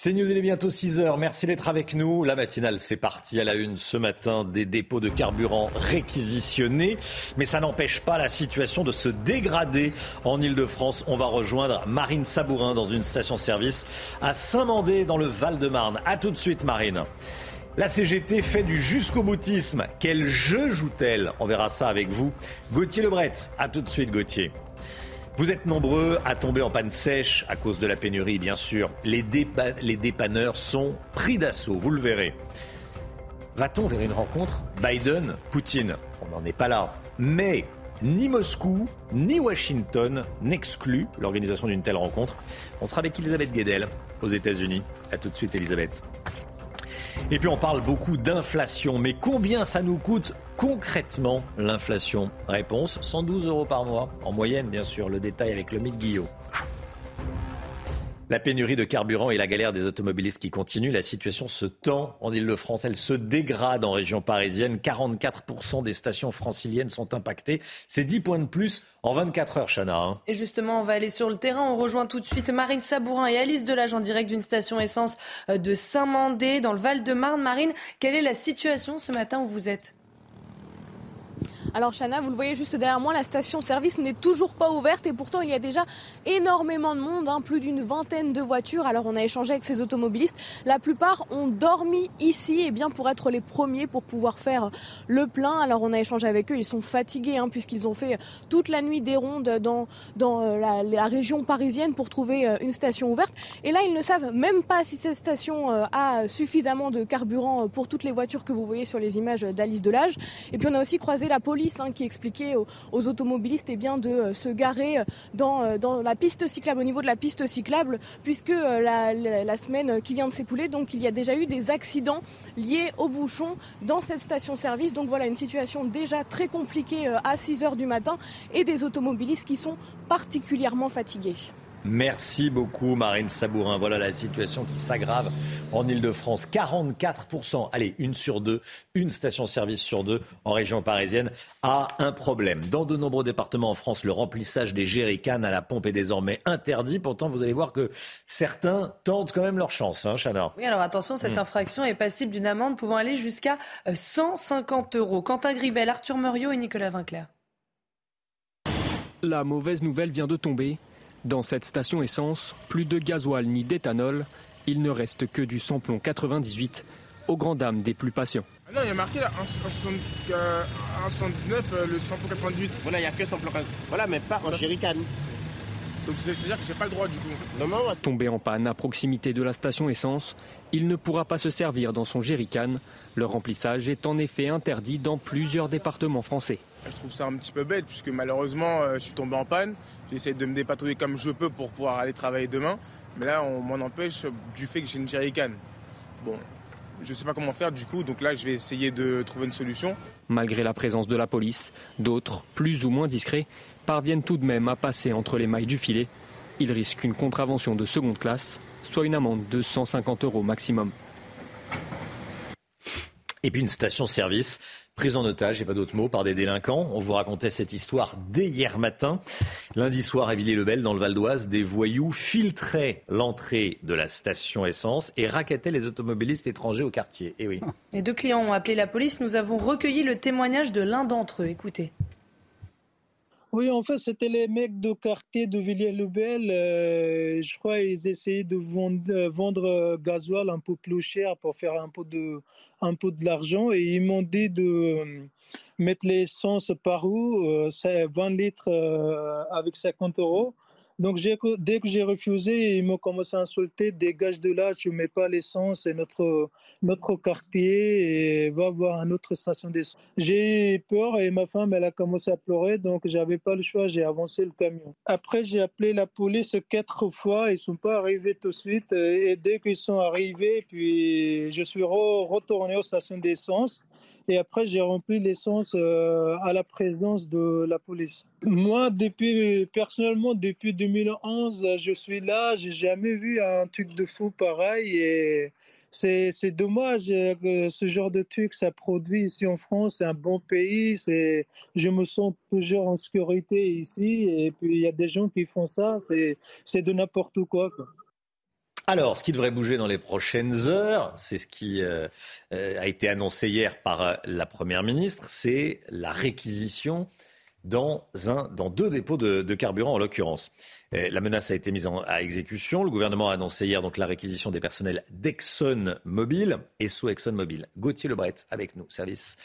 C'est News, il est bientôt 6 heures. Merci d'être avec nous. La matinale, c'est parti à la une ce matin des dépôts de carburant réquisitionnés. Mais ça n'empêche pas la situation de se dégrader en Ile-de-France. On va rejoindre Marine Sabourin dans une station-service à Saint-Mandé dans le Val-de-Marne. A tout de suite, Marine. La CGT fait du jusqu'au boutisme. Quel jeu joue-t-elle? On verra ça avec vous. Gauthier Lebret. A tout de suite, Gauthier. Vous êtes nombreux à tomber en panne sèche à cause de la pénurie, bien sûr. Les, dépanneurs sont pris d'assaut, vous le verrez. Va-t-on vers une rencontre Biden-Poutine? On n'en est pas là. Mais ni Moscou, ni Washington n'excluent l'organisation d'une telle rencontre. On sera avec Elisabeth Guedel aux États-Unis. A tout de suite, Elisabeth. Et puis on parle beaucoup d'inflation, mais combien ça nous coûte concrètement l'inflation? Réponse 112 euros par mois, en moyenne bien sûr. Le détail avec le mythe Guillaume. La pénurie de carburant et la galère des automobilistes qui continuent, la situation se tend en Ile-de-France, elle se dégrade en région parisienne. 44% des stations franciliennes sont impactées. C'est 10 points de plus en 24 heures, Chana. Hein. Et justement, on va aller sur le terrain. On rejoint tout de suite Marine Sabourin et Alice Delage en direct d'une station essence euh, de Saint-Mandé dans le Val-de-Marne. Marine, quelle est la situation ce matin où vous êtes? Alors Chana, vous le voyez juste derrière moi, la station-service n'est toujours pas ouverte et pourtant il y a déjà énormément de monde, hein, plus d'une vingtaine de voitures. Alors on a échangé avec ces automobilistes. La plupart ont dormi ici et eh bien pour être les premiers pour pouvoir faire le plein. Alors on a échangé avec eux, ils sont fatigués hein, puisqu'ils ont fait toute la nuit des rondes dans, dans euh, la, région parisienne pour trouver euh, une station ouverte. Et là ils ne savent même pas si cette station euh, a suffisamment de carburant pour toutes les voitures que vous voyez sur les images d'Alice Delage. Et puis on a aussi croisé la police Hein, qui expliquait aux, automobilistes eh bien, de euh, se garer euh, dans, euh, dans, la piste cyclable, au niveau de la piste cyclable, puisque la, la, semaine qui vient de s'écouler, donc il y a déjà eu des accidents liés aux bouchons dans cette station-service. Donc voilà une situation déjà très compliquée à 6 heures du matin et des automobilistes qui sont particulièrement fatigués. Merci beaucoup Marine Sabourin. Voilà la situation qui s'aggrave en Ile-de-France. 44%, allez, une sur deux, une station-service sur deux en région parisienne a un problème. Dans de nombreux départements en France, le remplissage des jerrycans à la pompe est désormais interdit. Pourtant, vous allez voir que certains tentent quand même leur chance, hein, Chana. Oui, alors attention, cette hmm. infraction est passible d'une amende pouvant aller jusqu'à 150 euh, euros. Quentin Gribel, Arthur Muriot et Nicolas Vinclair. La mauvaise nouvelle vient de tomber. Dans cette station essence, plus de gasoil ni d'éthanol, il ne reste que du samplon 98, aux grandes dames des plus patients. Ah non, il y a marqué là, 1,79, euh, euh, le samplon 98. Voilà, il n'y a que samplon 98. Voilà, mais pas en jerrycan. Donc c'est-à-dire que j'ai pas le droit du coup. Non, non. Tombé en panne à proximité de la station essence, il ne pourra pas se servir dans son jerrycan. Le remplissage est en effet interdit dans plusieurs départements français. Je trouve ça un petit peu bête puisque malheureusement euh, je suis tombé en panne. J'essaie de me dépatouiller comme je peux pour pouvoir aller travailler demain. Mais là on m'en empêche du fait que j'ai une jerrycan. Bon, je ne sais pas comment faire du coup, donc là je vais essayer de trouver une solution. Malgré la présence de la police, d'autres, plus ou moins discrets, parviennent tout de même à passer entre les mailles du filet. Ils risquent une contravention de seconde classe, soit une amende de 150 euros maximum. Et puis une station-service prise en otage, et pas d'autre mot, par des délinquants. On vous racontait cette histoire dès hier matin. Lundi soir à Villiers-le-Bel, dans le Val d'Oise, des voyous filtraient l'entrée de la station essence et raquettaient les automobilistes étrangers au quartier. Et eh oui. Les deux clients ont appelé la police. Nous avons recueilli le témoignage de l'un d'entre eux. Écoutez. Oui, en fait, c'était les mecs de quartier de Villiers-le-Bel. Euh, je crois qu'ils essayaient de vendre, euh, vendre euh, gasoil un peu plus cher pour faire un peu de, un peu de l'argent. Et ils m'ont dit de mettre l'essence par où, 20 litres avec 50 euros. Donc, dès que j'ai refusé, ils m'ont commencé à insulter dégage de là, tu ne mets pas l'essence, c'est notre, notre quartier et va voir une autre station d'essence. J'ai peur et ma femme, elle a commencé à pleurer, donc j'avais pas le choix, j'ai avancé le camion. Après, j'ai appelé la police quatre fois, ils ne sont pas arrivés tout de suite. Et dès qu'ils sont arrivés, puis je suis retourné aux stations d'essence. Et après, j'ai rempli l'essence euh, à la présence de la police. Moi, depuis, personnellement, depuis 2011, je suis là. J'ai jamais vu un truc de fou pareil. Et c'est, dommage que ce genre de truc, ça produit ici en France. C'est un bon pays. C'est, je me sens toujours en sécurité ici. Et puis, il y a des gens qui font ça. C'est, de n'importe quoi. quoi. Alors, ce qui devrait bouger dans les prochaines heures, c'est ce qui euh, euh, a été annoncé hier par euh, la Première ministre, c'est la réquisition dans, deux dépôts de, carburant en l'occurrence. La menace a été mise à exécution. Le gouvernement a annoncé hier donc la réquisition des personnels d'ExxonMobil et sous ExxonMobil. Gauthier Lebret avec nous, service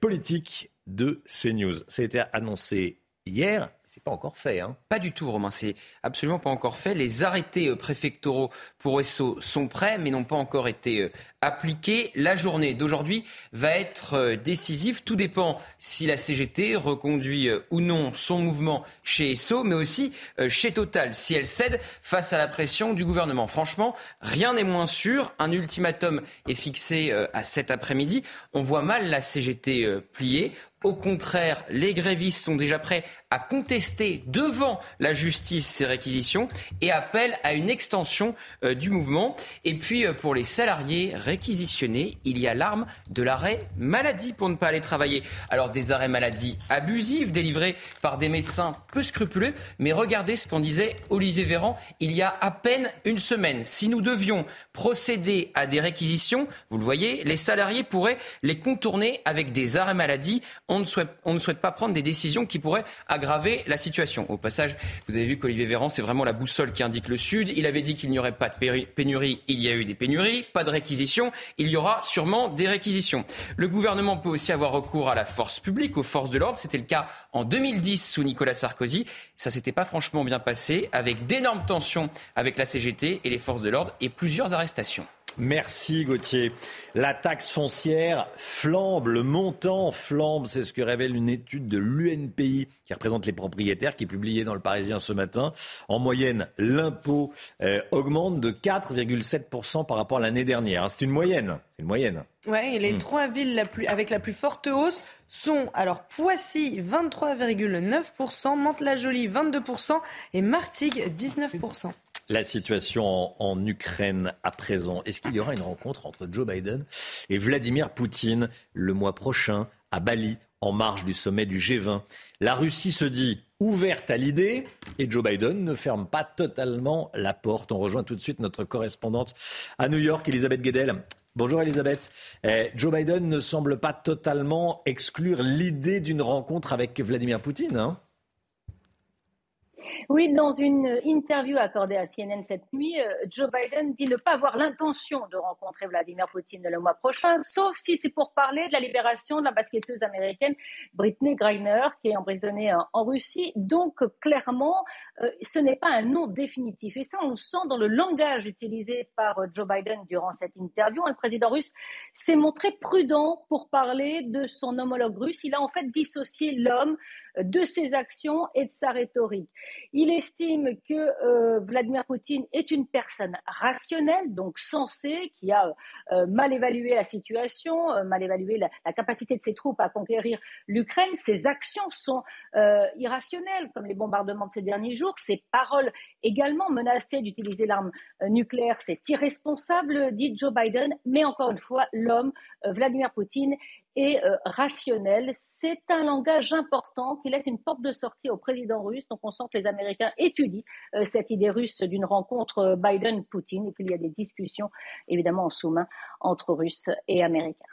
politique de CNews. Ça a été annoncé hier c'est pas encore fait. Hein. Pas du tout, Romain. C'est absolument pas encore fait. Les arrêtés euh, préfectoraux pour ESSO sont prêts, mais n'ont pas encore été euh, appliqués. La journée d'aujourd'hui va être euh, décisive. Tout dépend si la CGT reconduit ou non son mouvement chez ESSO, mais aussi chez Total, si elle cède face à la pression du gouvernement. Franchement, rien n'est moins sûr. Un ultimatum est fixé à cet après-midi. On voit mal la CGT plier. Au contraire, les grévistes sont déjà prêts à contester devant la justice ces réquisitions et appellent à une extension euh, du mouvement. Et puis euh, pour les salariés réquisitionnés, il y a l'arme de l'arrêt maladie pour ne pas aller travailler. Alors des arrêts maladie abusifs délivrés par des médecins peu scrupuleux, mais regardez ce qu'en disait Olivier Véran il y a à peine une semaine. Si nous devions procéder à des réquisitions, vous le voyez, les salariés pourraient les contourner avec des arrêts maladie. On ne souhaite, on ne souhaite pas prendre des décisions qui pourraient aggraver la situation. Au passage, vous avez vu qu'Olivier Véran, c'est vraiment la boussole qui indique le Sud. Il avait dit qu'il n'y aurait pas de pénurie, il y a eu des pénuries, pas de réquisition, il y aura sûrement des réquisitions. Le gouvernement peut aussi avoir recours à la force publique, aux forces de l'ordre. C'était le cas en 2010 sous Nicolas Sarkozy. Ça s'était pas franchement bien passé, avec d'énormes tensions avec la CGT et les forces de l'ordre et plusieurs arrestations. Merci Gauthier. La taxe foncière flambe, le montant flambe, c'est ce que révèle une étude de l'UNPI qui représente les propriétaires, qui est publiée dans le Parisien ce matin. En moyenne, l'impôt euh, augmente de 4,7% par rapport à l'année dernière. Hein, c'est une moyenne. C'est une moyenne. Ouais, et les hmm. trois villes avec la plus forte hausse sont alors Poissy 23,9%, Mantes-la-Jolie 22% et Martigues 19% la situation en, Ukraine à présent. Est-ce qu'il y aura une rencontre entre Joe Biden et Vladimir Poutine le mois prochain à Bali, en marge du sommet du G20 La Russie se dit ouverte à l'idée et Joe Biden ne ferme pas totalement la porte. On rejoint tout de suite notre correspondante à New York, Elisabeth Guedel. Bonjour Elisabeth. Eh, Joe Biden ne semble pas totalement exclure l'idée d'une rencontre avec Vladimir Poutine. Hein? Oui, dans une interview accordée à CNN cette nuit, euh, Joe Biden dit ne pas avoir l'intention de rencontrer Vladimir Poutine le mois prochain, sauf si c'est pour parler de la libération de la basketteuse américaine Britney Griner, qui est emprisonnée en Russie. Donc, clairement, euh, ce n'est pas un nom définitif. Et ça, on le sent dans le langage utilisé par euh, Joe Biden durant cette interview. Le président russe s'est montré prudent pour parler de son homologue russe. Il a en fait dissocié l'homme de ses actions et de sa rhétorique. Il estime que euh, Vladimir Poutine est une personne rationnelle, donc sensée, qui a euh, mal évalué la situation, euh, mal évalué la, la, capacité de ses troupes à conquérir l'Ukraine. Ses actions sont irrationnelles, comme les bombardements de ces derniers jours. Ses paroles également menacées d'utiliser l'arme nucléaire, c'est irresponsable, dit Joe Biden. Mais encore une fois, l'homme, Vladimir Poutine, est rationnel c'est un langage important qui laisse une porte de sortie au président russe. Donc on sent que les Américains étudient euh, cette idée russe d'une rencontre euh, Biden-Poutine et qu'il y a des discussions évidemment en sous-main entre Russes et Américains.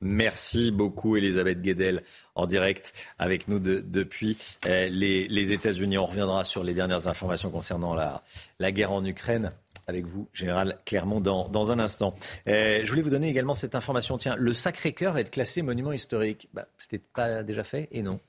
Merci beaucoup Elisabeth Guedel en direct avec nous depuis euh, les, États-Unis. On reviendra sur les dernières informations concernant la guerre en Ukraine avec vous, Général Clermont, dans, dans un instant. Euh, je voulais vous donner également cette information. Tiens, le Sacré-Cœur va être classé monument historique. Bah, C'était pas déjà fait Et non.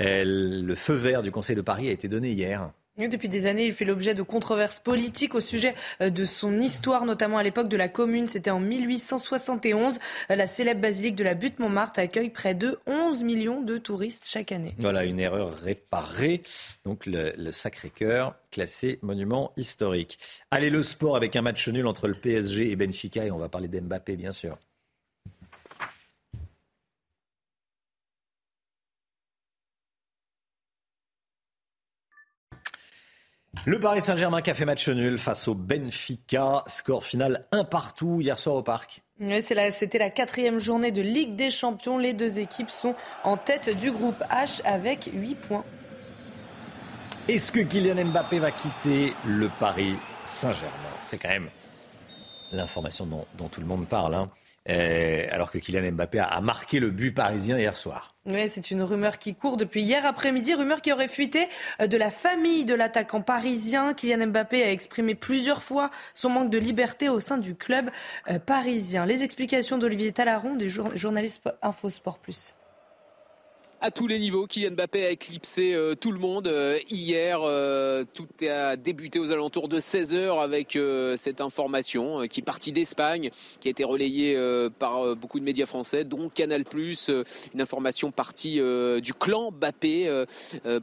Euh, le feu vert du Conseil de Paris a été donné hier. Depuis des années, il fait l'objet de controverses politiques au sujet euh, de son histoire, notamment à l'époque de la Commune. C'était en 1871. La célèbre basilique de la Butte Montmartre accueille près de 11 millions de touristes chaque année. Voilà, une erreur réparée. Donc le, le Sacré-Cœur classé monument historique. Allez, le sport avec un match nul entre le PSG et Benfica. Et on va parler d'Mbappé, bien sûr. Le Paris Saint-Germain qui a fait match nul face au Benfica. Score final un partout hier soir au parc. C'était la quatrième journée de Ligue des Champions. Les deux équipes sont en tête du groupe H avec 8 points. Est-ce que Kylian Mbappé va quitter le Paris Saint-Germain? C'est quand même l'information dont, tout le monde parle. Hein. Euh, alors que Kylian Mbappé a, marqué le but parisien hier soir. Oui, c'est une rumeur qui court depuis hier après-midi, rumeur qui aurait fuité euh, de la famille de l'attaquant parisien. Kylian Mbappé a exprimé plusieurs fois son manque de liberté au sein du club euh, parisien. Les explications d'Olivier Talaron, des journalistes Infosport Plus à tous les niveaux. Kylian Mbappé a éclipsé euh, tout le monde euh, hier. Euh, tout a débuté aux alentours de 16h avec cette information qui est partie d'Espagne, qui a été relayée par beaucoup de médias français, dont Canal+. une information partie du clan Mbappé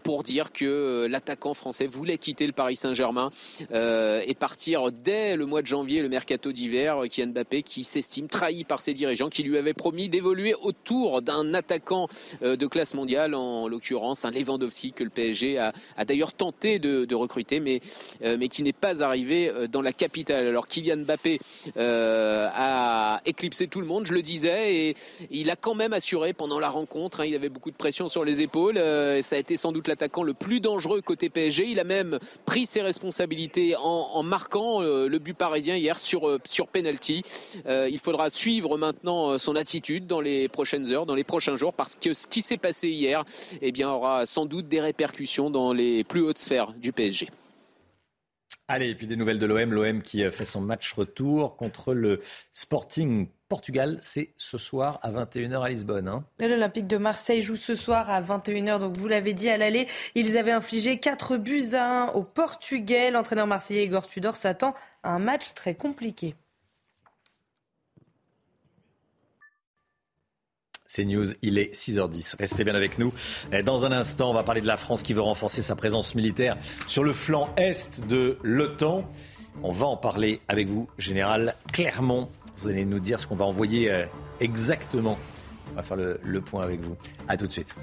pour dire que l'attaquant français voulait quitter le Paris Saint-Germain et partir dès le mois de janvier, le mercato d'hiver. Kylian Mbappé qui s'estime trahi par ses dirigeants, qui lui avaient promis d'évoluer autour d'un attaquant de classe mondiale, en l'occurrence un Lewandowski que le PSG a, d'ailleurs tenté de, recruter, mais, euh, mais qui n'est pas arrivé euh, dans la capitale. Alors Kylian Mbappé euh, a éclipsé tout le monde, je le disais, et il a quand même assuré pendant la rencontre. Hein, il avait beaucoup de pression sur les épaules. ça a été sans doute l'attaquant le plus dangereux côté PSG. Il a même pris ses responsabilités en, marquant le but parisien hier sur, sur penalty. il faudra suivre maintenant son attitude dans les prochaines heures, dans les prochains jours, parce que ce qui s'est passé hier eh bien, aura sans doute des répercussions dans les plus hautes sphères du PSG. Allez, et puis des nouvelles de l'OM. L'OM qui fait son match retour contre le Sporting Portugal. C'est ce soir à 21h à Lisbonne. Hein. L'Olympique de Marseille joue ce soir à 21h. Donc vous l'avez dit à l'aller, ils avaient infligé 4 buts à 1 au Portugais. L'entraîneur marseillais Igor Tudor s'attend à un match très compliqué. C'est News, il est 6h10. Restez bien avec nous. Dans un instant, on va parler de la France qui veut renforcer sa présence militaire sur le flanc est de l'OTAN. On va en parler avec vous, Général Clermont. Vous allez nous dire ce qu'on va envoyer euh, exactement. On va faire le, point avec vous. A tout de suite.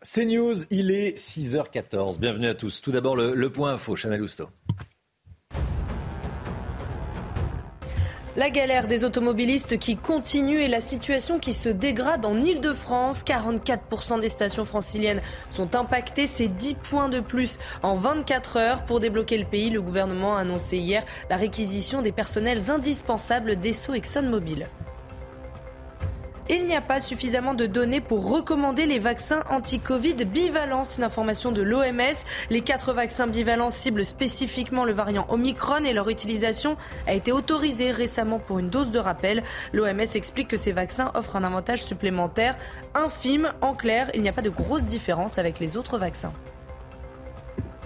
C'est News, il est 6h14. Bienvenue à tous. Tout d'abord, le, point info, Chanel Housteau. La galère des automobilistes qui continue et la situation qui se dégrade en Ile-de-France. 44% des stations franciliennes sont impactées. C'est 10 points de plus en 24 heures. Pour débloquer le pays, le gouvernement a annoncé hier la réquisition des personnels indispensables d'Esso ExxonMobil. Il n'y a pas suffisamment de données pour recommander les vaccins anti-Covid bivalents. Une information de l'OMS. Les quatre vaccins bivalents ciblent spécifiquement le variant Omicron et leur utilisation a été autorisée récemment pour une dose de rappel. L'OMS explique que ces vaccins offrent un avantage supplémentaire infime. En clair, il n'y a pas de grosse différence avec les autres vaccins.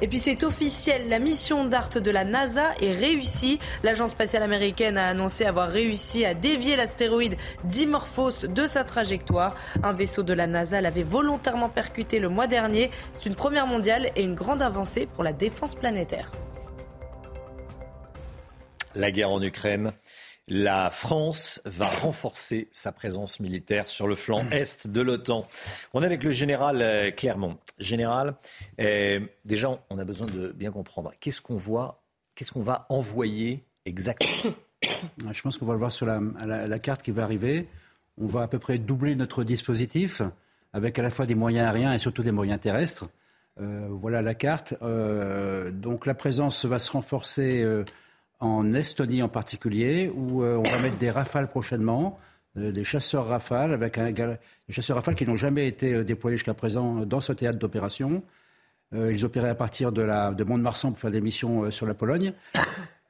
Et puis c'est officiel, la mission DART de la NASA est réussie. L'agence spatiale américaine a annoncé avoir réussi à dévier l'astéroïde Dimorphos de sa trajectoire. Un vaisseau de la NASA l'avait volontairement percuté le mois dernier. C'est une première mondiale et une grande avancée pour la défense planétaire. La guerre en Ukraine la France va renforcer sa présence militaire sur le flanc est de l'OTAN. On est avec le général euh, Clermont. Général, euh, déjà, on a besoin de bien comprendre. Qu'est-ce qu'on voit, qu'est-ce qu'on va envoyer exactement Je pense qu'on va le voir sur la, carte qui va arriver. On va à peu près doubler notre dispositif avec à la fois des moyens aériens et surtout des moyens terrestres. Euh, voilà la carte. donc la présence va se renforcer en Estonie en particulier, où euh, on va mettre des rafales prochainement, euh, des chasseurs rafales, avec des chasseurs rafales qui n'ont jamais été euh, déployés jusqu'à présent dans ce théâtre d'opération. ils opéraient à partir de, la, de Mont-de-Marsan pour faire des missions sur la Pologne.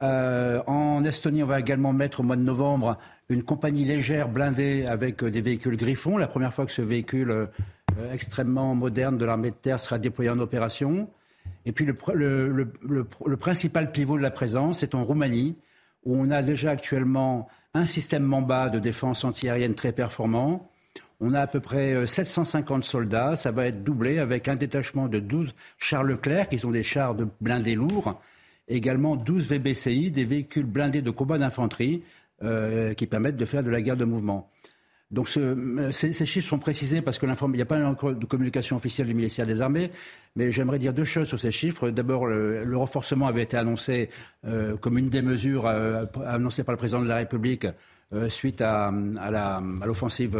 en Estonie, on va également mettre au mois de novembre une compagnie légère blindée avec des véhicules Griffon. La première fois que ce véhicule extrêmement moderne de l'armée de terre sera déployé en opération. Et puis le, principal pivot de la présence est en Roumanie, où on a déjà actuellement un système Mamba de défense antiaérienne très performant. On a à peu près 750 euh, soldats. Ça va être doublé avec un détachement de 12 chars Leclerc, qui sont des chars de blindés lourds. Également 12 VBCI, des véhicules blindés de combat d'infanterie, euh, qui permettent de faire de la guerre de mouvement. Donc ce, ces, chiffres sont précisés parce qu'il n'y a pas encore de communication officielle du ministère des Armées, mais j'aimerais dire deux choses sur ces chiffres. D'abord, le, renforcement avait été annoncé euh, comme une des mesures euh, annoncées par le président de la République euh, suite à, à l'offensive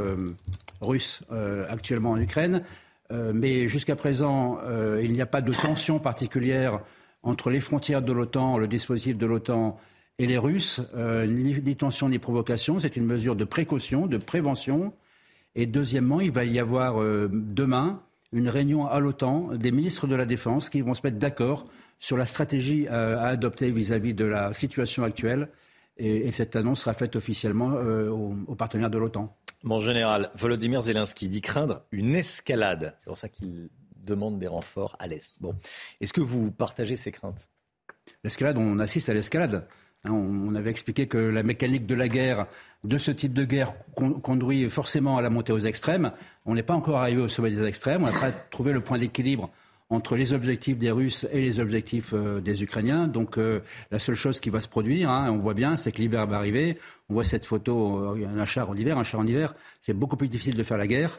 russe actuellement en Ukraine. mais jusqu'à présent, il n'y a pas de tension particulière entre les frontières de l'OTAN, le dispositif de l'OTAN et les Russes, euh, ni tension ni provocation. C'est une mesure de précaution, de prévention. Et deuxièmement, il va y avoir euh, demain une réunion à l'OTAN des ministres de la Défense qui vont se mettre d'accord sur la stratégie à, adopter vis-à-vis de la situation actuelle. Et, cette annonce sera faite officiellement euh, aux, partenaires de l'OTAN. Mon général, Volodymyr Zelensky dit craindre une escalade. C'est pour ça qu'il demande des renforts à l'Est. Bon. Est-ce que vous partagez ces craintes? L'escalade, on assiste à l'escalade. Hein, on avait expliqué que la mécanique de la guerre, de ce type de guerre, conduit forcément à la montée aux extrêmes. On n'est pas encore arrivé au sommet des extrêmes. On n'a pas trouvé le point d'équilibre entre les objectifs des Russes et les objectifs euh, des Ukrainiens. Donc euh, la seule chose qui va se produire, hein, on voit bien, c'est que l'hiver va arriver. On voit cette photo, euh, un char en hiver, un char en hiver. C'est beaucoup plus difficile de faire la guerre.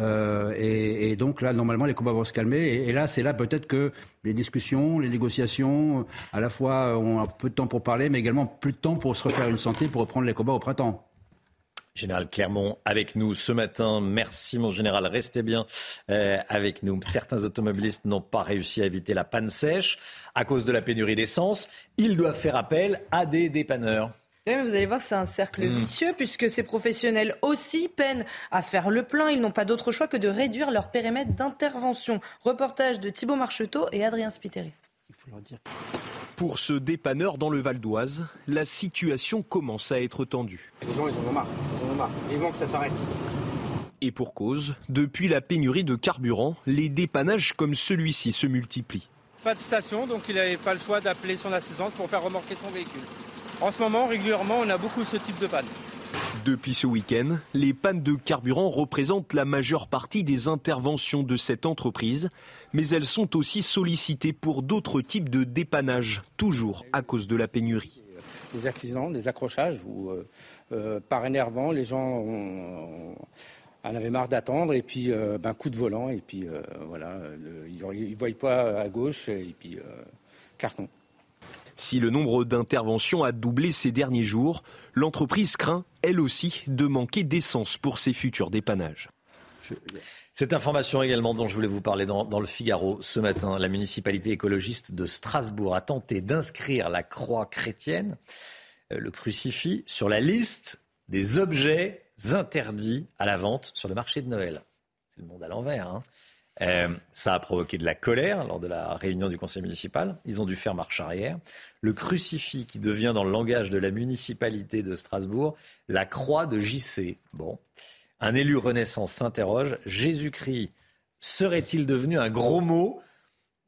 Euh, et, donc là, normalement, les combats vont se calmer. Et, là, c'est là peut-être que les discussions, les négociations, à la fois, ont un peu de temps pour parler, mais également plus de temps pour se refaire une santé, pour reprendre les combats au printemps. Général Clermont avec nous ce matin. Merci mon général, restez bien euh, avec nous. Certains automobilistes n'ont pas réussi à éviter la panne sèche à cause de la pénurie d'essence. Ils doivent faire appel à des dépanneurs vous allez voir, c'est un cercle mm. vicieux puisque ces professionnels aussi peinent à faire le plein. Ils n'ont pas d'autre choix que de réduire leur périmètre d'intervention. Reportage de Thibault Marcheteau et Adrien Spiteri. Pour ce dépanneur dans le Val d'Oise, la situation commence à être tendue. Les gens, ils en ont marre. Ils en ont marre. Vivement que ça s'arrête. Et pour cause, depuis la pénurie de carburant, les dépannages comme celui-ci se multiplient. Pas de station, donc il n'avait pas le choix d'appeler son assistance pour faire remorquer son véhicule. En ce moment, régulièrement, on a beaucoup ce type de panne. Depuis ce week-end, les pannes de carburant représentent la majeure partie des interventions de cette entreprise, mais elles sont aussi sollicitées pour d'autres types de dépannage, toujours à cause de la pénurie. Des accidents, des accrochages, où euh, euh, par énervant, les gens en avaient marre d'attendre, et puis euh, ben, coup de volant, et puis voilà, ils ne voient pas à gauche, et puis carton. Si le nombre d'interventions a doublé ces derniers jours, l'entreprise craint, elle aussi, de manquer d'essence pour ses futurs dépannages. Cette information également dont je voulais vous parler dans, le Figaro ce matin, la municipalité écologiste de Strasbourg a tenté d'inscrire la croix chrétienne, euh, le crucifix, sur la liste des objets interdits à la vente sur le marché de Noël. C'est le monde à l'envers. Hein. Euh, ça a provoqué de la colère lors de la réunion du conseil municipal. Ils ont dû faire marche arrière. Le crucifix qui devient, dans le langage de la municipalité de Strasbourg, la croix de JC. Bon. Un élu Renaissance s'interroge. Jésus-Christ serait-il devenu un gros mot?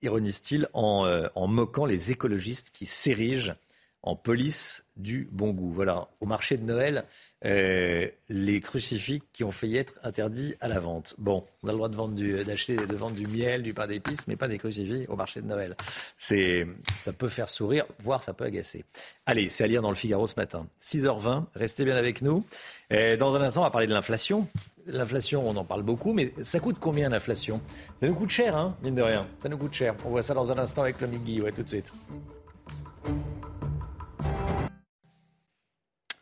ironise-t-il euh, en moquant les écologistes qui s'érigent en police du bon goût. Voilà, au marché de Noël, euh, les crucifix qui ont failli être interdits à la vente. Bon, on a le droit de vendre d'acheter, de vendre du miel, du pain d'épices, mais pas des crucifix au marché de Noël. C'est, ça peut faire sourire, voire ça peut agacer. Allez, c'est à lire dans le Figaro ce matin. 6h20, restez bien avec nous. Et dans un instant, on va parler de l'inflation. L'inflation, on en parle beaucoup, mais ça coûte combien l'inflation? Ça nous coûte cher, hein, mine de rien. Ça nous coûte cher. On voit ça dans un instant avec le Guy, ouais, tout de suite.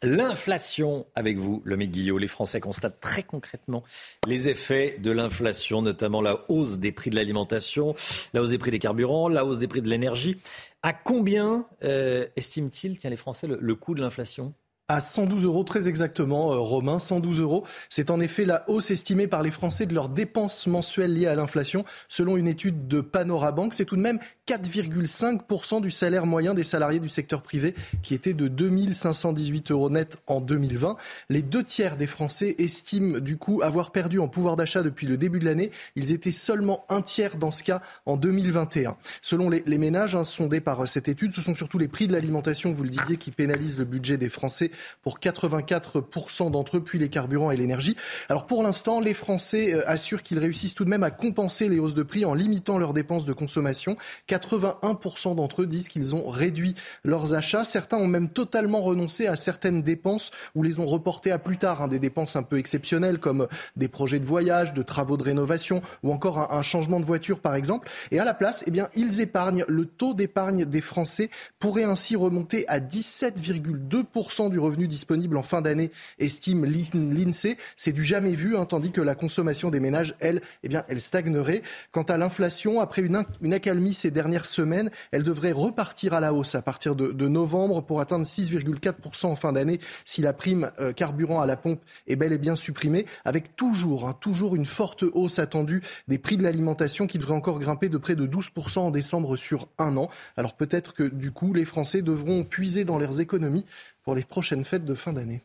L'inflation avec vous, le Guillot. Les Français constatent très concrètement les effets de l'inflation, notamment la hausse des prix de l'alimentation, la hausse des prix des carburants, la hausse des prix de l'énergie. À combien euh, estiment-ils, tiens, les Français, le coût de l'inflation? À 112 euros, très exactement, euh, Romain, 112 euros. C'est en effet la hausse estimée par les Français de leurs dépenses mensuelles liées à l'inflation. Selon une étude de Panorabank, c'est tout de même 4,5% du salaire moyen des salariés du secteur privé qui était de 2518 euros net en 2020. Les deux tiers des Français estiment du coup avoir perdu en pouvoir d'achat depuis le début de l'année. Ils étaient seulement un tiers dans ce cas en 2021. Selon les, ménages hein, sondés par cette étude, ce sont surtout les prix de l'alimentation, vous le disiez, qui pénalisent le budget des Français pour 84% d'entre eux, puis les carburants et l'énergie. Alors pour l'instant, les Français euh, assurent qu'ils réussissent tout de même à compenser les hausses de prix en limitant leurs dépenses de consommation. 81% d'entre eux disent qu'ils ont réduit leurs achats. Certains ont même totalement renoncé à certaines dépenses ou les ont reportées à plus tard, hein, des dépenses un peu exceptionnelles comme des projets de voyage, de travaux de rénovation ou encore un, changement de voiture par exemple. Et à la place, eh bien, ils épargnent. Le taux d'épargne des Français pourrait ainsi remonter à 17,2% du revenu revenus disponibles en fin d'année, estime l'INSEE. C'est du jamais vu, hein, tandis que la consommation des ménages, elle, eh bien, elle stagnerait. Quant à l'inflation, après une, accalmie ces dernières semaines, elle devrait repartir à la hausse à partir de, de novembre pour atteindre 6,4% en fin d'année si la prime euh, carburant à la pompe est bel et bien supprimée, avec toujours, hein, toujours une forte hausse attendue des prix de l'alimentation qui devrait encore grimper de près de 12% en décembre sur un an. Alors peut-être que du coup, les Français devront puiser dans leurs économies pour les prochaines fêtes de fin d'année.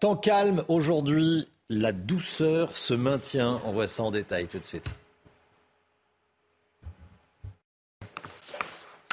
Temps calme aujourd'hui, la douceur se maintient. On voit ça en détail tout de suite.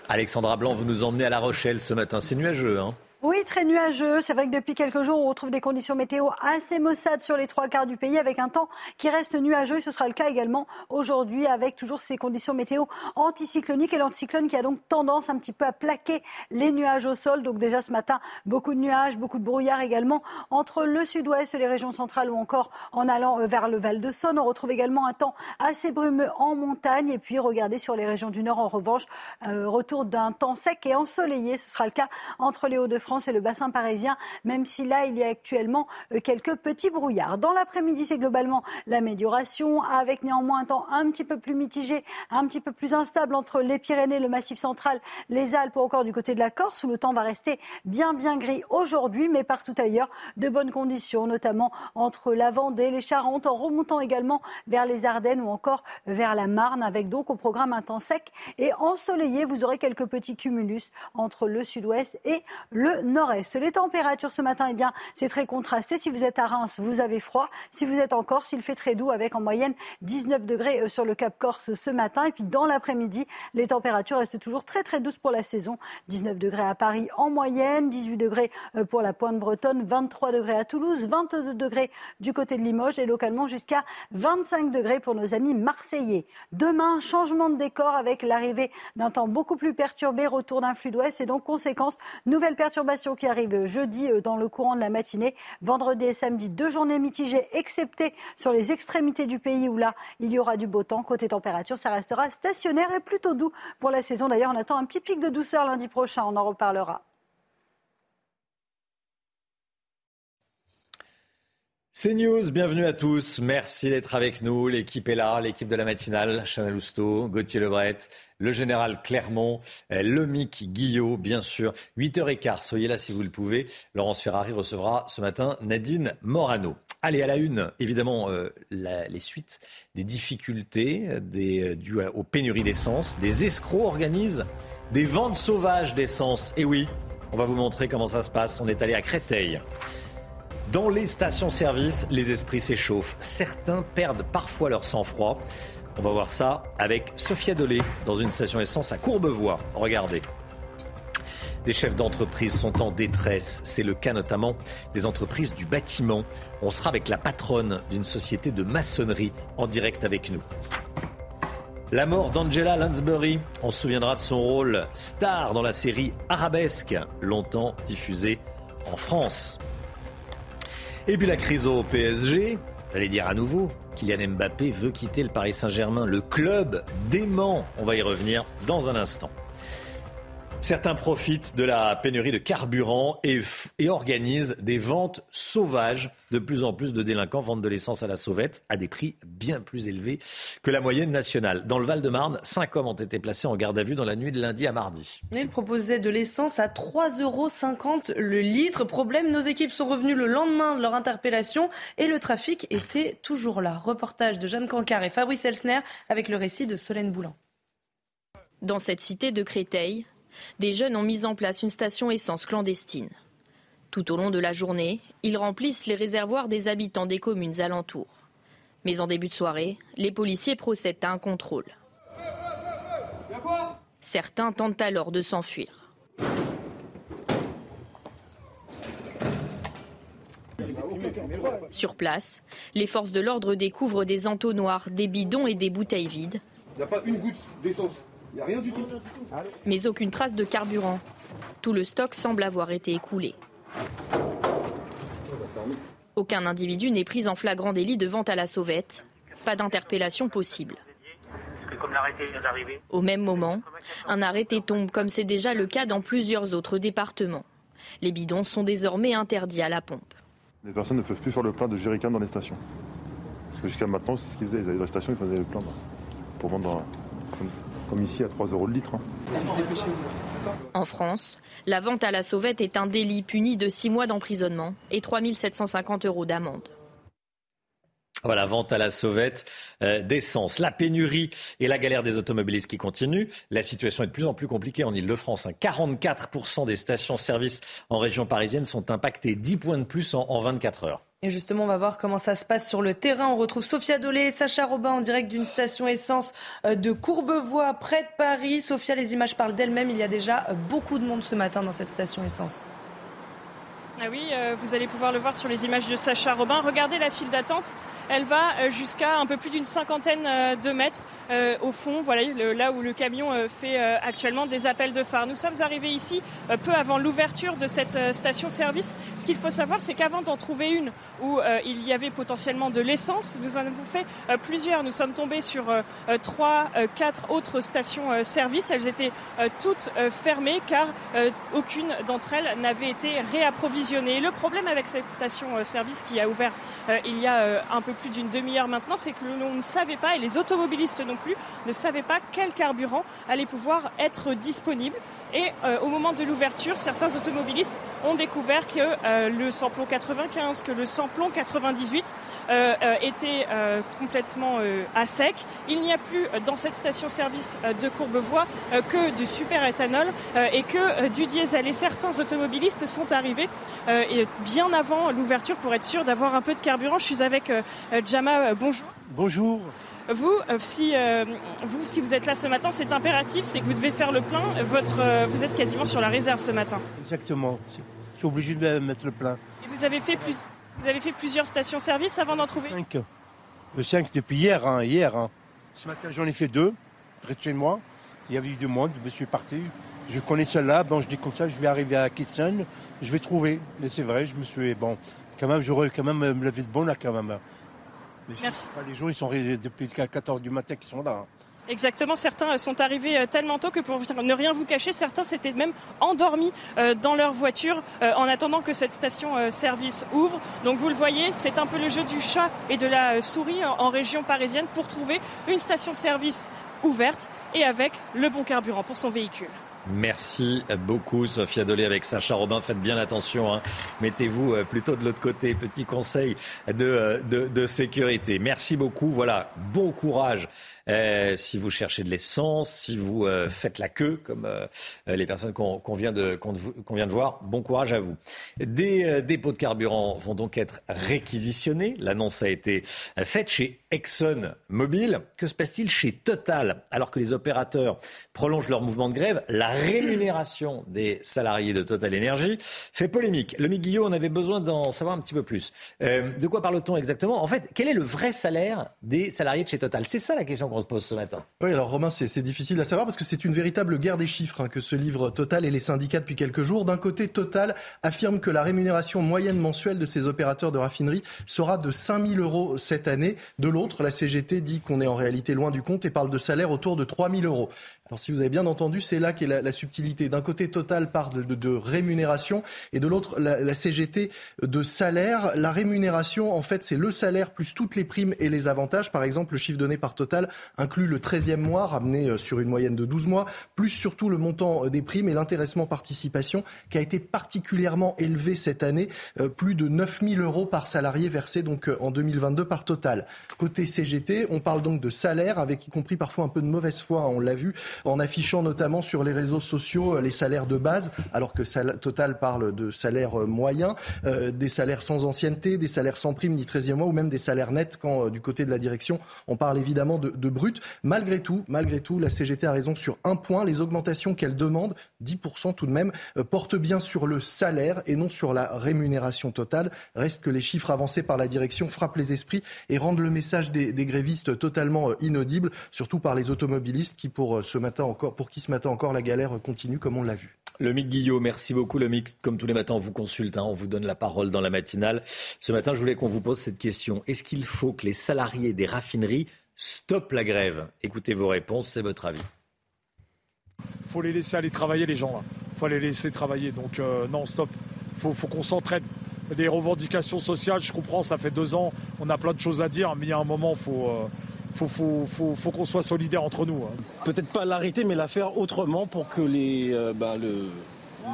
Alexandra Blanc, vous nous emmenez à La Rochelle ce matin. C'est nuageux, hein? Oui, très nuageux. C'est vrai que depuis quelques jours, on retrouve des conditions météo assez maussades sur les trois quarts du pays avec un temps qui reste nuageux. ce sera le cas également aujourd'hui avec toujours ces conditions météo anticycloniques et l'anticyclone qui a donc tendance un petit peu à plaquer les nuages au sol. Donc déjà ce matin, beaucoup de nuages, beaucoup de brouillard également entre le sud-ouest, les régions centrales ou encore en allant euh, vers le Val de Saône. On retrouve également un temps assez brumeux en montagne. Et puis regardez sur les régions du nord, en revanche, euh, retour d'un temps sec et ensoleillé. Ce sera le cas entre les Hauts-de-France et le bassin parisien, même si là, il y a actuellement euh, quelques petits brouillards. Dans l'après-midi, c'est globalement l'amélioration, avec néanmoins un temps un petit peu plus mitigé, un petit peu plus instable entre les Pyrénées, le Massif central, les Alpes ou encore du côté de la Corse, où le temps va rester bien, bien gris aujourd'hui, mais partout ailleurs, de bonnes conditions, notamment entre la Vendée, les Charentes, en remontant également vers les Ardennes ou encore vers la Marne, avec donc au programme un temps sec et ensoleillé. Vous aurez quelques petits cumulus entre le sud-ouest et le nord-est. Les températures ce matin, eh bien, c'est très contrasté. Si vous êtes à Reims, vous avez froid. Si vous êtes en Corse, il fait très doux avec en moyenne 19 degrés euh, sur le Cap Corse ce matin. Et puis dans l'après-midi, les températures restent toujours très très douces pour la saison. 19 degrés à Paris en moyenne, 18 degrés euh, pour la pointe bretonne, 23 degrés à Toulouse, 22 degrés du côté de Limoges et localement jusqu'à 25 degrés pour nos amis marseillais. Demain, changement de décor avec l'arrivée d'un temps beaucoup plus perturbé, retour d'un flux d'ouest et donc conséquence, nouvelle perturbation qui arrive jeudi euh, dans le courant de la matinée. Vendredi et samedi, deux journées mitigées, excepté sur les extrémités du pays où là, il y aura du beau temps. Côté température, ça restera stationnaire et plutôt doux pour la saison. D'ailleurs, on attend un petit pic de douceur lundi prochain. On en reparlera. C'est News, bienvenue à tous. Merci d'être avec nous. L'équipe est là, l'équipe de la matinale, Chanel Lousteau, Gauthier Lebret, le général Clermont, euh, le Mick Guillot, bien sûr. 8h15, soyez là si vous le pouvez. Laurence Ferrari recevra ce matin Nadine Morano. Allez, à la une, évidemment, euh, les suites des difficultés des, euh, dues aux pénuries d'essence. Des escrocs organisent des ventes sauvages d'essence. Et oui, on va vous montrer comment ça se passe. On est allé à Créteil. Dans les stations-service, les esprits s'échauffent. Certains perdent parfois leur sang-froid. On va voir ça avec Sophia Dolé dans une station essence à Courbevoie. Regardez. Des chefs d'entreprise sont en détresse. C'est le cas notamment des entreprises du bâtiment. On sera avec la patronne d'une société de maçonnerie en direct avec nous. La mort d'Angela Lansbury, on se souviendra de son rôle star dans la série Arabesque, longtemps diffusée en France. Et puis la crise au PSG, j'allais dire à nouveau, Kylian Mbappé veut quitter le Paris Saint-Germain, le club dément. On va y revenir dans un instant. Certains profitent de la pénurie de carburant et, organisent des ventes sauvages. De plus en plus de délinquants vendent de l'essence à la sauvette à des prix bien plus élevés que la moyenne nationale. Dans le Val-de-Marne, cinq hommes ont été placés en garde à vue dans la nuit de lundi à mardi. Ils proposaient de l'essence à 3,50 euros le litre. Problème, nos équipes sont revenues le lendemain de leur interpellation et le trafic était toujours là. Reportage de Jeanne Cancard et Fabrice Elsner avec le récit de Solène Boulan. Dans cette cité de Créteil, des jeunes ont mis en place une station essence clandestine. Tout au long de la journée, ils remplissent les réservoirs des habitants des communes alentours. Mais en début de soirée, les policiers procèdent à un contrôle. Certains tentent alors de s'enfuir. Sur place, les forces de l'ordre découvrent des entonnoirs, des bidons et des bouteilles vides. Il n'y a pas une goutte d'essence rien du tout. Mais aucune trace de carburant. Tout le stock semble avoir été écoulé. Aucun individu n'est pris en flagrant délit de vente à la sauvette. Pas d'interpellation possible. Au même moment, un arrêté tombe comme c'est déjà le cas dans plusieurs autres départements. Les bidons sont désormais interdits à la pompe. Les personnes ne peuvent plus faire le plein de jerrycans dans les stations. Parce que jusqu'à maintenant, c'est ce qu'ils faisaient. Ils allaient dans les stations, ils faisaient le plein pour vendre comme, comme ici à 3 euros le litre. hein. En France, la vente à la sauvette est un délit puni de 6 mois d'emprisonnement et 3 750 euros d'amende. Voilà, vente à la sauvette euh, d'essence. La pénurie et la galère des automobilistes qui continuent. La situation est de plus en plus compliquée en Ile-de-France. hein. 44% des stations-service en région parisienne sont impactées, 10 points de plus en, en 24 heures. Et justement, on va voir comment ça se passe sur le terrain. On retrouve Sophia Dolé et Sacha Robin en direct d'une station essence euh, de Courbevoie, près de Paris. Sophia, les images parlent d'elles-mêmes. Il y a déjà euh, beaucoup de monde ce matin dans cette station essence. Ah oui, euh, vous allez pouvoir le voir sur les images de Sacha Robin. Regardez la file d'attente. Elle va euh, jusqu'à un peu plus d'une cinquantaine euh, de mètres euh, au fond, voilà, là où le camion fait actuellement des appels de phare. Nous sommes arrivés ici peu avant l'ouverture de cette station-service. Ce qu'il faut savoir, c'est qu'avant d'en trouver une où il y avait potentiellement de l'essence, nous en avons fait plusieurs. Nous sommes tombés sur trois, quatre autres stations-service. Elles étaient toutes fermées car aucune d'entre elles n'avait été réapprovisionnée. Le problème avec cette station-service qui a ouvert il y a un peu plus d'une demi-heure maintenant, c'est que l'on ne savait pas, et les automobilistes non plus, ne savaient pas quel carburant allait pouvoir être disponible. Et euh, au moment de l'ouverture, certains automobilistes ont découvert que euh, le samplon 95, que le samplon 98 euh, était complètement à sec. Il n'y a plus dans cette station-service de Courbevoie que du super-éthanol et que du diesel. Et certains automobilistes sont arrivés et bien avant l'ouverture pour être sûr d'avoir un peu de carburant. Je suis avec Jama. Bonjour. Bonjour. Vous, euh, si, euh, vous, si vous êtes là ce matin, c'est impératif, c'est que vous devez faire le plein. Votre, euh, vous êtes quasiment sur la réserve ce matin. Exactement. Je suis obligé de mettre le plein. Et vous avez fait, plus, vous avez fait plusieurs stations-service avant d'en trouver 5. Le 5 depuis hier. hein, hier hein. Ce matin, j'en ai fait deux, près de chez moi. Il y avait eu du monde, je me suis parti. Je connais celle-là, bon, je dis comme ça, je vais arriver à Kitson, je vais trouver. Mais c'est vrai, je me suis. Bon, quand même, j'aurais quand même me lever de bon là, quand même. Je Merci. pas, les gens, ils sont depuis 14 du matin qui sont là. hein. Exactement, certains euh, sont arrivés euh, tellement tôt que pour ne rien vous cacher, certains s'étaient même endormis euh, dans leur voiture en attendant que cette station-service ouvre. Donc vous le voyez, c'est un peu le jeu du chat et de la souris en en région parisienne pour trouver une station-service ouverte et avec le bon carburant pour son véhicule. Merci beaucoup, Sophia Dolé avec Sacha Robin. Faites bien attention. hein. Mettez-vous euh, plutôt de l'autre côté. Petit conseil de, euh, de, de sécurité. Merci beaucoup. Voilà, bon courage euh, si vous cherchez de l'essence, si vous euh, faites la queue, comme euh, les personnes qu'on vient, de- qu'on vient de voir. Bon courage à vous. Des dépôts de carburant vont donc être réquisitionnés. L'annonce a été faite chez Exxon Mobil. Que se passe-t-il chez Total? Alors que les opérateurs prolongent leur mouvement de grève La rémunération des salariés de Total Energy fait polémique. Le Guillot, on avait besoin d'en savoir un petit peu plus. De quoi parle-t-on exactement? En fait, quel est le vrai salaire des salariés de chez Total? C'est ça la question qu'on ce. Oui, alors Romain, c'est difficile à savoir parce que c'est une véritable guerre des chiffres hein, que se livrent Total et les syndicats depuis quelques jours. D'un côté, Total affirme que la rémunération moyenne mensuelle de ses opérateurs de raffinerie sera de 5 000 euros cette année. De l'autre, la CGT dit qu'on est en réalité loin du compte et parle de salaire autour de 3 000 euros. Alors si vous avez bien entendu, c'est là qu'est la, la subtilité. D'un côté, Total parle de, de rémunération et de l'autre, la, la CGT de salaire. La rémunération, en fait, c'est le salaire plus toutes les primes et les avantages. Par exemple, le chiffre donné par Total inclut le 13e mois, ramené euh, sur une moyenne de 12 mois, plus surtout le montant euh, des primes et l'intéressement participation qui a été particulièrement élevé cette année, euh, plus de 9 000 euros par salarié versé donc en 2022 par Total. Côté CGT, on parle donc de salaire avec y compris parfois un peu de mauvaise foi, hein, on l'a vu, en affichant notamment sur les réseaux sociaux euh, les salaires de base, alors que Total parle de salaires euh, moyens, euh, des salaires sans ancienneté, des salaires sans prime ni 13e mois ou même des salaires nets quand du côté de la direction on parle évidemment de, brut. Malgré tout, malgré tout, la CGT a raison sur un point, les augmentations qu'elle demande, 10% tout de même, portent bien sur le salaire et non sur la rémunération totale. Reste que les chiffres avancés par la direction frappent les esprits et rendent le message des, grévistes totalement inaudible, surtout par les automobilistes qui pour euh, ce matin encore, pour qui ce matin encore la galère continue comme on l'a vu. Le Mick Guillot, merci beaucoup. Le Mick, comme tous les matins, on vous consulte, hein, on vous donne la parole dans la matinale. Ce matin, je voulais qu'on vous pose cette question. Est-ce qu'il faut que les salariés des raffineries Stop la grève? Écoutez vos réponses, c'est votre avis. Il faut les laisser aller travailler, les gens là. Il faut les laisser travailler. Donc euh, non, stop. Il faut, faut qu'on s'entraide. Les revendications sociales, je comprends, ça fait deux ans, on a plein de choses à dire, mais il y a un moment, il faut, euh, faut, faut, faut, qu'on soit solidaires entre nous. hein. Peut-être pas l'arrêter, mais la faire autrement pour que les, euh, ben, le,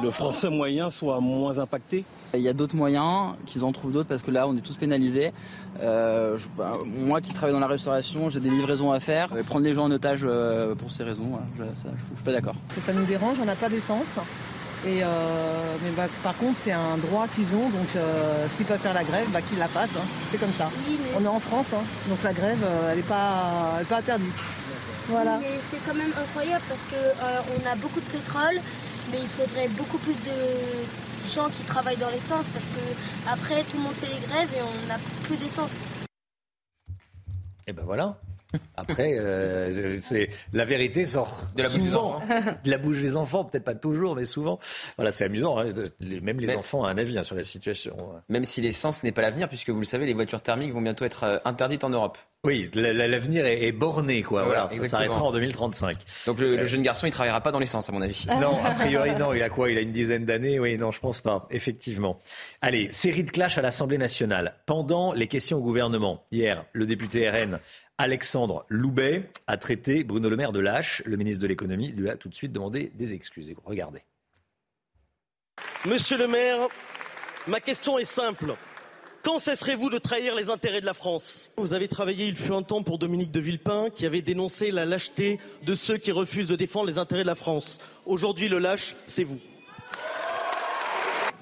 le français moyen soit moins impacté. Il y a d'autres moyens, qu'ils en trouvent d'autres parce que là on est tous pénalisés. Euh, je- bah, moi qui travaille dans la restauration, j'ai des livraisons à faire. Et prendre les gens en otage euh, pour ces raisons, voilà, je, ça, je- je suis pas d'accord. que ça nous dérange, on n'a pas d'essence. Et euh, mais bah, par contre, c'est un droit qu'ils ont, donc euh, s'ils peuvent faire la grève, bah, qu'ils la fassent. hein. C'est comme ça. on est en France, hein, donc la grève, euh, elle n'est pas, elle est pas interdite. Voilà. Oui, mais c'est quand même incroyable parce que euh, on a beaucoup de pétrole, mais il faudrait beaucoup plus de gens qui travaillent dans l'essence parce que après tout le monde fait des grèves et on n'a plus d'essence. Et ben voilà. Après, euh, c'est la vérité sort De la bouche des souvent. enfants. de la bouche des enfants, peut-être pas toujours, mais souvent. Voilà, c'est amusant. hein. Même les enfants ont un avis hein, sur la situation. Même si l'essence n'est pas l'avenir, puisque vous le savez, les voitures thermiques vont bientôt être euh, interdites en Europe. Oui, la- la- l'avenir est, est borné, quoi. Voilà, Voilà, ça s'arrêtera en 2035. Donc le, le jeune garçon, il travaillera pas dans l'essence, à mon avis. Non, a priori, non. Il a quoi? Il a une dizaine d'années? Oui, non, je pense pas. Effectivement. Allez, série de clash à l'Assemblée nationale. Pendant les questions au gouvernement, hier, le député RN Alexandre Loubet a traité Bruno Le Maire de lâche. Le ministre de l'économie lui a tout de suite demandé des excuses. Regardez. Monsieur le maire, ma question est simple. Quand cesserez-vous de trahir les intérêts de la France? Vous avez travaillé, il fut un temps, pour Dominique de Villepin, qui avait dénoncé la lâcheté de ceux qui refusent de défendre les intérêts de la France. Aujourd'hui, le lâche, c'est vous.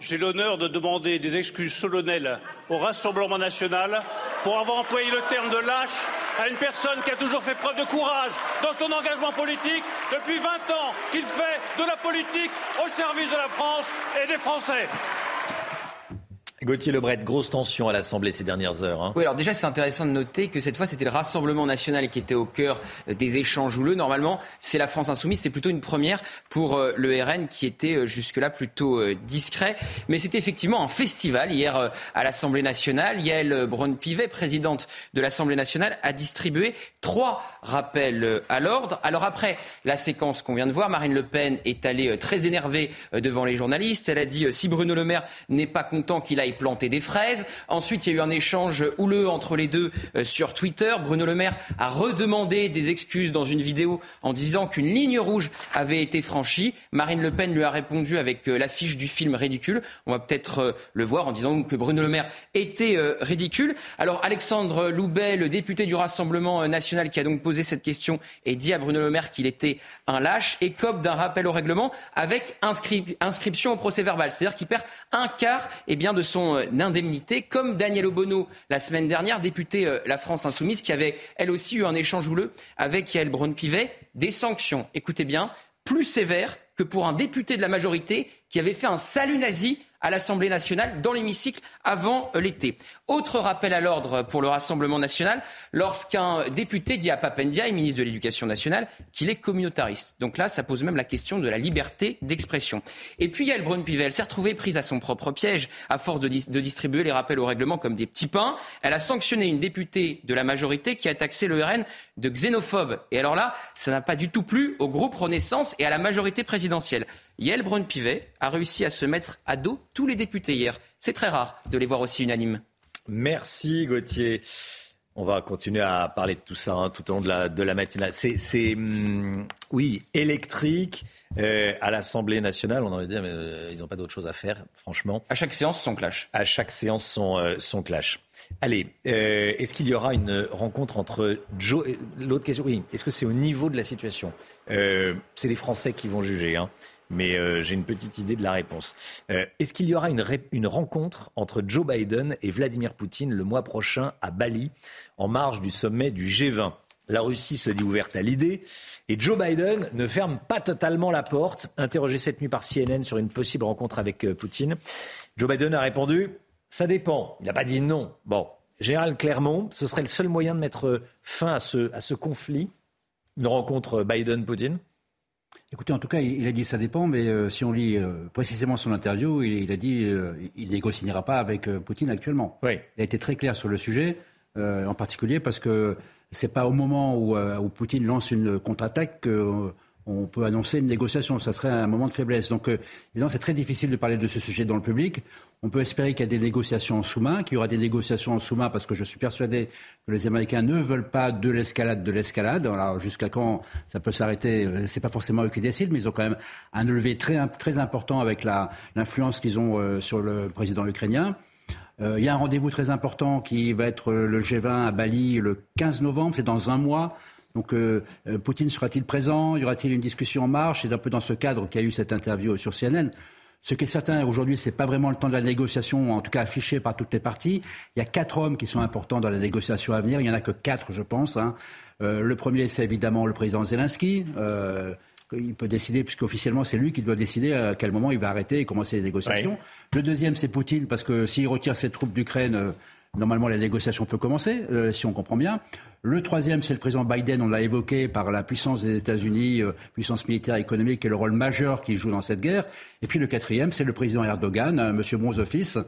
J'ai l'honneur de demander des excuses solennelles au Rassemblement national pour avoir employé le terme de lâche à une personne qui a toujours fait preuve de courage dans son engagement politique depuis 20 ans, qu'il fait de la politique au service de la France et des Français. Gauthier Lebret, grosse tension à l'Assemblée ces dernières heures. hein. Oui, alors déjà, c'est intéressant de noter que cette fois, c'était le Rassemblement national qui était au cœur euh, des échanges houleux. Normalement, c'est la France insoumise. C'est plutôt une première pour euh, le RN qui était euh, jusque-là plutôt discret. Mais c'était effectivement un festival hier à l'Assemblée nationale. Yael Braun-Pivet, présidente de l'Assemblée nationale, a distribué trois rappels à l'ordre. Alors après la séquence qu'on vient de voir, Marine Le Pen est allée très énervée devant les journalistes. Elle a dit si Bruno Le Maire n'est pas content qu'il aille planter des fraises. Ensuite, il y a eu un échange houleux entre les deux euh, sur Twitter. Bruno Le Maire a redemandé des excuses dans une vidéo en disant qu'une ligne rouge avait été franchie. Marine Le Pen lui a répondu avec euh, l'affiche du film ridicule. On va peut-être euh, le voir en disant que Bruno Le Maire était ridicule. Alors Alexandre Loubet, le député du Rassemblement national qui a donc posé cette question et dit à Bruno Le Maire qu'il était un lâche, écope d'un rappel au règlement avec inscri- inscription au procès verbal. C'est-à-dire qu'il perd un quart eh bien, de son euh, indemnité, comme Daniel Obono la semaine dernière, député euh, La France Insoumise, qui avait elle aussi eu un échange houleux avec Yael Braun-Pivet, des sanctions, écoutez bien, plus sévères que pour un député de la majorité qui avait fait un salut nazi à l'Assemblée nationale dans l'hémicycle avant euh, l'été. Autre rappel à l'ordre pour le Rassemblement national, lorsqu'un député dit à Papendia, ministre de l'Éducation nationale, qu'il est communautariste. Donc là, ça pose même la question de la liberté d'expression. Et puis, il y a le Brun-Pivet, elle s'est retrouvée prise à son propre piège, à force de distribuer les rappels au règlement comme des petits pains. Elle a sanctionné une députée de la majorité qui a taxé le RN de xénophobe. Et alors là, ça n'a pas du tout plu au groupe Renaissance et à la majorité présidentielle. Yael Braun-Pivet a réussi à se mettre à dos tous les députés hier. C'est très rare de les voir aussi unanimes. Merci Gauthier. On va continuer à parler de tout ça hein, tout au long de la, de la matinale. C'est, hum, oui, électrique. euh, à l'Assemblée nationale, on aurait dit, mais euh, ils n'ont pas d'autre chose à faire, franchement. À chaque séance, son clash. À chaque séance, son, euh, son clash. Allez, est-ce qu'il y aura une rencontre entre Joe... L'autre question, oui, est-ce que c'est au niveau de la situation? C'est les Français qui vont juger, hein, mais euh, j'ai une petite idée de la réponse. Euh, est-ce qu'il y aura une, rencontre entre Joe Biden et Vladimir Poutine le mois prochain à Bali, en marge du sommet du G20 La Russie se dit ouverte à l'idée. Et Joe Biden ne ferme pas totalement la porte. Interrogé cette nuit par CNN sur une possible rencontre avec euh, Poutine, Joe Biden a répondu Ça dépend. Il n'a pas dit non. Bon, Général Clermont, ce serait le seul moyen de mettre fin à ce conflit, une rencontre Biden-Poutine? Écoutez, en tout cas, il il a dit ça dépend, mais euh, si on lit euh, précisément son interview, il, il a dit euh, il négociera pas avec euh, Poutine actuellement. Oui. Il a été très clair sur le sujet, en particulier parce que c'est pas au moment où, où Poutine lance une contre-attaque que on peut annoncer une négociation. Ça serait un moment de faiblesse. Donc, euh, évidemment, c'est très difficile de parler de ce sujet dans le public. On peut espérer qu'il y a des négociations en sous-main, qu'il y aura des négociations en sous-main, parce que je suis persuadé que les Américains ne veulent pas de l'escalade de l'escalade. Alors, jusqu'à quand ça peut s'arrêter euh, C'est pas forcément eux qui décident, mais ils ont quand même un levier très, très important avec l'influence qu'ils ont euh, sur le président ukrainien. il y a un rendez-vous très important qui va être le G20 à Bali le 15 novembre, c'est dans un mois. Donc, euh, euh, Poutine sera-t-il présent? Y aura-t-il une discussion en marche? C'est un peu dans ce cadre qu'il y a eu cette interview sur CNN. Ce qui est certain aujourd'hui, ce n'est pas vraiment le temps de la négociation, en tout cas affiché par toutes les parties. Il y a quatre hommes qui sont importants dans la négociation à venir. Il n'y en a que quatre, je pense. Hein. Euh, le premier, c'est évidemment le président Zelensky. il peut décider, puisqu'officiellement, c'est lui qui doit décider à quel moment il va arrêter et commencer les négociations. Le deuxième, c'est Poutine, parce que s'il retire ses troupes d'Ukraine, normalement, la négociation peut commencer, si on comprend bien. Le troisième, c'est le président Biden, on l'a évoqué, par la puissance des États-Unis, euh, puissance militaire économique et le rôle majeur qu'il joue dans cette guerre. Et puis le quatrième, c'est le président Erdogan, euh, M. Bronzoffice,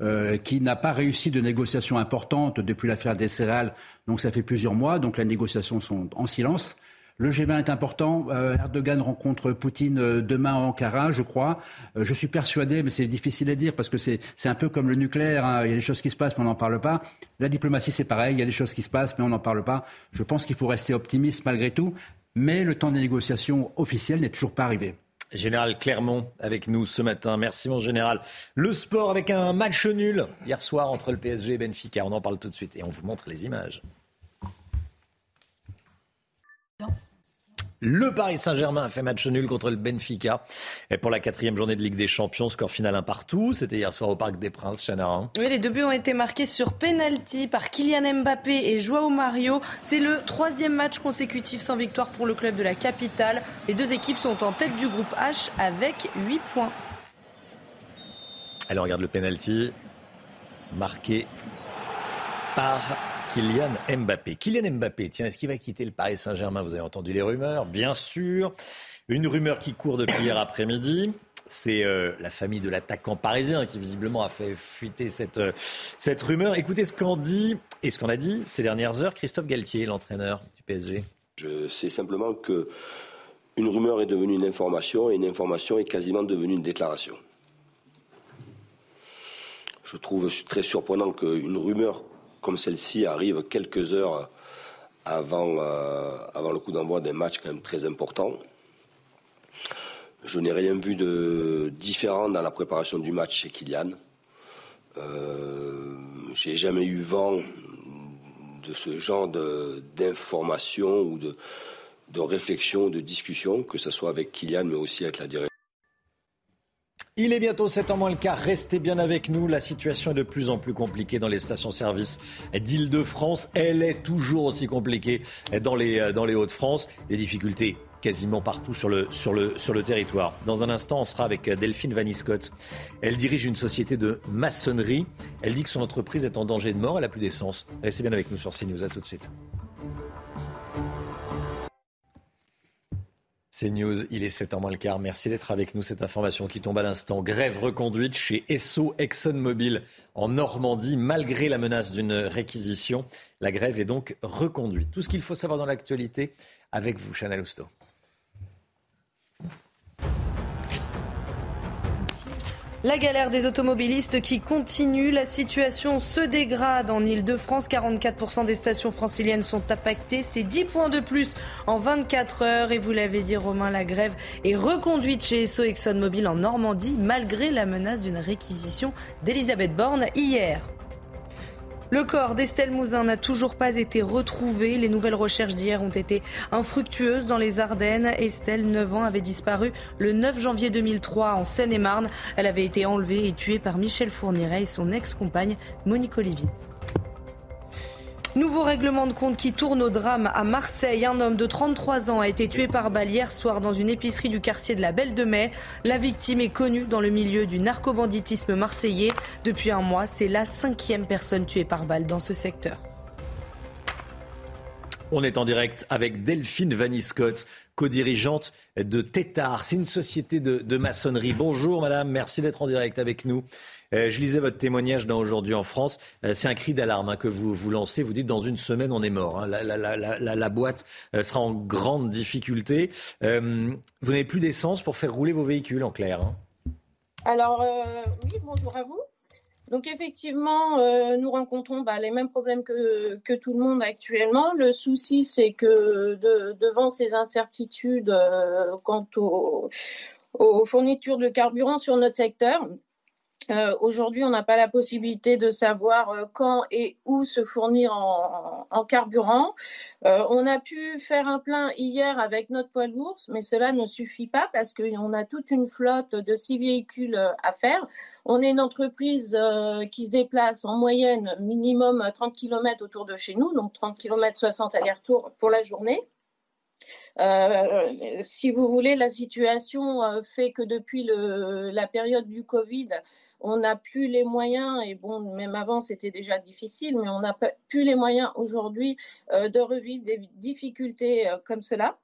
euh, qui n'a pas réussi de négociations importantes depuis l'affaire des céréales. Donc ça fait plusieurs mois, donc les négociations sont en silence. Le G20 est important. Euh, Erdogan rencontre Poutine euh, demain à Ankara, je crois. Euh, je suis persuadé, mais c'est difficile à dire parce que c'est un peu comme le nucléaire. Hein. Il y a des choses qui se passent, mais on n'en parle pas. La diplomatie, c'est pareil. Il y a des choses qui se passent, mais on n'en parle pas. Je pense qu'il faut rester optimiste malgré tout. Mais le temps des négociations officielles n'est toujours pas arrivé. Général Clermont avec nous ce matin. Merci mon général. Le sport avec un match nul hier soir entre le PSG et Benfica. On en parle tout de suite et on vous montre les images. Le Paris Saint-Germain a fait match nul contre le Benfica et pour la quatrième journée de Ligue des Champions. Score final un partout. C'était hier soir au Parc des Princes, Chanarin. Oui, les deux buts ont été marqués sur penalty par Kylian Mbappé et Joao Mario. C'est le troisième match consécutif sans victoire pour le club de la capitale. Les deux équipes sont en tête du groupe H avec 8 points. Allez, on regarde le penalty marqué par Kylian Mbappé. Kylian Mbappé, tiens, est-ce qu'il va quitter le Paris Saint-Germain? Vous avez entendu les rumeurs, bien sûr. Une rumeur qui court depuis hier après-midi. C'est euh, la famille de l'attaquant parisien qui visiblement a fait fuiter cette, euh, cette rumeur. Écoutez ce qu'en dit et ce qu'on a dit ces dernières heures Christophe Galtier, l'entraîneur du PSG. Je sais simplement que une rumeur est devenue une information et une information est quasiment devenue une déclaration. Je trouve très surprenant qu'une rumeur comme celle-ci arrive quelques heures avant, euh, avant le coup d'envoi d'un match quand même très important. Je n'ai rien vu de différent dans la préparation du match chez Kylian. Euh, J'ai jamais eu vent de ce genre d'informations ou de, de réflexion, de discussion, que ce soit avec Kylian mais aussi avec la direction. Il est bientôt 7 ans moins le quart. Restez bien avec nous. La situation est de plus en plus compliquée dans les stations-service d'Île-de-France. Elle est toujours aussi compliquée dans les, dans les Hauts-de-France. Les difficultés quasiment partout sur le, sur, le, sur le territoire. Dans un instant, on sera avec Delphine Vaniscott. Elle dirige une société de maçonnerie. Elle dit que son entreprise est en danger de mort. Elle n'a plus d'essence. Restez bien avec nous sur CNews. À tout de suite. C'est News, il est 7 h moins le quart. Merci d'être avec nous. Cette information qui tombe à l'instant. Grève reconduite chez Esso ExxonMobil en Normandie, malgré la menace d'une réquisition. La grève est donc reconduite. Tout ce qu'il faut savoir dans l'actualité avec vous, Chanel Housteau. La galère des automobilistes qui continue. La situation se dégrade en Ile-de-France. 44% des stations franciliennes sont impactées. C'est 10 points de plus en 24 heures. Et vous l'avez dit, Romain, la grève est reconduite chez Esso ExxonMobil en Normandie, malgré la menace d'une réquisition d'Elisabeth Borne hier. Le corps d'Estelle Mouzin n'a toujours pas été retrouvé. Les nouvelles recherches d'hier ont été infructueuses dans les Ardennes. Estelle, 9 ans, avait disparu le 9 janvier 2003 en Seine-et-Marne. Elle avait été enlevée et tuée par Michel Fourniret et son ex-compagne Monique Olivier. Nouveau règlement de compte qui tourne au drame à Marseille. Un homme de 33 ans a été tué par balle hier soir dans une épicerie du quartier de la Belle de Mai. La victime est connue dans le milieu du narcobanditisme marseillais. Depuis un mois, c'est la cinquième personne tuée par balle dans ce secteur. On est en direct avec Delphine Vaniscott, co-dirigeante de Tétard. C'est une société de, maçonnerie. Bonjour madame, merci d'être en direct avec nous. Euh, je lisais votre témoignage dans Aujourd'hui en France. Euh, c'est un cri d'alarme hein, que vous, vous lancez. Vous dites dans une semaine on est mort. Hein. La, boîte euh, sera en grande difficulté. vous n'avez plus d'essence pour faire rouler vos véhicules en clair. Hein. Alors oui, bonjour à vous. Donc effectivement, nous rencontrons bah, les mêmes problèmes que, tout le monde actuellement. Le souci, c'est que devant ces incertitudes quant aux, fournitures de carburant sur notre secteur, euh, Aujourd'hui, on n'a pas la possibilité de savoir quand et où se fournir en, carburant. on a pu faire un plein hier avec notre poids lourd, mais cela ne suffit pas parce qu'on a toute une flotte de six véhicules à faire. On est une entreprise euh, qui se déplace en moyenne minimum 30 km autour de chez nous, donc 30 km 60 allers-retours pour la journée. Euh, si vous voulez, la situation euh, fait que depuis la période du Covid, on n'a plus les moyens, et bon, même avant c'était déjà difficile, mais on n'a plus les moyens aujourd'hui de revivre des difficultés comme cela.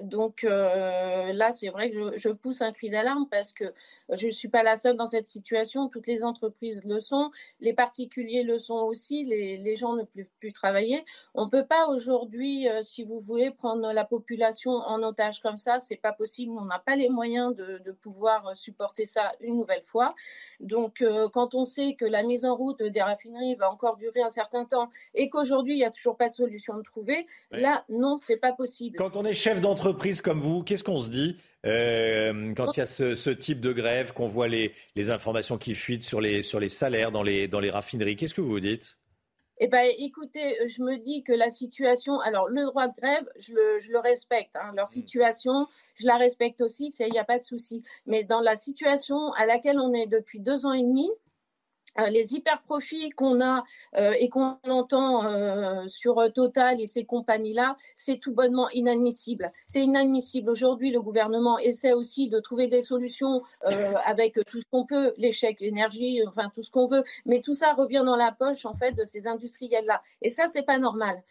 Donc euh, là, c'est vrai que je, pousse un cri d'alarme parce que je ne suis pas la seule dans cette situation. Toutes les entreprises le sont, les particuliers le sont aussi, les, gens ne peuvent plus travailler. On ne peut pas aujourd'hui, euh, si vous voulez, prendre la population en otage comme ça. C'est pas possible. On n'a pas les moyens de, pouvoir supporter ça une nouvelle fois. Donc euh, quand on sait que la mise en route des raffineries va encore durer un certain temps et qu'aujourd'hui il n'y a toujours pas de solution de trouver, là non, c'est pas possible. Quand on est chef d'entreprise entreprises comme vous, qu'est-ce qu'on se dit euh, quand il y a ce, type de grève, qu'on voit les, informations qui fuitent sur les, sur les salaires dans les, dans les raffineries Qu'est-ce que vous vous dites? Eh ben, écoutez, je me dis que la situation, alors le droit de grève, je le, je le respecte. Hein. leur hmm. situation, je la respecte aussi, il n'y a pas de souci. Mais dans la situation à laquelle on est depuis deux ans et demi, les hyper profits qu'on a euh, et qu'on entend euh, sur Total et ces compagnies-là, c'est tout bonnement inadmissible. C'est inadmissible. Aujourd'hui, le gouvernement essaie aussi de trouver des solutions avec tout ce qu'on peut, l'échec, l'énergie, enfin tout ce qu'on veut, mais tout ça revient dans la poche en fait de ces industriels-là. Et ça, c'est pas normal.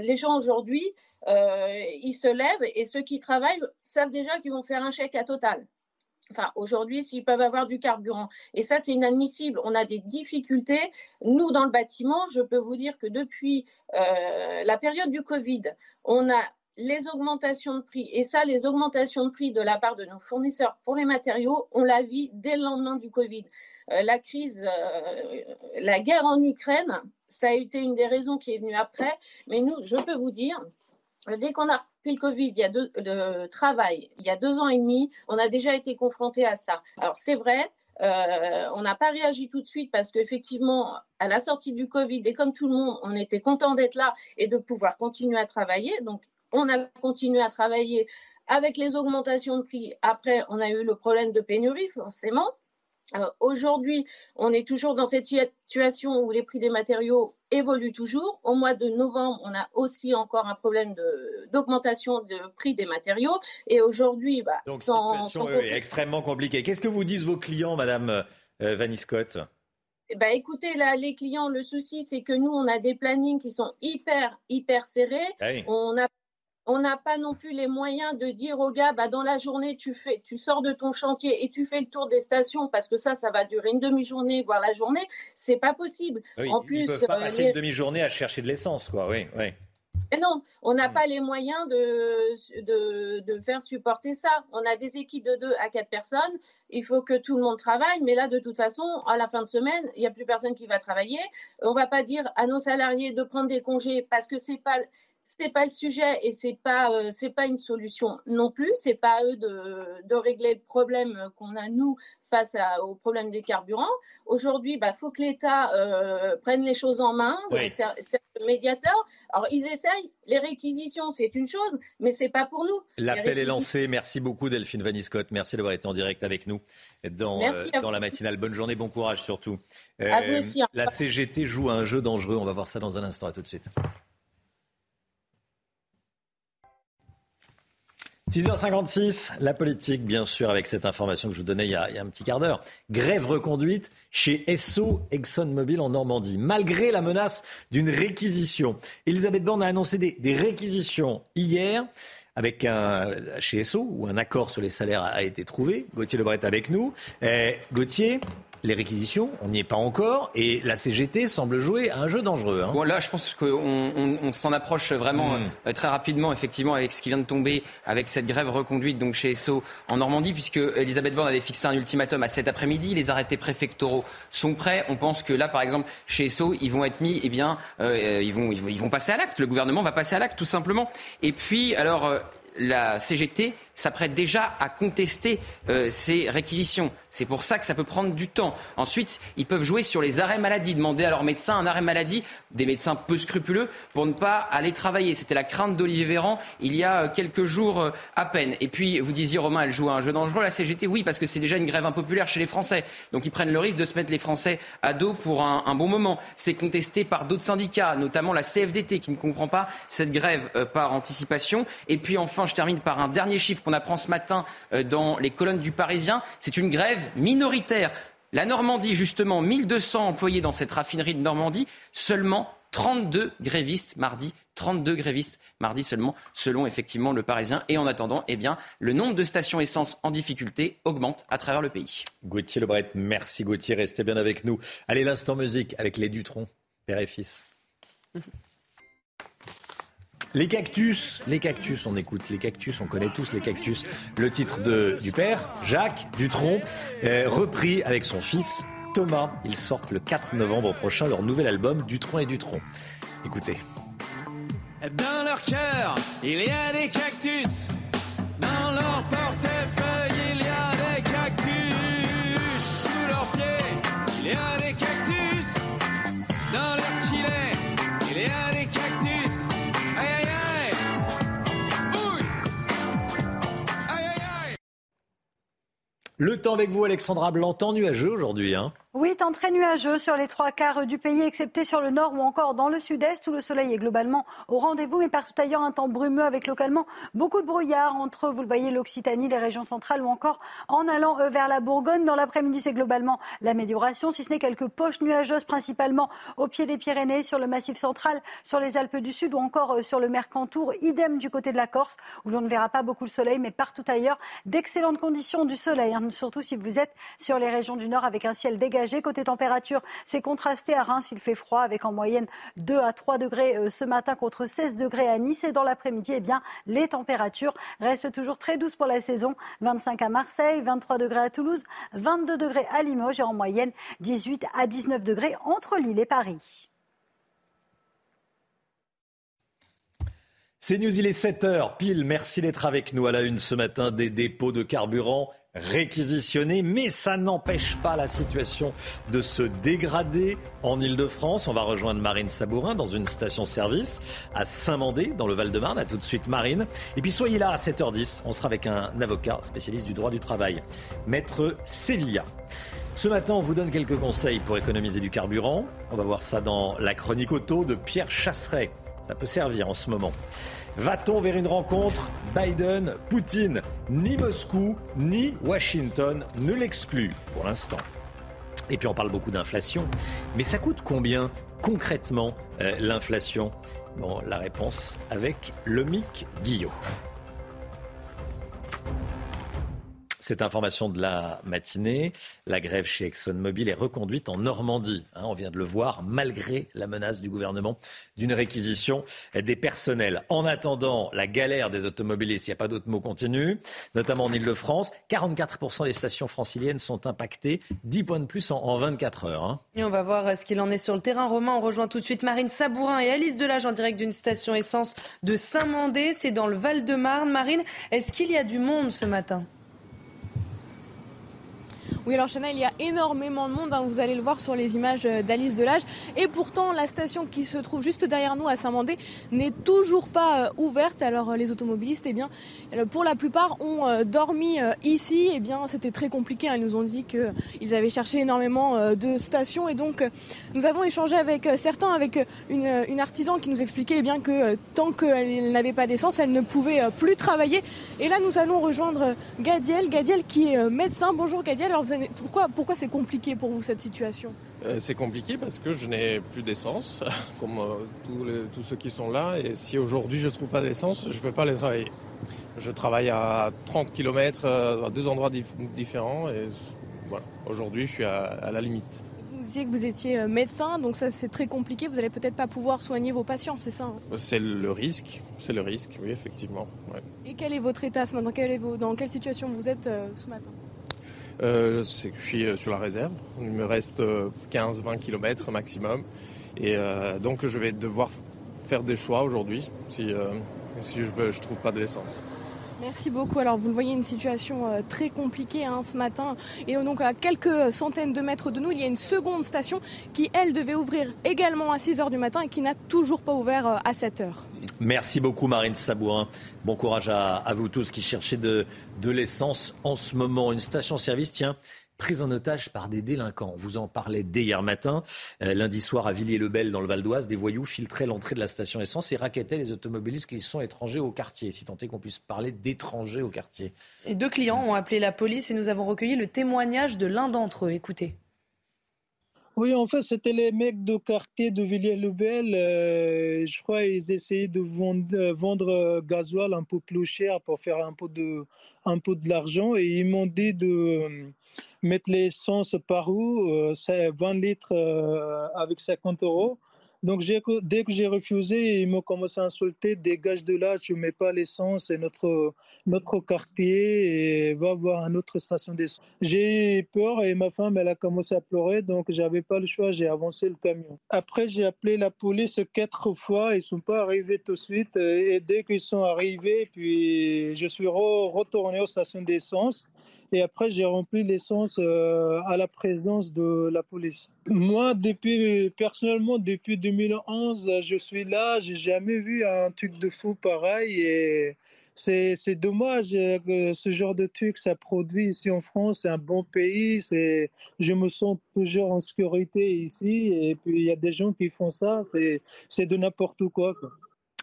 les gens aujourd'hui, ils se lèvent et ceux qui travaillent savent déjà qu'ils vont faire un chèque à Total. Enfin, aujourd'hui, s'ils peuvent avoir du carburant. Et ça, c'est inadmissible. On a des difficultés. Nous, dans le bâtiment, je peux vous dire que depuis euh, la période du Covid, on a les augmentations de prix. Et ça, les augmentations de prix de la part de nos fournisseurs pour les matériaux, on l'a vu dès le lendemain du Covid. Euh, la crise, euh, la guerre en Ukraine, ça a été une des raisons qui est venue après. Mais nous, je peux vous dire, dès qu'on a le Covid, il y a deux, le travail, il y a deux ans et demi, on a déjà été confronté à ça. Alors c'est vrai, euh, on n'a pas réagi tout de suite parce qu'effectivement, à la sortie du Covid, et comme tout le monde, on était content d'être là et de pouvoir continuer à travailler. Donc, on a continué à travailler avec les augmentations de prix. Après, on a eu le problème de pénurie, forcément. Euh, aujourd'hui, on est toujours dans cette situation où les prix des matériaux évoluent toujours. Au mois de novembre, on a aussi encore un problème d'augmentation de, prix des matériaux. Et aujourd'hui, bah, Donc, situation est extrêmement compliquée. Qu'est-ce que vous disent vos clients, Madame euh, Vanny Scott bah, écoutez, là, les clients, le souci, c'est que nous, on a des plannings qui sont hyper, hyper serrés. Ah on a on n'a pas non plus les moyens de dire aux gars, bah, dans la journée, tu, fais, tu sors de ton chantier et tu fais le tour des stations parce que ça, ça va durer une demi-journée, voire la journée. C'est pas possible. en plus, ils peuvent pas euh, passer une demi-journée à chercher de l'essence, quoi. Oui, oui. non, on n'a mm. pas les moyens de, de, de, faire supporter ça. On a des équipes de deux à quatre personnes. Il faut que tout le monde travaille. Mais là, de toute façon, à la fin de semaine, il n'y a plus personne qui va travailler. On ne va pas dire à nos salariés de prendre des congés parce que c'est pas n'est pas le sujet et c'est pas euh, c'est pas une solution non plus. C'est pas à eux de, de, régler le problème qu'on a nous face à, au problème des carburants. Aujourd'hui, il bah, faut que l'État euh, prenne les choses en main, c'est le médiateur. Alors ils essayent. Les réquisitions, c'est une chose, mais c'est pas pour nous. L'appel est lancé. Merci beaucoup Delphine Vaniscott. Merci d'avoir été en direct avec nous dans, euh, dans la matinale. Bonne journée, bon courage surtout. la CGT joue un jeu dangereux. On va voir ça dans un instant. À tout de suite. 6h56, la politique, bien sûr, avec cette information que je vous donnais il y a, un petit quart d'heure. Grève reconduite chez Esso ExxonMobil en Normandie, malgré la menace d'une réquisition. Elisabeth Borne a annoncé des, réquisitions hier avec un, chez Esso, où un accord sur les salaires a, été trouvé. Gauthier Lebret avec nous. Eh, Gauthier, les réquisitions, on n'y est pas encore, et la CGT semble jouer à un jeu dangereux. Hein. Bon, là, je pense qu'on s'en approche vraiment hmm. euh, très rapidement, effectivement, avec ce qui vient de tomber, avec cette grève reconduite donc chez SO en Normandie, puisque Elisabeth Borne avait fixé un ultimatum à cet après-midi. Les arrêtés préfectoraux sont prêts. On pense que là, par exemple, chez SO, ils vont être mis, eh bien, euh, ils, vont, ils, vont, passer à l'acte. Le gouvernement va passer à l'acte, tout simplement. Et puis, alors, euh, la CGT s'apprête déjà à contester ces réquisitions. C'est pour ça que ça peut prendre du temps. Ensuite, ils peuvent jouer sur les arrêts maladie, demander à leurs médecins un arrêt maladie, des médecins peu scrupuleux, pour ne pas aller travailler. C'était la crainte d'Olivier Véran il y a quelques jours euh, à peine. Et puis, vous disiez, Romain, elle joue à un jeu dangereux. La CGT, oui, parce que c'est déjà une grève impopulaire chez les Français. Donc, ils prennent le risque de se mettre les Français à dos pour un, bon moment. C'est contesté par d'autres syndicats, notamment la CFDT, qui ne comprend pas cette grève euh, par anticipation. Et puis, enfin, je termine par un dernier chiffre qu'on apprend ce matin euh, dans les colonnes du Parisien. C'est une grève minoritaire. La Normandie, justement, 1200 employés dans cette raffinerie de Normandie, seulement 32 grévistes mardi, 32 grévistes mardi seulement, selon effectivement le Parisien. Et en attendant, eh bien, le nombre de stations essence en difficulté augmente à travers le pays. Gauthier Lebret, merci Gauthier, restez bien avec nous. Allez, l'instant musique avec les Dutron, père et fils. Les cactus, les cactus, on écoute les cactus, on connaît tous les cactus. Le titre de, du père, Jacques Dutronc, euh, repris avec son fils Thomas. Ils sortent le 4 novembre prochain leur nouvel album Dutronc et Dutronc. Écoutez. Dans leur cœur, il y a des cactus. Dans leur portefeuille, Le temps avec vous, Alexandra Blanc, temps nuageux aujourd'hui. Hein oui, temps très nuageux sur les trois quarts du pays, excepté sur le nord ou encore dans le sud-est, où le soleil est globalement au rendez-vous, mais partout ailleurs un temps brumeux avec localement beaucoup de brouillard entre, vous le voyez, l'Occitanie, les régions centrales ou encore en allant euh, vers la Bourgogne. Dans l'après-midi, c'est globalement l'amélioration, si ce n'est quelques poches nuageuses, principalement au pied des Pyrénées, sur le massif central, sur les Alpes du Sud ou encore euh, sur le Mercantour. Idem du côté de la Corse, où l'on ne verra pas beaucoup le soleil, mais partout ailleurs, d'excellentes conditions du soleil, hein, surtout si vous êtes sur les régions du nord avec un ciel dégagé Côté température, c'est contrasté à Reims, il fait froid avec en moyenne 2 à 3 degrés euh, ce matin contre 16 degrés à Nice. Et dans l'après-midi, eh les températures restent toujours très douces pour la saison. 25 à Marseille, 23 degrés à Toulouse, 22 degrés à Limoges et en moyenne 18 à 19 degrés entre Lille et Paris. C'est News, il est 7h pile. Merci d'être avec nous à la une ce matin des dépôts de carburant réquisitionnés, mais ça n'empêche pas la situation de se dégrader en Ile-de-France. On va rejoindre Marine Sabourin dans une station-service à Saint-Mandé, dans le Val-de-Marne. À tout de suite, Marine. Et puis soyez là à 7h10. On sera avec un avocat spécialiste du droit du travail, Maître Sevilla. Ce matin, on vous donne quelques conseils pour économiser du carburant. On va voir ça dans la chronique auto de Pierre Chasseret. Ça peut servir en ce moment. Va-t-on vers une rencontre Biden-Poutine Ni Moscou, ni Washington ne l'excluent pour l'instant. Et puis on parle beaucoup d'inflation. Mais ça coûte combien concrètement euh, l'inflation? Bon, la réponse avec le Mic Guillot. Cette information de la matinée, la grève chez ExxonMobil est reconduite en Normandie. Hein, on vient de le voir, malgré la menace du gouvernement d'une réquisition des personnels. En attendant, la galère des automobilistes, il n'y a pas d'autre mot continue, notamment en Ile-de-France. 44% des stations franciliennes sont impactées, 10 points de plus en, 24 heures. Hein. On va voir euh, ce qu'il en est sur le terrain. Romain, on rejoint tout de suite Marine Sabourin et Alice Delage en direct d'une station essence de Saint-Mandé. C'est dans le Val-de-Marne. Marine, est-ce qu'il y a du monde ce matin? Oui, alors Chana, il y a énormément de monde. hein. Vous allez le voir sur les images euh, d'Alice Delage. Et pourtant, la station qui se trouve juste derrière nous à Saint-Mandé n'est toujours pas euh, ouverte. Alors euh, les automobilistes, eh bien, pour la plupart, ont dormi ici. Eh bien, c'était très compliqué. hein. Ils nous ont dit qu'ils avaient cherché énormément de stations. Et donc, nous avons échangé avec certains, avec une, artisan qui nous expliquait eh bien que tant qu'elle n'avait pas d'essence, elle ne pouvait plus travailler. Et là, nous allons rejoindre Gadiel. Gadiel qui est médecin. Bonjour Gadiel. Alors, vous avez- pourquoi, pourquoi c'est compliqué pour vous cette situation Euh, C'est compliqué parce que je n'ai plus d'essence, comme euh, tous, les- tous ceux qui sont là. Et si aujourd'hui je ne trouve pas d'essence, je ne peux pas aller travailler. Je travaille à 30 km à deux endroits dif- différents. Et voilà, aujourd'hui je suis à, à la limite. Vous disiez que vous étiez euh, médecin, donc ça c'est très compliqué. Vous n'allez peut-être pas pouvoir soigner vos patients, c'est ça hein? C'est le risque, c'est le risque, oui, effectivement. ouais. Et quel est votre état ce matin? Quel est vos- Dans quelle situation vous êtes euh, ce matin? Euh, je suis euh, sur la réserve. Il me reste 15-20 km maximum. Et euh, donc je vais devoir faire des choix aujourd'hui si, euh, si je ne trouve pas de l'essence. Merci beaucoup. Alors vous le voyez, une situation euh, très compliquée hein, ce matin. Et euh, donc à quelques centaines de mètres de nous, il y a une seconde station qui, elle, devait ouvrir également à 6 heures du matin et qui n'a toujours pas ouvert euh, à 7 heures. Merci beaucoup Marine Sabourin. Bon courage à, à vous tous qui cherchez de, de l'essence en ce moment. Une station-service, tiens, prise en otage par des délinquants. On vous en parlait dès hier matin. Euh, lundi soir à Villiers-le-Bel dans le Val d'Oise, des voyous filtraient l'entrée de la station essence et raquettaient les automobilistes qui sont étrangers au quartier. Si tant est qu'on puisse parler d'étrangers au quartier. Et deux clients ont appelé la police et nous avons recueilli le témoignage de l'un d'entre eux. Écoutez. Oui, en fait, c'était les mecs de quartier de Villiers-le-Bel. euh, je crois qu'ils essayaient de vendre, euh, vendre euh, gasoil un peu plus cher pour faire un peu de, un peu de l'argent. Et ils m'ont dit de euh, mettre l'essence par où euh, c'est 20 litres euh, avec 50 euros. Donc, dès que j'ai refusé, ils m'ont commencé à insulter. Dégage de là, tu ne mets pas l'essence, c'est notre, notre quartier et va voir une autre station d'essence. J'ai eu peur et ma femme, elle a commencé à pleurer, donc j'avais pas le choix, j'ai avancé le camion. Après, j'ai appelé la police quatre fois, ils sont pas arrivés tout de suite. Et dès qu'ils sont arrivés, puis je suis re- retourné aux stations d'essence. Et après, j'ai rempli l'essence euh, à la présence de la police. Moi, personnellement, depuis 2011, je suis là. J'ai jamais vu un truc de fou pareil. Et c'est dommage que ce genre de truc, ça produit ici en France. C'est un bon pays. C'est, je me sens toujours en sécurité ici. Et puis, il y a des gens qui font ça. C'est de n'importe quoi, quoi.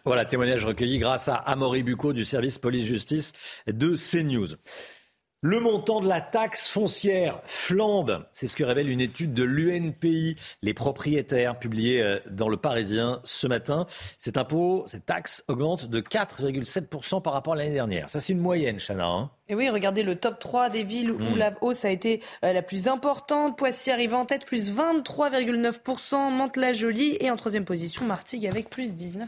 Voilà, témoignage recueilli grâce à Amaury Bucco du service police-justice de CNews. Le montant de la taxe foncière flambe. C'est ce que révèle une étude de l'UNPI, les propriétaires, publiée euh, dans le Parisien ce matin. Cet impôt, cette taxe augmente de 4,7% par rapport à l'année dernière. Ça, c'est une moyenne, Chana. hein. Et oui, regardez le top 3 des villes où Mm. la hausse a été euh, la plus importante. Poissy arrive en tête, plus 23,9%. Mantes-la-Jolie et en troisième position, Martigues avec plus 19%.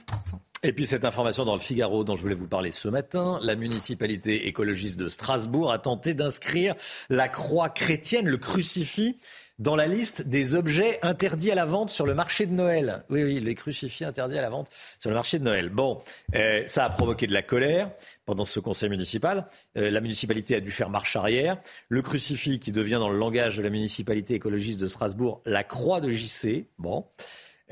Et puis cette information dans le Figaro dont je voulais vous parler ce matin, la municipalité écologiste de Strasbourg a tenté d'inscrire la croix chrétienne, le crucifix, dans la liste des objets interdits à la vente sur le marché de Noël. Oui, oui, les crucifix interdits à la vente sur le marché de Noël. Bon, euh, ça a provoqué de la colère pendant ce conseil municipal. Euh, la municipalité a dû faire marche arrière. Le crucifix qui devient dans le langage de la municipalité écologiste de Strasbourg la croix de JC. Bon.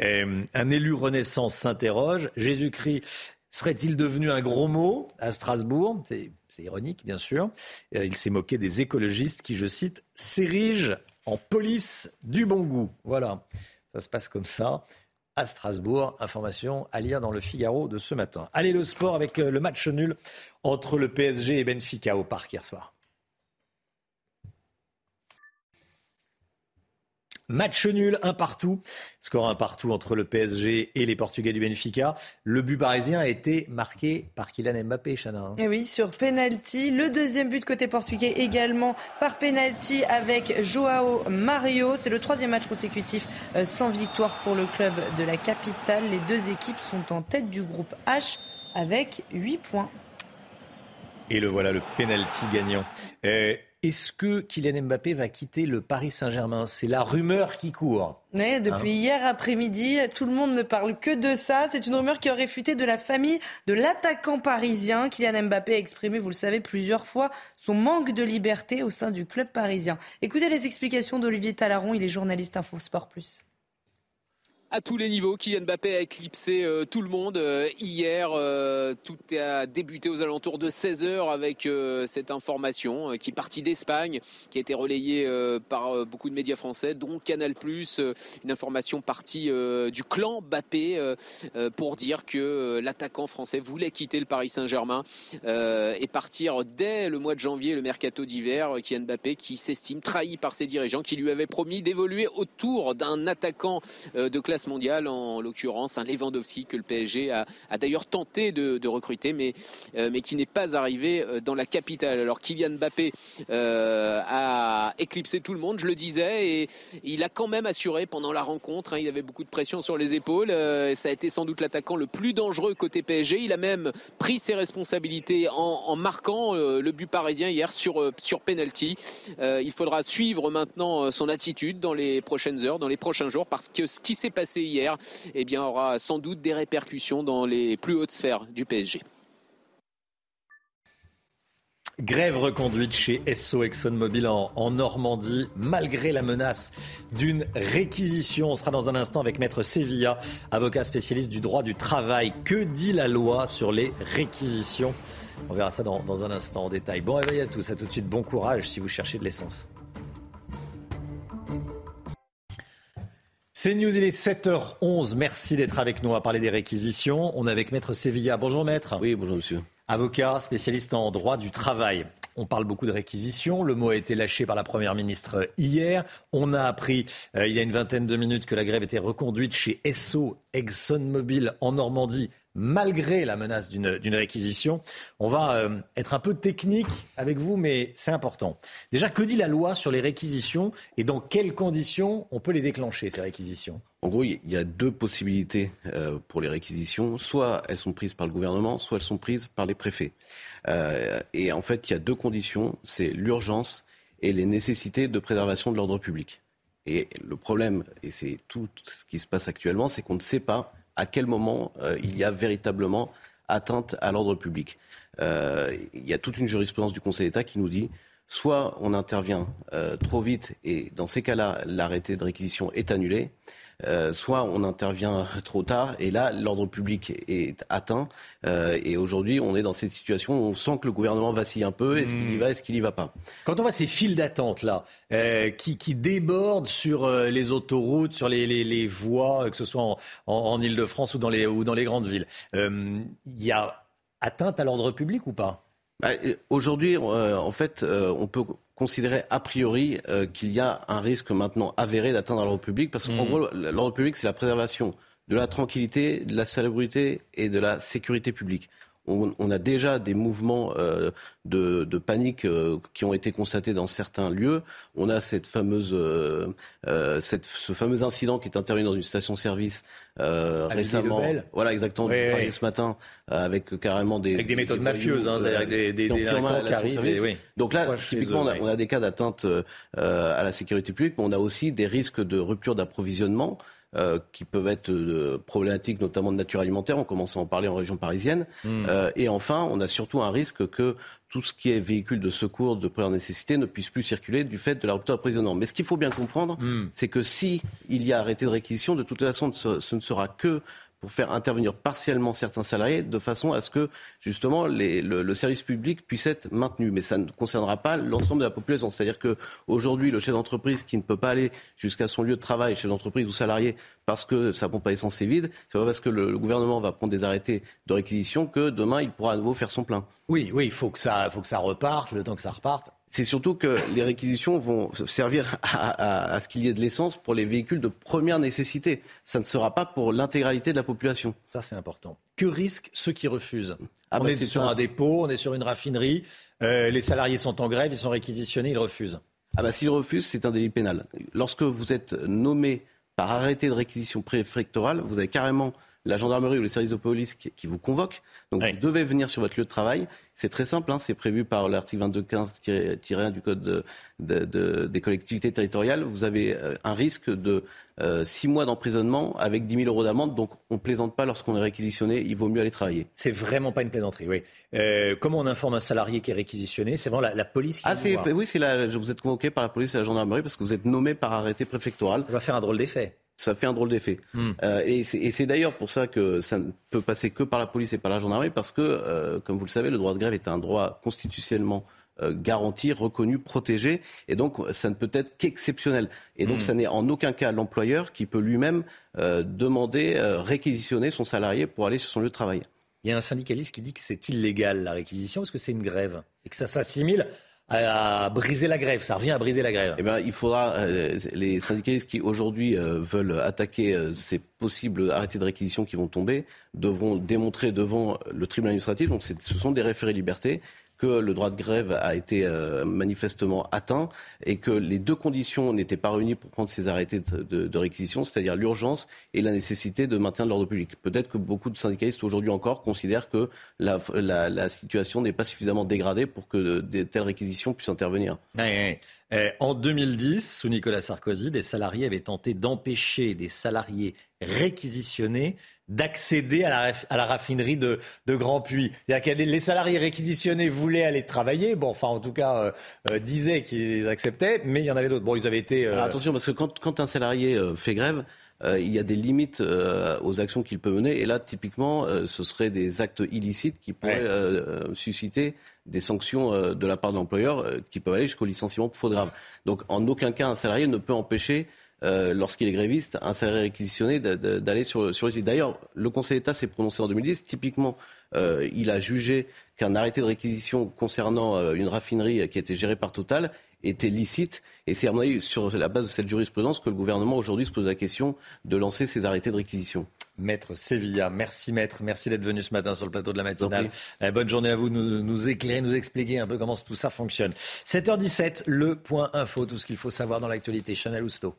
Euh, un élu Renaissance s'interroge. Jésus-Christ serait-il devenu un gros mot à Strasbourg? C'est ironique, bien sûr. Euh, il s'est moqué des écologistes qui, je cite, s'érigent en police du bon goût. Voilà, ça se passe comme ça. À Strasbourg, information à lire dans le Figaro de ce matin. Allez, le sport avec euh, le match nul entre le PSG et Benfica au parc hier soir. Match nul, un partout. Score un partout entre le PSG et les Portugais du Benfica. Le but parisien a été marqué par Kylian Mbappé, Chana. hein. Et oui, sur penalty. Le deuxième but côté portugais également par penalty avec Joao Mario. C'est le troisième match consécutif euh, sans victoire pour le club de la capitale. Les deux équipes sont en tête du groupe H avec 8 points. Et le voilà, le penalty gagnant. Euh, Est-ce que Kylian Mbappé va quitter le Paris Saint-Germain? C'est la rumeur qui court. Depuis Hein hier après-midi, tout le monde ne parle que de ça. C'est une rumeur qui aurait fuité de la famille de l'attaquant parisien. Kylian Mbappé a exprimé, vous le savez, plusieurs fois son manque de liberté au sein du club parisien. Écoutez les explications d'Olivier Talaron, il est journaliste Info Sport Plus à tous les niveaux. Kylian Mbappé a éclipsé euh, tout le monde euh, hier. euh, tout a débuté aux alentours de 16h avec cette information qui est partie d'Espagne, qui a été relayée par beaucoup de médias français, dont Canal+. une information partie du clan Mbappé pour dire que l'attaquant français voulait quitter le Paris Saint-Germain et partir dès le mois de janvier, le mercato d'hiver. Kylian Mbappé qui s'estime trahi par ses dirigeants qui lui avaient promis d'évoluer autour d'un attaquant de classe mondiale, en l'occurrence un Lewandowski que le PSG a, a d'ailleurs tenté de, recruter, mais, euh, mais qui n'est pas arrivé euh, dans la capitale. Alors Kylian Mbappé euh, a éclipsé tout le monde, je le disais, et il a quand même assuré pendant la rencontre. hein, il avait beaucoup de pression sur les épaules. euh, ça a été sans doute l'attaquant le plus dangereux côté PSG. Il a même pris ses responsabilités en, en marquant le but parisien hier sur, sur penalty. Il faudra suivre maintenant son attitude dans les prochaines heures, dans les prochains jours, parce que ce qui s'est passé hier eh bien, aura sans doute des répercussions dans les plus hautes sphères du PSG. Grève reconduite chez SO ExxonMobil en, en Normandie, malgré la menace d'une réquisition. On sera dans un instant avec Maître Sevilla, avocat spécialiste du droit du travail. Que dit la loi sur les réquisitions? On verra ça dans, dans un instant en détail. Bon réveil à tous, à tout de suite, bon courage si vous cherchez de l'essence. C'est News, il est 7h11. Merci d'être avec nous. Va parler des réquisitions. On est avec Maître Sevilla. Bonjour Maître. Oui, bonjour Monsieur. Avocat, spécialiste en droit du travail. On parle beaucoup de réquisition. Le mot a été lâché par la Première ministre hier. On a appris euh, il y a une vingtaine de minutes que la grève était reconduite chez SO ExxonMobil en Normandie malgré la menace d'une réquisition. On va euh, être un peu technique avec vous, mais c'est important. Déjà, que dit la loi sur les réquisitions et dans quelles conditions on peut les déclencher, ces réquisitions? En gros, il y a deux possibilités euh, pour les réquisitions. Soit elles sont prises par le gouvernement, soit elles sont prises par les préfets. Euh, et en fait, il y a deux conditions. C'est l'urgence et les nécessités de préservation de l'ordre public. Et le problème, et c'est tout ce qui se passe actuellement, c'est qu'on ne sait pas à quel moment euh, il y a véritablement atteinte à l'ordre public. Euh, il y a toute une jurisprudence du Conseil d'État qui nous dit soit on intervient euh, trop vite et dans ces cas-là, l'arrêté de réquisition est annulé, euh, soit on intervient trop tard et là, l'ordre public est atteint. Euh, et aujourd'hui, on est dans cette situation où on sent que le gouvernement vacille un peu. Est-ce qu'il y va, est-ce qu'il y va pas? Quand on voit ces files d'attente là, euh, qui, qui débordent sur les autoroutes, sur les, les, les voies, que ce soit en, en, en Ile-de-France ou dans les ou dans les grandes villes, il y a atteinte à l'ordre public ou pas? Bah, Aujourd'hui, euh, en fait, euh, on peut considérer a priori euh, qu'il y a un risque maintenant avéré d'atteindre l'ordre public, parce qu'en Mhm. gros, l'ordre public, c'est la préservation de la tranquillité, de la salubrité et de la sécurité publique. On, on a déjà des mouvements euh, de, de panique euh, qui ont été constatés dans certains lieux. On a cette fameuse, euh, euh, cette, ce fameux incident qui est intervenu dans une station-service euh, récemment. Voilà, exactement. Oui, ce matin avec carrément des Avec des méthodes mafieuses, hein, avec des- des- ont des arrivent et oui. Donc là, typiquement, on a, oui. on a des cas d'atteinte à la sécurité publique, mais on a aussi des risques de rupture d'approvisionnement euh, qui peuvent être euh, problématiques, notamment de nature alimentaire. On commence à en parler en région parisienne. Hmm. Euh, et enfin, on a surtout un risque que tout ce qui est véhicule de secours de première nécessité ne puisse plus circuler du fait de la rupture. Mais ce qu'il faut bien comprendre, Hmm. c'est que si il y a arrêté de réquisition, de toute façon, ce ne sera que pour faire intervenir partiellement certains salariés de façon à ce que justement le, service public puisse être maintenu. Mais ça ne concernera pas l'ensemble de la population. C'est-à-dire que aujourd'hui, le chef d'entreprise qui ne peut pas aller jusqu'à son lieu de travail, chef d'entreprise ou salarié, parce que sa pompe à essence est vide, c'est pas parce que le, le gouvernement va prendre des arrêtés de réquisition que demain il pourra à nouveau faire son plein. Oui, oui, il faut que ça, faut que ça reparte, le temps que ça reparte. C'est surtout que les réquisitions vont servir à, à- à ce qu'il y ait de l'essence pour les véhicules de première nécessité. Ça ne sera pas pour l'intégralité de la population. Ça, c'est important. Que risquent ceux qui refusent? Ah On bah, est sur un dépôt, on est sur une raffinerie, euh, les salariés sont en grève, ils sont réquisitionnés, ils refusent. Ah bah s'il refuse, c'est un délit pénal. Lorsque vous êtes nommé par arrêté de réquisition préfectorale, vous avez carrément la gendarmerie ou les services de police qui, qui vous convoquent. Donc vous devez venir sur votre lieu de travail. C'est très simple, hein, c'est prévu par l'article 2215-1 du Code de, de, de, des collectivités territoriales. Vous avez euh, un risque de euh, six mois d'emprisonnement avec 10 000 euros d'amende. Donc on ne plaisante pas lorsqu'on est réquisitionné, il vaut mieux aller travailler. C'est vraiment pas une plaisanterie, oui. Euh, comment on informe un salarié qui est réquisitionné? C'est vraiment la, la, police qui ah, c'est, Oui, c'est vous êtes convoqué par la police et la gendarmerie parce que vous êtes nommé par arrêté préfectoral. Ça va faire un drôle d'effet ça fait un drôle d'effet. Hmm. Euh, et c'est d'ailleurs pour ça que ça ne peut passer que par la police et par la gendarmerie, parce que, euh, comme vous le savez, le droit de grève est un droit constitutionnellement euh, garanti, reconnu, protégé, et donc ça ne peut être qu'exceptionnel. Et donc, mmh. ça n'est en aucun cas l'employeur qui peut lui-même demander, réquisitionner son salarié pour aller sur son lieu de travail. Il y a un syndicaliste qui dit que c'est illégal la réquisition parce que c'est une grève et que ça s'assimile à, briser la grève. Ça revient à briser la grève. Eh bien, il faudra euh, les syndicalistes qui aujourd'hui euh, veulent attaquer euh, ces possibles arrêtés de réquisition qui vont tomber devront démontrer devant le tribunal administratif. Donc, ce sont des référés liberté que le droit de grève a été euh, manifestement atteint et que les deux conditions n'étaient pas réunies pour prendre ces arrêtés de, réquisition, c'est-à-dire l'urgence et la nécessité de maintien de l'ordre public. Peut-être que beaucoup de syndicalistes aujourd'hui encore considèrent que la, situation n'est pas suffisamment dégradée pour que de telles réquisitions puissent intervenir. Oui. en 2010, sous Nicolas Sarkozy, des salariés avaient tenté d'empêcher des salariés réquisitionnés d'accéder à la, raffinerie de, Grand Puy. C'est-à-dire que les salariés réquisitionnés voulaient aller travailler, bon, enfin en tout cas euh, euh, disaient qu'ils acceptaient, mais il y en avait d'autres. Bon, ils avaient été... Euh, attention, parce que quand, un salarié fait grève, il y a des limites aux actions qu'il peut mener. Et là, typiquement, ce seraient des actes illicites qui pourraient susciter des sanctions de la part de l'employeur qui peuvent aller jusqu'au licenciement pour faute grave. Donc, en aucun cas, un salarié ne peut empêcher euh, lorsqu'il est gréviste, un salaire réquisitionné d'aller sur, sur le site. D'ailleurs, le Conseil d'État s'est prononcé en 2010. Typiquement, euh, il a jugé qu'un arrêté de réquisition concernant euh, une raffinerie qui était gérée par Total était licite. Et c'est à mon avis sur la base de cette jurisprudence que le gouvernement aujourd'hui se pose la question de lancer ces arrêtés de réquisition. Maître Sevilla, merci maître, merci d'être venu ce matin sur le plateau de la matinale. bonne journée à vous, nous, nous éclairer, nous expliquer un peu comment tout ça fonctionne. 7h17, le point info, tout ce qu'il faut savoir dans l'actualité. Chanel Housteau.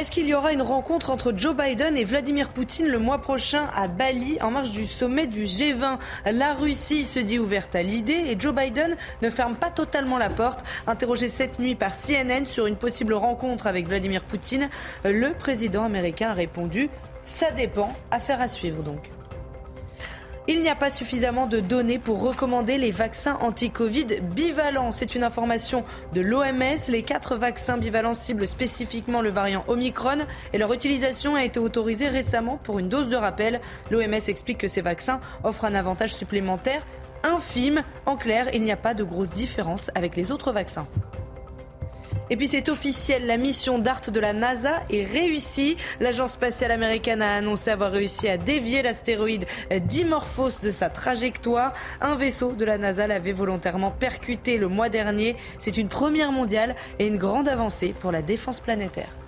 Est-ce qu'il y aura une rencontre entre Joe Biden et Vladimir Poutine le mois prochain à Bali en marge du sommet du G20? La Russie se dit ouverte à l'idée et Joe Biden ne ferme pas totalement la porte. Interrogé cette nuit par CNN sur une possible rencontre avec Vladimir Poutine, le président américain a répondu Ça dépend, affaire à suivre donc. Il n'y a pas suffisamment de données pour recommander les vaccins anti-Covid bivalents. C'est une information de l'OMS. Les quatre vaccins bivalents ciblent spécifiquement le variant Omicron et leur utilisation a été autorisée récemment pour une dose de rappel. L'OMS explique que ces vaccins offrent un avantage supplémentaire infime. En clair, il n'y a pas de grosse différence avec les autres vaccins. Et puis c'est officiel, la mission DART de la NASA est réussie. L'agence spatiale américaine a annoncé avoir réussi à dévier l'astéroïde Dimorphos de sa trajectoire. Un vaisseau de la NASA l'avait volontairement percuté le mois dernier. C'est une première mondiale et une grande avancée pour la défense planétaire.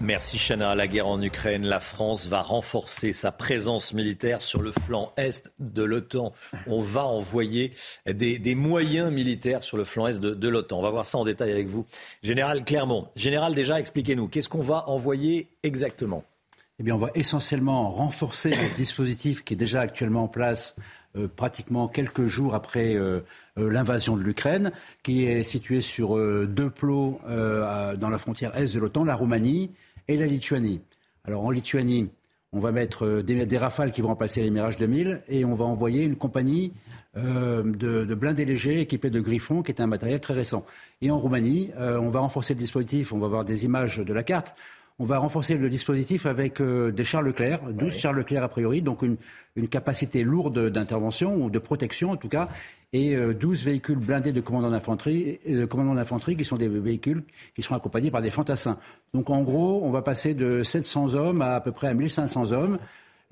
Merci Chana. La guerre en Ukraine, la France va renforcer sa présence militaire sur le flanc est de l'OTAN. On va envoyer des, moyens militaires sur le flanc est de, l'OTAN. On va voir ça en détail avec vous. Général Clermont, général déjà, expliquez-nous, qu'est-ce qu'on va envoyer exactement? Eh bien, on va essentiellement renforcer le dispositif qui est déjà actuellement en place euh, pratiquement quelques jours après euh, euh, l'invasion de l'Ukraine, qui est situé sur deux plots dans la frontière est de l'OTAN, la Roumanie et la Lituanie. Alors en Lituanie, on va mettre euh, des, rafales qui vont remplacer les Mirage 2000 et on va envoyer une compagnie euh, de, blindés légers équipés de Griffon, qui est un matériel très récent. Et en Roumanie, euh, on va renforcer le dispositif, on va voir des images de la carte. On va renforcer le dispositif avec des chars Leclerc, 12 chars Leclerc a priori, donc une, une capacité lourde d'intervention ou de protection en tout cas, et 12 euh, véhicules blindés de commandants d'infanterie, de commandants d'infanterie qui sont des véhicules qui seront accompagnés par des fantassins. Donc en gros, on va passer de 700 hommes à à peu près à 1500 hommes.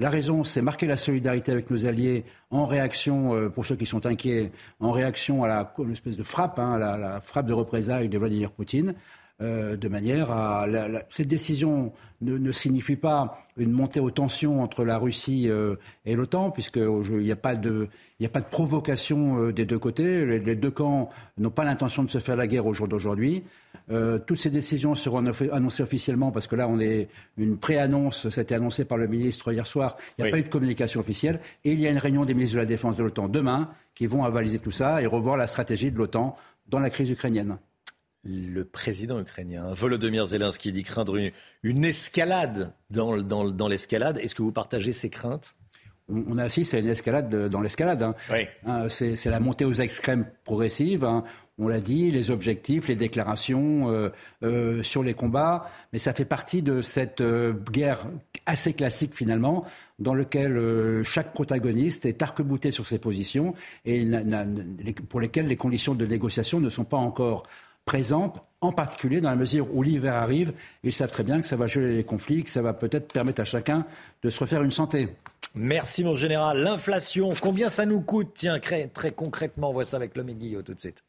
La raison, c'est marquer la solidarité avec nos alliés en réaction, euh, pour ceux qui sont inquiets, en réaction à la espèce de frappe, hein, la, frappe de représailles de Vladimir Poutine. Euh, de manière à. cette décision ne, ne, signifie pas une montée aux tensions entre la Russie euh, et l'OTAN, puisqu'il n'y a, pas de, a pas de provocation euh, des deux côtés. Les, deux camps n'ont pas l'intention de se faire la guerre au jour d'aujourd'hui. toutes ces décisions seront annoncées officiellement, parce que là, on est une pré-annonce, ça a été annoncé par le ministre hier soir. Il n'y a pas eu de communication officielle. Et il y a une réunion des ministres de la Défense de l'OTAN demain qui vont avaliser tout ça et revoir la stratégie de l'OTAN dans la crise ukrainienne le président ukrainien, Volodymyr Zelensky, dit craindre une, escalade dans, dans, l'escalade. Est-ce que vous partagez ces craintes? On, assiste à une escalade dans l'escalade. Hein. Hein, c'est la montée aux extrêmes progressive. Hein. On l'a dit, les objectifs, les déclarations euh, euh, sur les combats, mais ça fait partie de cette euh, guerre assez classique finalement, dans laquelle chaque protagoniste est arc-bouté sur ses positions et pour lesquelles les conditions de négociation ne sont pas encore présente, en particulier dans la mesure où l'hiver arrive. Ils savent très bien que ça va geler les conflits, que ça va peut-être permettre à chacun de se refaire une santé. Merci mon général. L'inflation, combien ça nous coûte? Tiens, très concrètement, on voit ça avec l'homme et Guillaume tout de suite.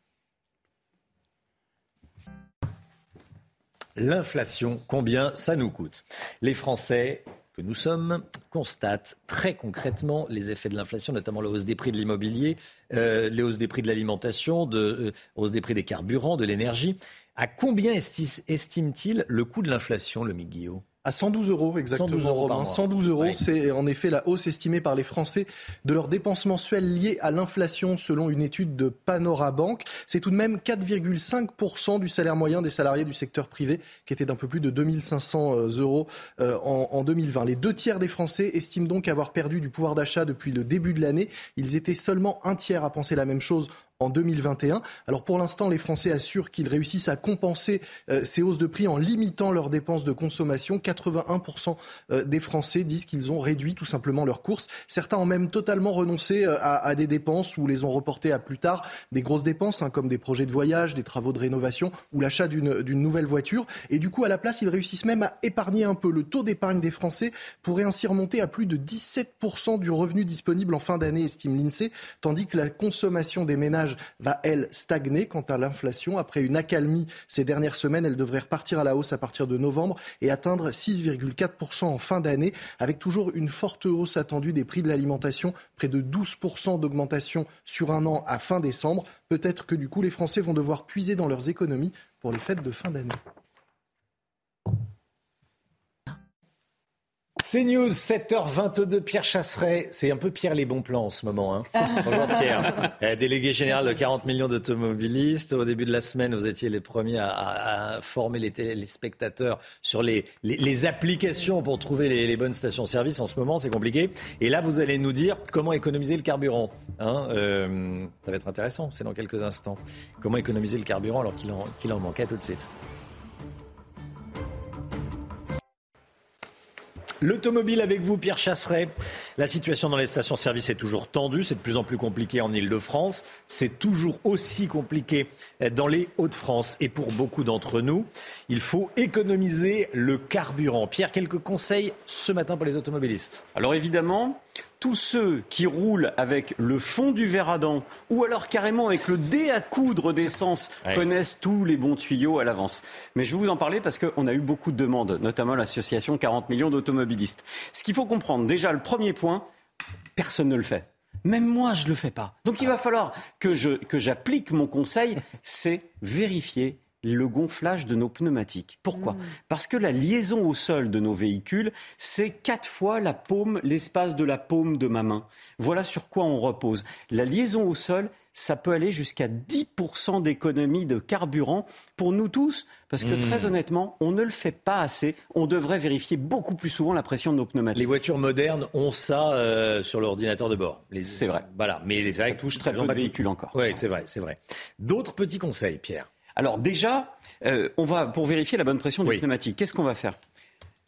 L'inflation, combien ça nous coûte? Les Français que nous sommes constatent très concrètement les effets de l'inflation, notamment la hausse des prix de l'immobilier, euh, les hausses des prix de l'alimentation, de euh, hausse des prix des carburants, de l'énergie. À combien estime-t-il le coût de l'inflation, le Guillaume? À 112 euros exactement, 112 euros 112 euros, c'est en effet la hausse estimée par les Français de leurs dépenses mensuelles liées à l'inflation selon une étude de Panora Bank. C'est tout de même 4,5% du salaire moyen des salariés du secteur privé qui était d'un peu plus de 2500 euh, euros euh, en 2020. Les deux tiers des Français estiment donc avoir perdu du pouvoir d'achat depuis le début de l'année. Ils étaient seulement un tiers à penser la même chose en 2021. Alors pour l'instant, les Français assurent qu'ils réussissent à compenser euh, ces hausses de prix en limitant leurs dépenses de consommation. 81% euh, des Français disent qu'ils ont réduit tout simplement leurs courses. Certains ont même totalement renoncé euh, à, des dépenses ou les ont reportées à plus tard. Des grosses dépenses hein, comme des projets de voyage, des travaux de rénovation ou l'achat d'une nouvelle voiture. Et du coup, à la place, ils réussissent même à épargner un peu. Le taux d'épargne des Français pourrait ainsi remonter à plus de 17% du revenu disponible en fin d'année, estime l'INSEE, tandis que la consommation des ménages va, elle, stagner. Quant à l'inflation, après une accalmie ces dernières semaines, elle devrait repartir à la hausse à partir de novembre et atteindre 6,4% en fin d'année, avec toujours une forte hausse attendue des prix de l'alimentation, près de 12% d'augmentation sur un an à fin décembre. Peut-être que du coup, les Français vont devoir puiser dans leurs économies pour les fêtes de fin d'année. C'est News, 7h22, Pierre Chasseret. C'est un peu Pierre les bons plans en ce moment. Hein. Bonjour Pierre. Eh, délégué général de 40 millions d'automobilistes. Au début de la semaine, vous étiez les premiers à, former les, téléspectateurs sur les, les, applications pour trouver les, bonnes stations-service. En ce moment, c'est compliqué. Et là, vous allez nous dire comment économiser le carburant. Hein. Euh, ça va être intéressant, c'est dans quelques instants. Comment économiser le carburant alors qu'il en, qu'il en manquait tout de suite. L'automobile avec vous, Pierre Chasseret. La situation dans les stations-service est toujours tendue. C'est de plus en plus compliqué en Ile-de-France. C'est toujours aussi compliqué dans les Hauts-de-France. Et pour beaucoup d'entre nous, il faut économiser le carburant. Pierre, quelques conseils ce matin pour les automobilistes. Alors évidemment, tous ceux qui roulent avec le fond du verre à dents ou alors carrément avec le dé à coudre d'essence connaissent tous les bons tuyaux à l'avance. Mais je vais vous en parler parce qu'on a eu beaucoup de demandes, notamment l'association 40 millions d'automobilistes. Ce qu'il faut comprendre, déjà le premier point, personne ne le fait. Même moi, je ne le fais pas. Donc il va falloir que j'applique mon conseil, c'est vérifier le gonflage de nos pneumatiques. Pourquoi mmh. Parce que la liaison au sol de nos véhicules, c'est quatre fois la paume, l'espace de la paume de ma main. Voilà sur quoi on repose. La liaison au sol, ça peut aller jusqu'à 10% d'économie de carburant pour nous tous, parce que très mmh. honnêtement, on ne le fait pas assez. On devrait vérifier beaucoup plus souvent la pression de nos pneumatiques. Les voitures modernes ont ça euh, sur l'ordinateur de bord. C'est vrai. Voilà, mais ça touche très peu de véhicules encore. Oui, c'est vrai, c'est vrai. D'autres petits conseils, Pierre alors déjà, euh, on va pour vérifier la bonne pression du pneumatique, qu'est-ce qu'on va faire?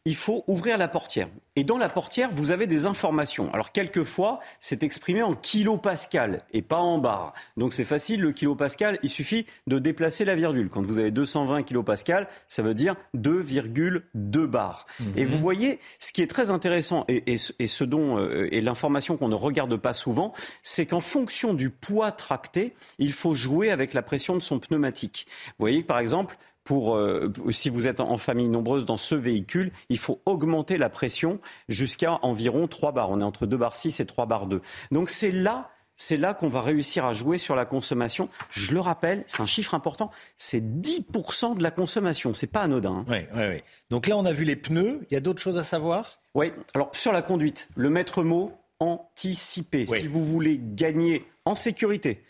Il faut ouvrir la portière. Et dans la portière, vous avez des informations. Alors, quelquefois, c'est exprimé en kilopascal et pas en bar. Donc, c'est facile, le kilopascal, il suffit de déplacer la virgule. Quand vous avez 220 kilopascal, ça veut dire 2,2 bars. Et mhm. vous voyez, ce qui est très intéressant et, ce dont euh, et l'information qu'on ne regarde pas souvent, c'est qu'en fonction du poids tracté, il faut jouer avec la pression de son pneumatique. Vous voyez, par exemple, pour, euh, si vous êtes en famille nombreuse dans ce véhicule, il faut augmenter la pression jusqu'à environ 3 bars. On est entre 2 bars 6 et 3 bars 2. Donc c'est là c'est là qu'on va réussir à jouer sur la consommation. Je le rappelle, c'est un chiffre important, c'est 10% de la consommation, c'est pas anodin. Oui, oui, oui. Donc là, on a vu les pneus, il y a d'autres choses à savoir? Oui, alors sur la conduite, le maître mot, anticiper. Si vous voulez gagner en sécurité,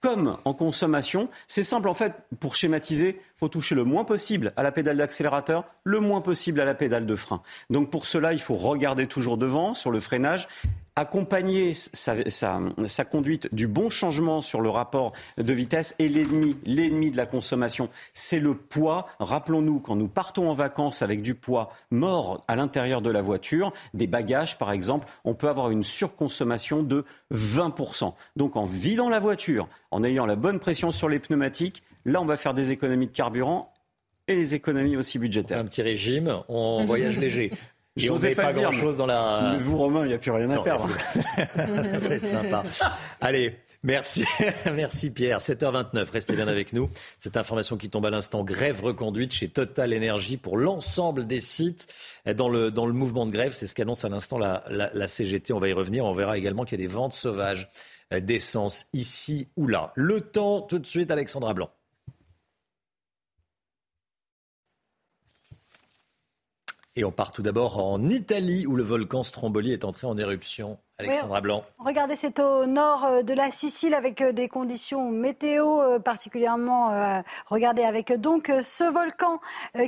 comme en consommation, c'est simple en fait, pour schématiser, faut toucher le moins possible à la pédale d'accélérateur, le moins possible à la pédale de frein. Donc pour cela, il faut regarder toujours devant sur le freinage accompagner sa, conduite du bon changement sur le rapport de vitesse et l'ennemi, l'ennemi de la consommation, c'est le poids. Rappelons-nous, quand nous partons en vacances avec du poids mort à l'intérieur de la voiture, des bagages par exemple, on peut avoir une surconsommation de 20%. Donc en vidant la voiture, en ayant la bonne pression sur les pneumatiques, là on va faire des économies de carburant et les économies aussi budgétaires. Un petit régime, on voyage léger. Je n'osais pas, pas dire, grand chose dans la. Vous, Romain, il n'y a plus rien à perdre. Ça va être sympa. Allez. Merci, merci Pierre. 7h29, restez bien avec nous. Cette information qui tombe à l'instant, grève reconduite chez Total Energy pour l'ensemble des sites dans le, dans le mouvement de grève. C'est ce qu'annonce à l'instant la, la, la, CGT. On va y revenir. On verra également qu'il y a des ventes sauvages d'essence ici ou là. Le temps, tout de suite, Alexandra Blanc. Et on part tout d'abord en Italie où le volcan Stromboli est entré en éruption. Alexandra Blanc. Regardez, c'est au nord euh, de la Sicile avec euh, des conditions météo euh, particulièrement. regardez avec donc ce volcan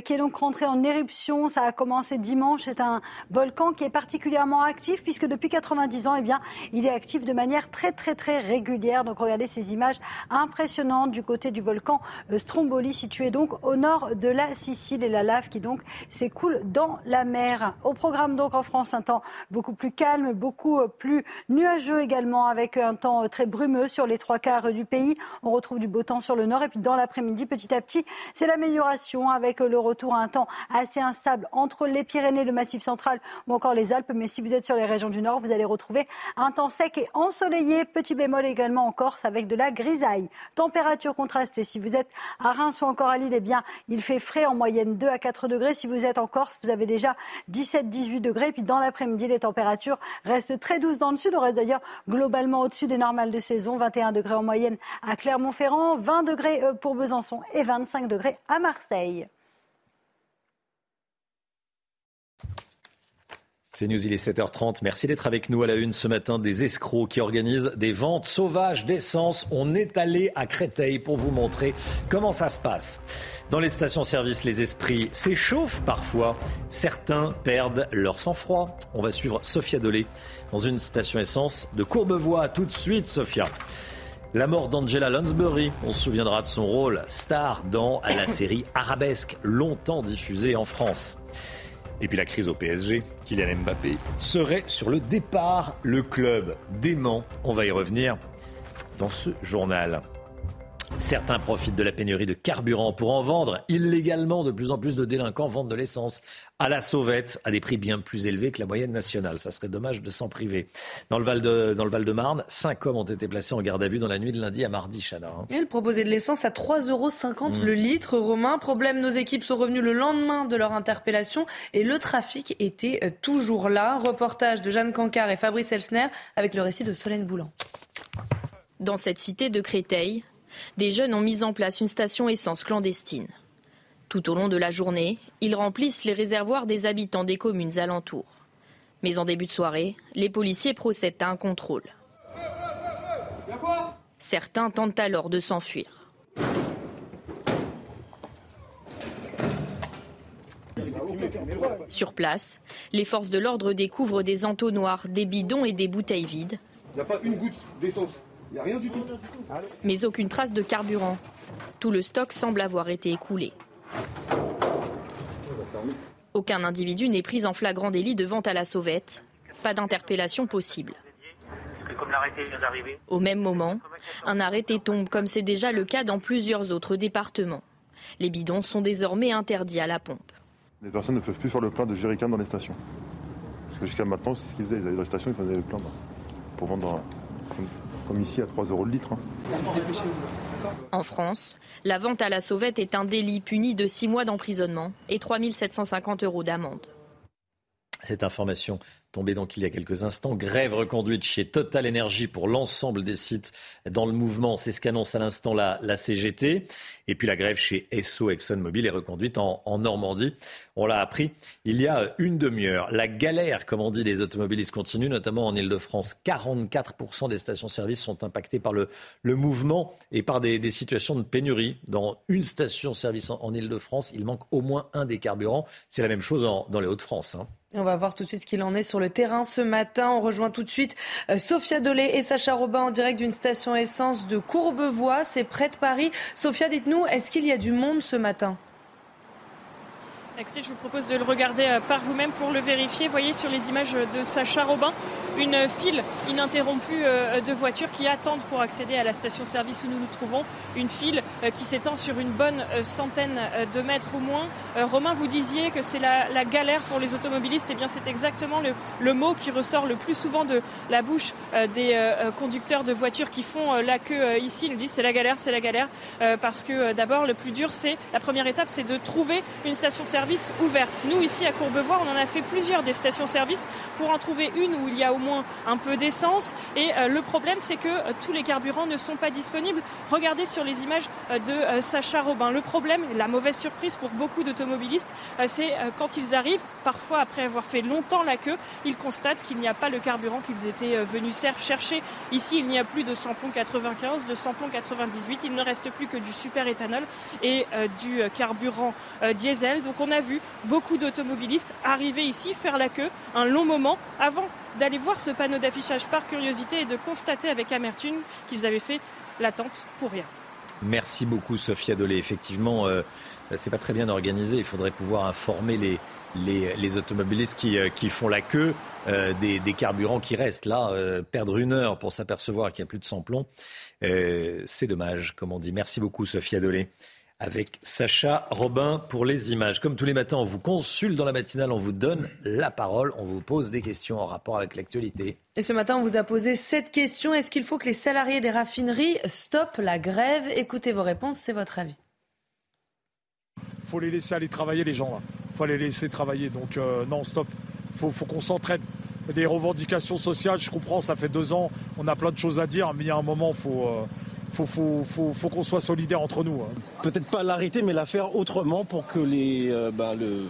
qui est donc rentré en éruption. Ça a commencé dimanche. C'est un volcan qui est particulièrement actif puisque depuis 90 ans, eh bien, il est actif de manière très très très régulière. Donc regardez ces images impressionnantes du côté du volcan Stromboli situé donc au nord de la Sicile et la lave qui donc s'écoule dans la mer. Au programme donc en France un temps beaucoup plus calme, beaucoup plus nuageux également avec un temps très brumeux sur les trois quarts du pays. On retrouve du beau temps sur le nord et puis dans l'après-midi, petit à petit, c'est l'amélioration avec le retour à un temps assez instable entre les Pyrénées, le Massif central ou encore les Alpes. Mais si vous êtes sur les régions du nord, vous allez retrouver un temps sec et ensoleillé. Petit bémol également en Corse avec de la grisaille. Température contrastée. Si vous êtes à Reims ou encore à Lille, eh bien, il fait frais en moyenne 2 à 4 degrés. Si vous êtes en Corse, vous avez déjà 17-18 degrés. Et puis dans l'après-midi, les températures restent très douces dans le sud. On reste d'ailleurs globalement au-dessus des normales de saison. 21 degrés en moyenne à Clermont-Ferrand, 20 degrés euh, pour Besançon et 25 degrés à Marseille. C'est News, il est 7h30. Merci d'être avec nous à la une ce matin. Des escrocs qui organisent des ventes sauvages d'essence. On est allé à Créteil pour vous montrer comment ça se passe. Dans les stations-service, les esprits s'échauffent parfois. Certains perdent leur sang-froid. On va suivre Sophia Dolé dans une station essence de Courbevoie. Tout de suite, Sophia. La mort d'Angela Lansbury, on se souviendra de son rôle star dans la série Arabesque, longtemps diffusée en France. Et puis la crise au PSG, Kylian Mbappé serait sur le départ. Le club dément. On va y revenir dans ce journal. Certains profitent de la pénurie de carburant pour en vendre illégalement. De plus en plus de délinquants vendent de l'essence à la sauvette à des prix bien plus élevés que la moyenne nationale. Ça serait dommage de s'en priver. Dans le Val de, dans le Val de Marne, cinq hommes ont été placés en garde à vue dans la nuit de lundi à mardi, Chana. Hein. Ils proposaient de l'essence à 3,50 euros mmh. le litre. Romain, problème, nos équipes sont revenues le lendemain de leur interpellation et le trafic était euh, toujours là. Reportage de Jeanne Cancard et Fabrice Elsner avec le récit de Solène Boulan. Dans cette cité de Créteil, des jeunes ont mis en place une station essence clandestine. Tout au long de la journée, ils remplissent les réservoirs des habitants des communes alentours. Mais en début de soirée, les policiers procèdent à un contrôle. Certains tentent alors de s'enfuir. Sur place, les forces de l'ordre découvrent des entonnoirs, des bidons et des bouteilles vides. Il n'y a pas une goutte d'essence rien du tout. Mais aucune trace de carburant. Tout le stock semble avoir été écoulé. Aucun individu n'est pris en flagrant délit de vente à la sauvette. Pas d'interpellation possible. Au même moment, un arrêté tombe comme c'est déjà le cas dans plusieurs autres départements. Les bidons sont désormais interdits à la pompe. Les personnes ne peuvent plus faire le plein de jerrycans dans les stations. Parce que jusqu'à maintenant, c'est ce qu'ils faisaient. Ils avaient dans les stations, ils faisaient le plein pour vendre ici à 3 euros le litre. Hein. En France, la vente à la sauvette est un délit puni de 6 mois d'emprisonnement et 3 750 euros d'amende. Cette information tombée donc il y a quelques instants. Grève reconduite chez Total Energy pour l'ensemble des sites dans le mouvement. C'est ce qu'annonce à l'instant la, CGT. Et puis la grève chez Esso ExxonMobil est reconduite en, Normandie. On l'a appris il y a une demi-heure. La galère, comme on dit, des automobilistes continue, notamment en Ile-de-France. 44% des stations-service sont impactées par le, mouvement et par des, situations de pénurie. Dans une station-service en, en Ile-de-France, il manque au moins un des carburants. C'est la même chose dans les Hauts-de-France. Hein. On va voir tout de suite ce qu'il en est sur le terrain ce matin. On rejoint tout de suite euh, Sophia Dolé et Sacha Robin en direct d'une station essence de Courbevoie. C'est près de Paris. Sophia, dites-nous, est-ce qu'il y a du monde ce matin? Écoutez, je vous propose de le regarder euh, par vous-même pour le vérifier. Voyez sur les images de Sacha Robin une file ininterrompue euh, de voitures qui attendent pour accéder à la station-service où nous nous trouvons. Une file euh, qui s'étend sur une bonne centaine de mètres au moins. Romain, vous disiez que c'est la, galère pour les automobilistes. Eh bien, c'est exactement le, le, mot qui ressort le plus souvent de la bouche des conducteurs de voitures qui font la queue ici. Ils nous disent c'est la galère, c'est la galère. Parce que d'abord, le plus dur, c'est la première étape, c'est de trouver une station-service ouverte. Nous, ici à Courbevoie, on en a fait plusieurs des stations-service pour en trouver une où il y a au moins un peu d'essence. Et euh, le problème, c'est que euh, tous les carburants ne sont pas disponibles. Regardez sur les images euh, de Sacha Robin. Le problème, la mauvaise surprise pour beaucoup d'automobilistes, c'est quand ils arrivent, parfois après avoir fait longtemps la queue, ils constatent qu'il n'y a pas le carburant qu'ils étaient venus chercher. Ici, il n'y a plus de samplon 95, de samplon 98. Il ne reste plus que du super éthanol et du carburant diesel. Donc on a vu beaucoup d'automobilistes arriver ici, faire la queue un long moment avant d'aller voir ce panneau d'affichage par curiosité et de constater avec amertume qu'ils avaient fait l'attente pour rien. Merci beaucoup Sophia Dolé. Effectivement, euh, c'est pas très bien organisé. Il faudrait pouvoir informer les, les, automobilistes qui, euh, qui, font la queue euh, des, des, carburants qui restent là. Euh, perdre une heure pour s'apercevoir qu'il n'y a plus de sans-plomb, euh, c'est dommage, comme on dit. Merci beaucoup Sophia Dolé avec Sacha Robin pour les images. Comme tous les matins, on vous consulte dans la matinale, on vous donne la parole, on vous pose des questions en rapport avec l'actualité. Et ce matin, on vous a posé cette question. Est-ce qu'il faut que les salariés des raffineries stoppent la grève? Écoutez vos réponses, c'est votre avis. Il faut les laisser aller travailler, les gens là. Il faut les laisser travailler. Donc euh, non, stop. Il faut, faut qu'on s'entraide. Les revendications sociales, je comprends, ça fait deux ans, on a plein de choses à dire, mais il y a un moment, il faut... Euh, faut, faut, faut, faut qu'on soit solidaires entre nous. Hein. Peut-être pas l'arrêter, mais la faire autrement pour que les, euh, bah, le,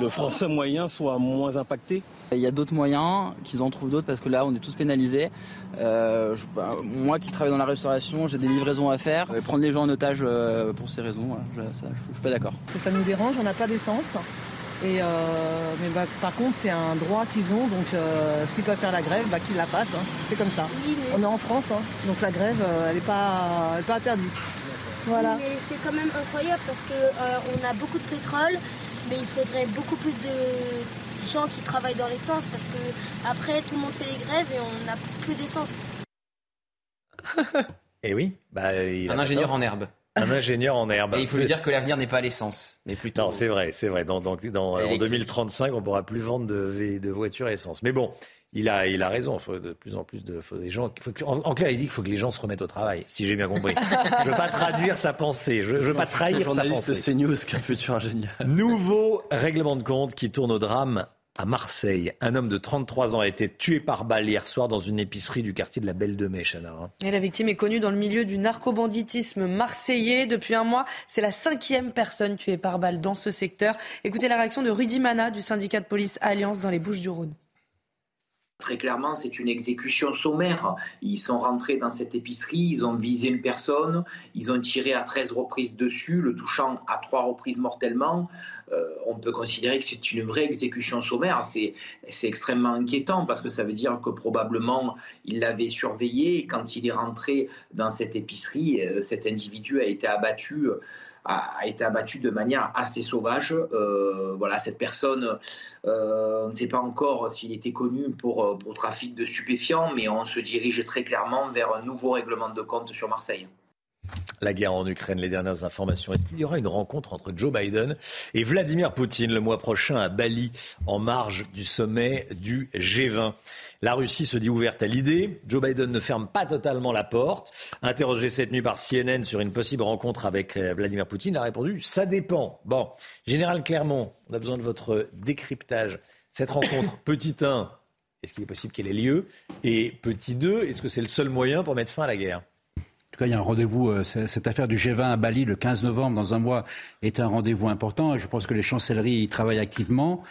le français moyen soit moins impacté. Il y a d'autres moyens, qu'ils en trouvent d'autres parce que là on est tous pénalisés. Euh, je, bah, moi qui travaille dans la restauration, j'ai des livraisons à faire. Prendre les gens en otage euh, pour ces raisons, voilà, je, ça, je, je suis pas d'accord. Ça nous dérange, on n'a pas d'essence. Et euh, mais bah, par contre, c'est un droit qu'ils ont, donc euh, s'ils peuvent faire la grève, bah, qu'ils la fassent. Hein. C'est comme ça. Oui, on est en France, hein, donc la grève, euh, elle n'est pas, elle est pas interdite. Voilà. Oui, mais c'est quand même incroyable parce que euh, on a beaucoup de pétrole, mais il faudrait beaucoup plus de gens qui travaillent dans l'essence parce que après tout le monde fait les grèves et on n'a plus d'essence. Et oui, bah, il un ingénieur en herbe. Un ingénieur en herbe. Et il faut lui dire que l'avenir n'est pas l'essence, mais plutôt. Non, c'est vrai, c'est vrai. Dans, dans, dans en 2035, on pourra plus vendre de, de voitures à essence. Mais bon, il a, il a raison. Il faut de plus en plus de faut des gens. Faut que, en, en, clair, il dit qu'il faut que les gens se remettent au travail, si j'ai bien compris. je ne veux pas traduire sa pensée. Je ne veux pas trahir sa pensée. C'est CNews qu'un futur ingénieur. Nouveau règlement de compte qui tourne au drame à Marseille. Un homme de 33 ans a été tué par balle hier soir dans une épicerie du quartier de la Belle de Mai, Chana. Et la victime est connue dans le milieu du narcobanditisme marseillais. Depuis un mois, c'est la cinquième personne tuée par balle dans ce secteur. Écoutez la réaction de Rudy Mana du syndicat de police Alliance dans les Bouches du Rhône. Très clairement, c'est une exécution sommaire. Ils sont rentrés dans cette épicerie, ils ont visé une personne, ils ont tiré à 13 reprises dessus, le touchant à trois reprises mortellement. Euh, on peut considérer que c'est une vraie exécution sommaire. C'est extrêmement inquiétant parce que ça veut dire que probablement il l'avait surveillé quand il est rentré dans cette épicerie, euh, cet individu a été abattu a, été abattu de manière assez sauvage. Euh, voilà, cette personne, euh, on ne sait pas encore s'il était connu pour, pour trafic de stupéfiants, mais on se dirige très clairement vers un nouveau règlement de compte sur Marseille. La guerre en Ukraine, les dernières informations. Est-ce qu'il y aura une rencontre entre Joe Biden et Vladimir Poutine le mois prochain à Bali, en marge du sommet du G20 La Russie se dit ouverte à l'idée. Joe Biden ne ferme pas totalement la porte. Interrogé cette nuit par CNN sur une possible rencontre avec euh, Vladimir Poutine, il a répondu ça dépend. Bon, Général Clermont, on a besoin de votre décryptage. Cette rencontre, petit 1, est-ce qu'il est possible qu'elle ait lieu? Et petit 2, est-ce que c'est le seul moyen pour mettre fin à la guerre? Tout cas, il y a un rendez-vous. Euh, cette affaire du G20 à Bali le 15 novembre, dans un mois, est un rendez-vous important. Je pense que les chancelleries y travaillent activement.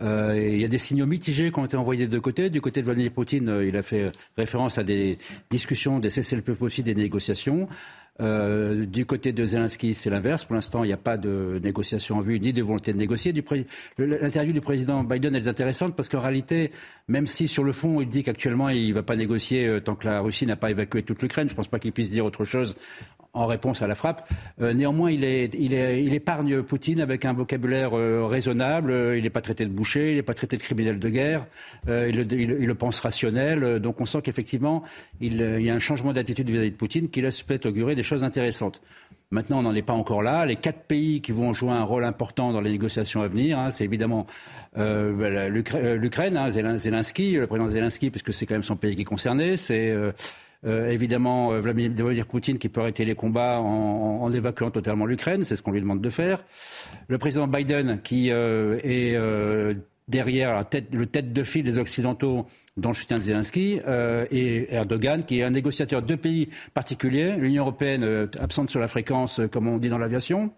Euh, il y a des signaux mitigés qui ont été envoyés de deux côtés. Du côté de Vladimir Poutine, euh, il a fait référence à des discussions, des cessez-le-feu possible, des négociations. Euh, du côté de Zelensky, c'est l'inverse. Pour l'instant, il n'y a pas de négociation en vue ni de volonté de négocier. L'interview du président Biden est intéressante parce qu'en réalité, même si sur le fond, il dit qu'actuellement, il ne va pas négocier euh, tant que la Russie n'a pas évacué toute l'Ukraine, je ne pense pas qu'il puisse dire autre chose en réponse à la frappe. Euh, néanmoins, il, épargne Poutine avec un vocabulaire euh, raisonnable. Il n'est pas traité de boucher, il n'est pas traité de criminel de guerre. Il, le pense rationnel. donc on sent qu'effectivement, il, y a un changement d'attitude vis-à-vis de Poutine qui laisse peut-être augurer des choses intéressantes. Maintenant, on n'en est pas encore là. Les quatre pays qui vont jouer un rôle important dans les négociations à venir, hein, c'est évidemment euh, l'Ukraine, hein, Zelensky, le président Zelensky, puisque c'est quand même son pays qui est concerné. C'est euh, évidemment, euh, Vladimir Poutine qui peut arrêter les combats en, évacuant totalement l'Ukraine, c'est ce qu'on lui demande de faire. Le président Biden qui euh, est derrière le tête de file des Occidentaux dans le soutien de Zelensky, et Erdogan, qui est un négociateur de pays particuliers, l'Union européenne absente sur la fréquence, comme on dit dans l'aviation,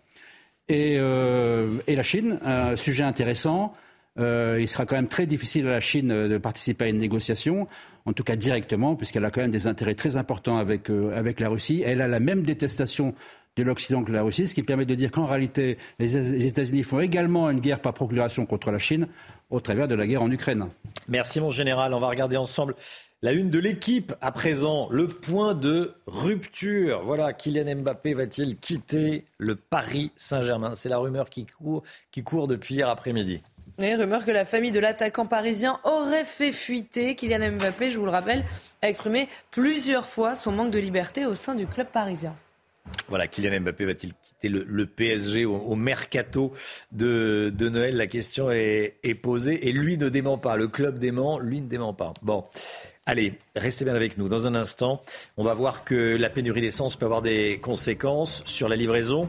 et, la Chine, un sujet intéressant. il sera quand même très difficile à la Chine de participer à une négociation en tout cas directement, puisqu'elle a quand même des intérêts très importants avec, euh, avec la Russie. Elle a la même détestation de l'Occident que la Russie, ce qui permet de dire qu'en réalité, les États-Unis font également une guerre par procuration contre la Chine au travers de la guerre en Ukraine. Merci mon général. On va regarder ensemble la une de l'équipe à présent, le point de rupture. Voilà, Kylian Mbappé va-t-il quitter le Paris Saint-Germain? C'est la rumeur qui court, qui court depuis hier après-midi. Oui, rumeur que la famille de l'attaquant parisien aurait fait fuiter. Kylian Mbappé, je vous le rappelle, a exprimé plusieurs fois son manque de liberté au sein du club parisien. Voilà, Kylian Mbappé va-t-il quitter le, PSG au, mercato de, Noël La question est, posée et lui ne dément pas. Le club dément, lui ne dément pas. Bon, allez, restez bien avec nous. Dans un instant, on va voir que la pénurie d'essence peut avoir des conséquences sur la livraison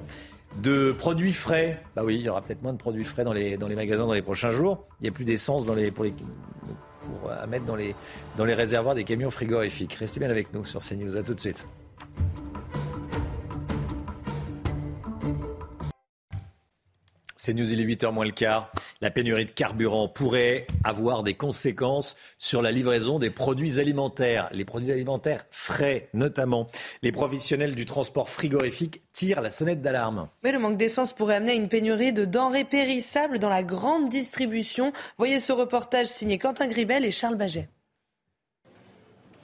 de produits frais. Bah oui, il y aura peut-être moins de produits frais dans les, dans les magasins dans les prochains jours. Il n'y a plus d'essence pour, pour à mettre dans les, dans les réservoirs des camions frigorifiques. Restez bien avec nous sur CNews. À tout de suite. C'est News, il est 8h moins le quart. La pénurie de carburant pourrait avoir des conséquences sur la livraison des produits alimentaires, les produits alimentaires frais notamment. Les professionnels du transport frigorifique tirent la sonnette d'alarme. Mais le manque d'essence pourrait amener à une pénurie de denrées périssables dans la grande distribution. Voyez ce reportage signé Quentin Gribel et Charles Baget.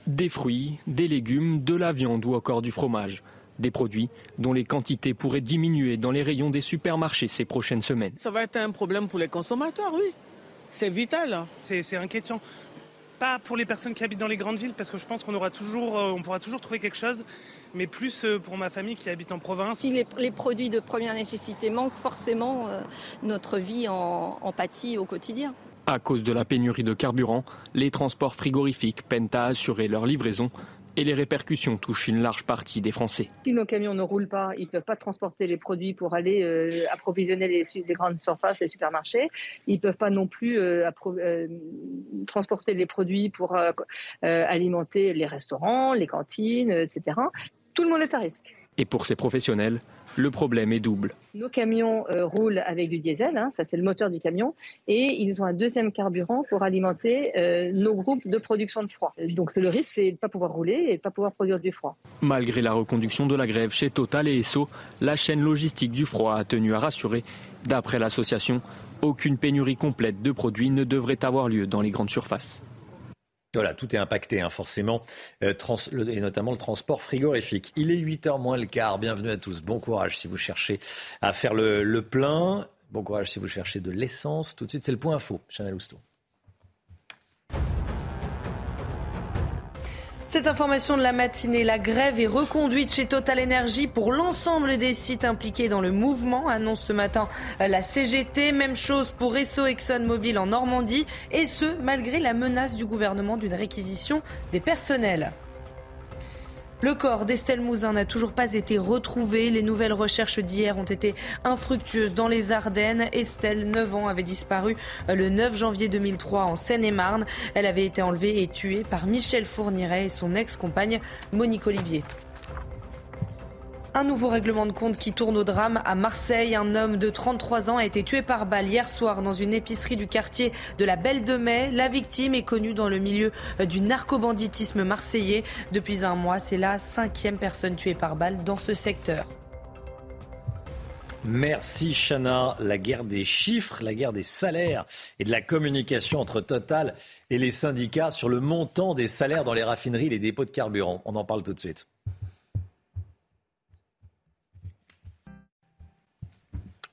Des fruits, des légumes, de la viande ou encore du fromage. Des produits dont les quantités pourraient diminuer dans les rayons des supermarchés ces prochaines semaines. Ça va être un problème pour les consommateurs, oui. C'est vital. C'est inquiétant. Pas pour les personnes qui habitent dans les grandes villes, parce que je pense qu'on aura toujours, euh, on pourra toujours trouver quelque chose, mais plus euh, pour ma famille qui habite en province. Si les, produits de première nécessité manquent, forcément, euh, notre vie en, en pâtit au quotidien. À cause de la pénurie de carburant, les transports frigorifiques peinent à assurer leur livraison et les répercussions touchent une large partie des Français. Si nos camions ne roulent pas, ils ne peuvent pas transporter les produits pour aller euh, approvisionner les, grandes surfaces, les supermarchés. Ils ne peuvent pas non plus euh, euh, transporter les produits pour alimenter les restaurants, les cantines, etc. Tout le monde est à risque. Et pour ces professionnels, le problème est double. Nos camions euh, roulent avec du diesel, hein, ça c'est le moteur du camion, et ils ont un deuxième carburant pour alimenter euh, nos groupes de production de froid. Donc le risque c'est de ne pas pouvoir rouler et de ne pas pouvoir produire du froid. Malgré la reconduction de la grève chez Total et Esso, la chaîne logistique du froid a tenu à rassurer. D'après l'association, aucune pénurie complète de produits ne devrait avoir lieu dans les grandes surfaces. Voilà, tout est impacté, hein, forcément, euh, et notamment le transport frigorifique. Il est 8h moins le quart. Bienvenue à tous. Bon courage si vous cherchez à faire le, plein. Bon courage si vous cherchez de l'essence. Tout de suite, c'est le point info. Chanel Housteau. Cette information de la matinée, la grève est reconduite chez Total Energy pour l'ensemble des sites impliqués dans le mouvement, annonce ce matin la CGT. Même chose pour Esso ExxonMobil en Normandie, et ce, malgré la menace du gouvernement d'une réquisition des personnels. Le corps d'Estelle Mouzin n'a toujours pas été retrouvé. Les nouvelles recherches d'hier ont été infructueuses dans les Ardennes. Estelle, 9 ans, avait disparu le 9 janvier 2003 en Seine-et-Marne. Elle avait été enlevée et tuée par Michel Fourniret et son ex-compagne Monique Olivier. Un nouveau règlement de compte qui tourne au drame à Marseille. Un homme de 33 ans a été tué par balle hier soir dans une épicerie du quartier de la Belle de Mai. La victime est connue dans le milieu du narcobanditisme marseillais. Depuis un mois, c'est la cinquième personne tuée par balle dans ce secteur. Merci Chana. La guerre des chiffres, la guerre des salaires et de la communication entre Total et les syndicats sur le montant des salaires dans les raffineries et les dépôts de carburant. On en parle tout de suite.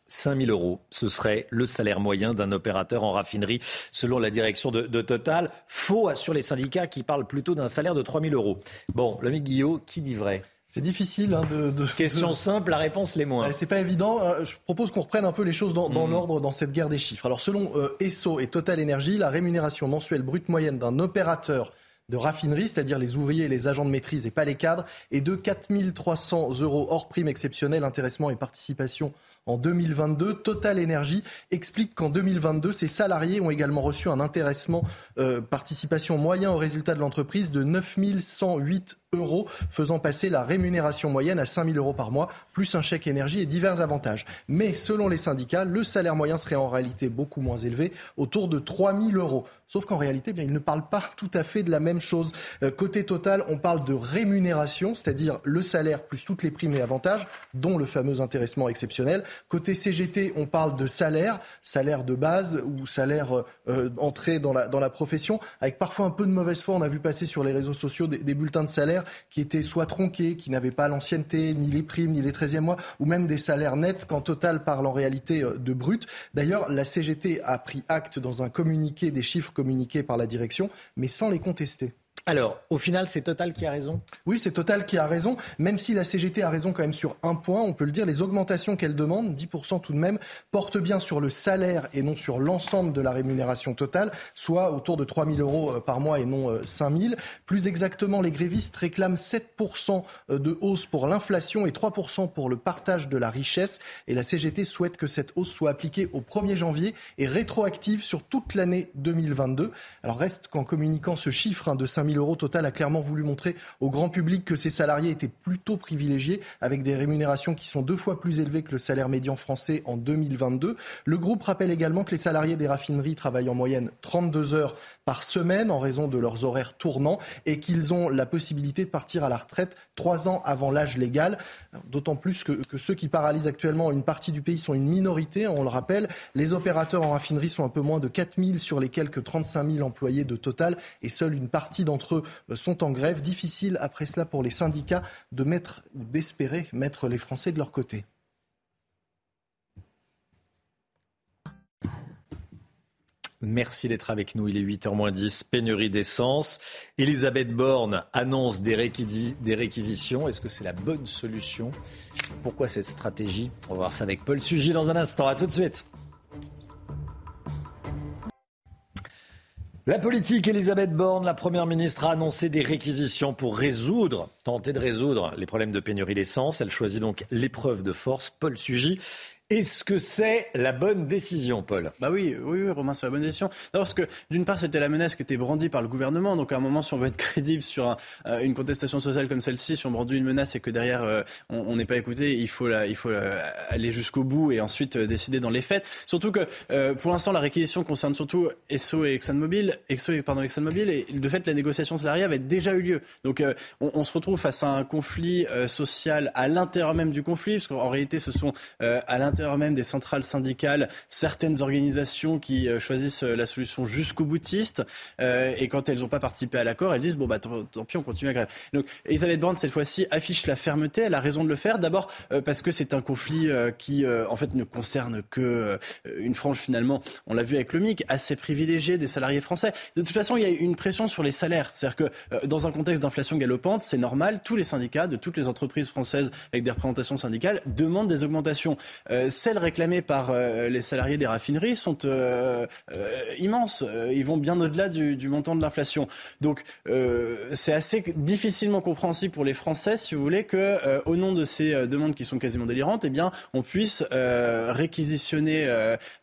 5 000 euros. Ce serait le salaire moyen d'un opérateur en raffinerie, selon la direction de, Total. Faux, assurent les syndicats qui parlent plutôt d'un salaire de 3 000 euros. Bon, l'ami Guillaume, qui dit vrai? C'est difficile hein, de, Question simple, la réponse l'est moins. C'est pas évident. Euh, je propose qu'on reprenne un peu les choses dans, mmh. l'ordre dans cette guerre des chiffres. Alors selon euh, ESSO et Total Energy, la rémunération mensuelle brute moyenne d'un opérateur de raffinerie, c'est-à-dire les ouvriers et les agents de maîtrise et pas les cadres, est de 4 300 euros hors prime exceptionnelle, intéressement et participation en 2022. Total Energy explique qu'en 2022, ces salariés ont également reçu un intéressement euh, participation moyen au résultat de l'entreprise de 9 108 euros, faisant passer la rémunération moyenne à 5 000 euros par mois, plus un chèque énergie et divers avantages. Mais selon les syndicats, le salaire moyen serait en réalité beaucoup moins élevé, autour de 3 000 euros. Sauf qu'en réalité, eh bien, ils ne parlent pas tout à fait de la même chose. Euh, côté total, on parle de rémunération, c'est-à-dire le salaire plus toutes les primes et avantages, dont le fameux intéressement exceptionnel. Côté CGT, on parle de salaire, salaire de base ou salaire euh, entré dans la, dans la profession, avec parfois un peu de mauvaise foi. On a vu passer sur les réseaux sociaux des bulletins de salaire qui étaient soit tronqués, qui n'avaient pas l'ancienneté, ni les primes, ni les 13e mois, ou même des salaires nets quand Total parle en réalité euh, de brut. D'ailleurs, la CGT a pris acte dans un communiqué des chiffres communiqués par la direction, mais sans les contester. Alors, au final, c'est Total qui a raison Oui, c'est Total qui a raison, même si la CGT a raison quand même sur un point, on peut le dire, les augmentations qu'elle demande, 10% tout de même, portent bien sur le salaire et non sur l'ensemble de la rémunération totale, soit autour de 3 000 euros euh, par mois et non 5 euh, 000. Plus exactement, les grévistes réclament 7% euh, de hausse pour l'inflation et 3% pour le partage de la richesse. Et la CGT souhaite que cette hausse soit appliquée au 1er janvier et rétroactive sur toute l'année 2022. Alors reste qu'en communiquant ce chiffre hein, de 5 000 L'Euro Total a clairement voulu montrer au grand public que ses salariés étaient plutôt privilégiés, avec des rémunérations qui sont deux fois plus élevées que le salaire médian français en 2022. Le groupe rappelle également que les salariés des raffineries travaillent en moyenne 32 heures par semaine en raison de leurs horaires tournants et qu'ils ont la possibilité de partir à la retraite trois ans avant l'âge légal. D'autant plus que, ceux qui paralysent actuellement une partie du pays sont une minorité, on le rappelle. Les opérateurs en raffinerie sont un peu moins de 4 000 sur les quelques 35 000 employés de Total et seule une partie d'entre eux sont en grève. Difficile après cela pour les syndicats de mettre ou d'espérer mettre les Français de leur côté. Merci d'être avec nous. Il est 8h10, pénurie d'essence. Elisabeth Borne annonce des, réquisitions. Est-ce que c'est la bonne solution? Pourquoi cette stratégie? On va voir ça avec Paul Sugy dans un instant. A tout de suite. La politique, Elisabeth Borne, la Première ministre, a annoncé des réquisitions pour résoudre, tenter de résoudre les problèmes de pénurie d'essence. Elle choisit donc l'épreuve de force. Paul Sugy est-ce que c'est la bonne décision, Paul? Bah oui, oui, oui, Romain, c'est la bonne décision. parce que d'une part, c'était la menace qui était brandie par le gouvernement. Donc à un moment, si on veut être crédible sur euh, une contestation sociale comme celle-ci, si on brandit une menace et que derrière euh, on n'est pas écouté, il faut, la, il faut aller jusqu'au bout et ensuite euh, décider dans les faits. Surtout que pour l'instant, la réquisition concerne surtout ESSO et ExxonMobil, EXO et pardon ExxonMobil, et de fait, la négociation salariale avait déjà eu lieu. Donc on, on, se retrouve face à un conflit social à l'intérieur même du conflit, parce qu'en réalité, ce sont à l'intérieur l'intérieur même des centrales syndicales certaines organisations qui euh, choisissent la solution jusqu'au boutiste. et quand elles n'ont pas participé à l'accord, elles disent bon bah tant, pis, on continue la grève. Donc Elisabeth Borne cette fois-ci affiche la fermeté. Elle a raison de le faire. D'abord parce que c'est un conflit qui en fait ne concerne que une frange finalement. On l'a vu avec le MIC assez privilégiée des salariés français. De toute façon, il y a une pression sur les salaires. C'est-à-dire que dans un contexte d'inflation galopante, c'est normal. Tous les syndicats de toutes les entreprises françaises avec des représentations syndicales demandent des augmentations. Euh, celles réclamées par euh, les salariés des raffineries sont euh, immenses. Ils vont bien au-delà du, montant de l'inflation. Donc c'est assez difficilement compréhensible pour les Français, si vous voulez, que au nom de ces demandes qui sont quasiment délirantes, eh bien, on puisse réquisitionner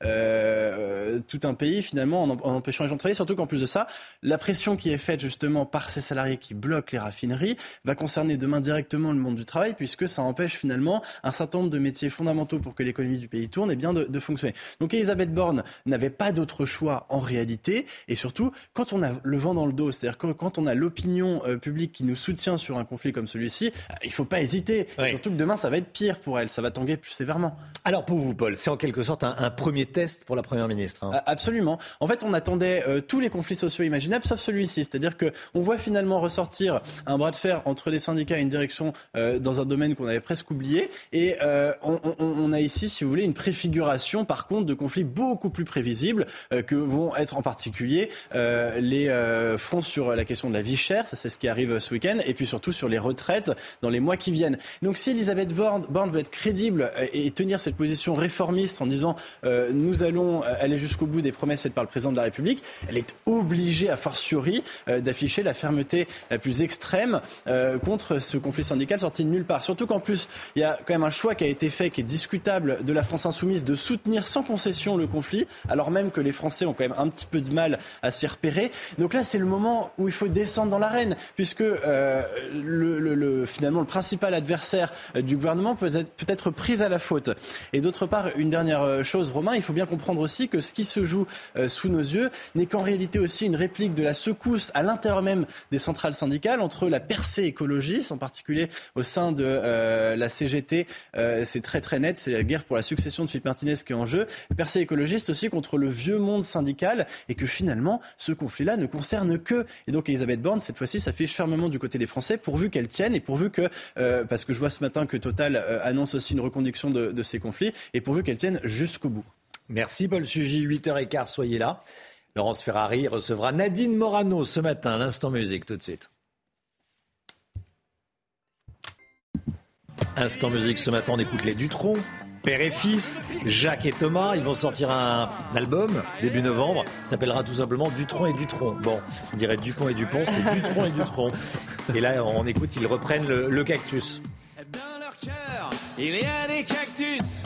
tout un pays finalement en, empêchant les gens de travailler. Surtout qu'en plus de ça, la pression qui est faite justement par ces salariés qui bloquent les raffineries va concerner demain directement le monde du travail puisque ça empêche finalement un certain nombre de métiers fondamentaux pour que l'économie du pays tourne et bien de, fonctionner. Donc Elisabeth Borne n'avait pas d'autre choix en réalité et surtout quand on a le vent dans le dos, c'est-à-dire quand on a l'opinion euh, publique qui nous soutient sur un conflit comme celui-ci, euh, il ne faut pas hésiter. Surtout que demain ça va être pire pour elle, ça va tanguer plus sévèrement. Alors pour vous Paul, c'est en quelque sorte un, premier test pour la Première ministre. Hein. Absolument. En fait on attendait euh, tous les conflits sociaux imaginables sauf celui-ci, c'est-à-dire qu'on voit finalement ressortir un bras de fer entre les syndicats et une direction dans un domaine qu'on avait presque oublié. Et euh, on, a ici, si vous voulez, une préfiguration, par contre, de conflits beaucoup plus prévisibles euh, que vont être en particulier euh, les fronts sur la question de la vie chère, ça c'est ce qui arrive ce week-end, et puis surtout sur les retraites dans les mois qui viennent. Donc si Elisabeth Borne, veut être crédible et tenir cette position réformiste en disant nous allons aller jusqu'au bout des promesses faites par le président de la République, elle est obligée, à fortiori, d'afficher la fermeté la plus extrême contre ce conflit syndical sorti de nulle part. Surtout qu'en plus, il y a quand même un choix qui a été fait, qui est discutable, de la France insoumise, de soutenir sans concession le conflit, alors même que les Français ont quand même un petit peu de mal à s'y repérer. Donc là, c'est le moment où il faut descendre dans l'arène, puisque euh, le, finalement le principal adversaire euh, du gouvernement peut être, peut être pris à la faute. Et d'autre part, une dernière euh, chose, Romain, il faut bien comprendre aussi que ce qui se joue sous nos yeux n'est qu'en réalité aussi une réplique de la secousse à l'intérieur même des centrales syndicales entre la percée écologiste, en particulier au sein de la CGT, c'est très très net. C'est la guerre pour la succession de Philippe Martinez qui est en jeu. Percé écologiste aussi contre le vieux monde syndical et que finalement ce conflit-là ne concerne que. Et donc Elisabeth Borne cette fois-ci s'affiche fermement du côté des Français pourvu qu'elle tienne et pourvu que euh, parce que je vois ce matin que Total euh, annonce aussi une reconduction de, ces conflits et pourvu qu'elle tienne jusqu'au bout. Merci Paul Sugy, 8h15, soyez là. Laurence Ferrari recevra Nadine Morano ce matin, l'instant musique tout de suite. Instant musique ce matin, on écoute les Dutron, père et fils, Jacques et Thomas. Ils vont sortir un, album début novembre. S'appellera tout simplement Dutron et Dutron. Bon, on dirait Dupont et Dupont, c'est Dutron et Dutron. Et là, on écoute, ils reprennent le, le cactus. Dans leur cœur, il y a des cactus.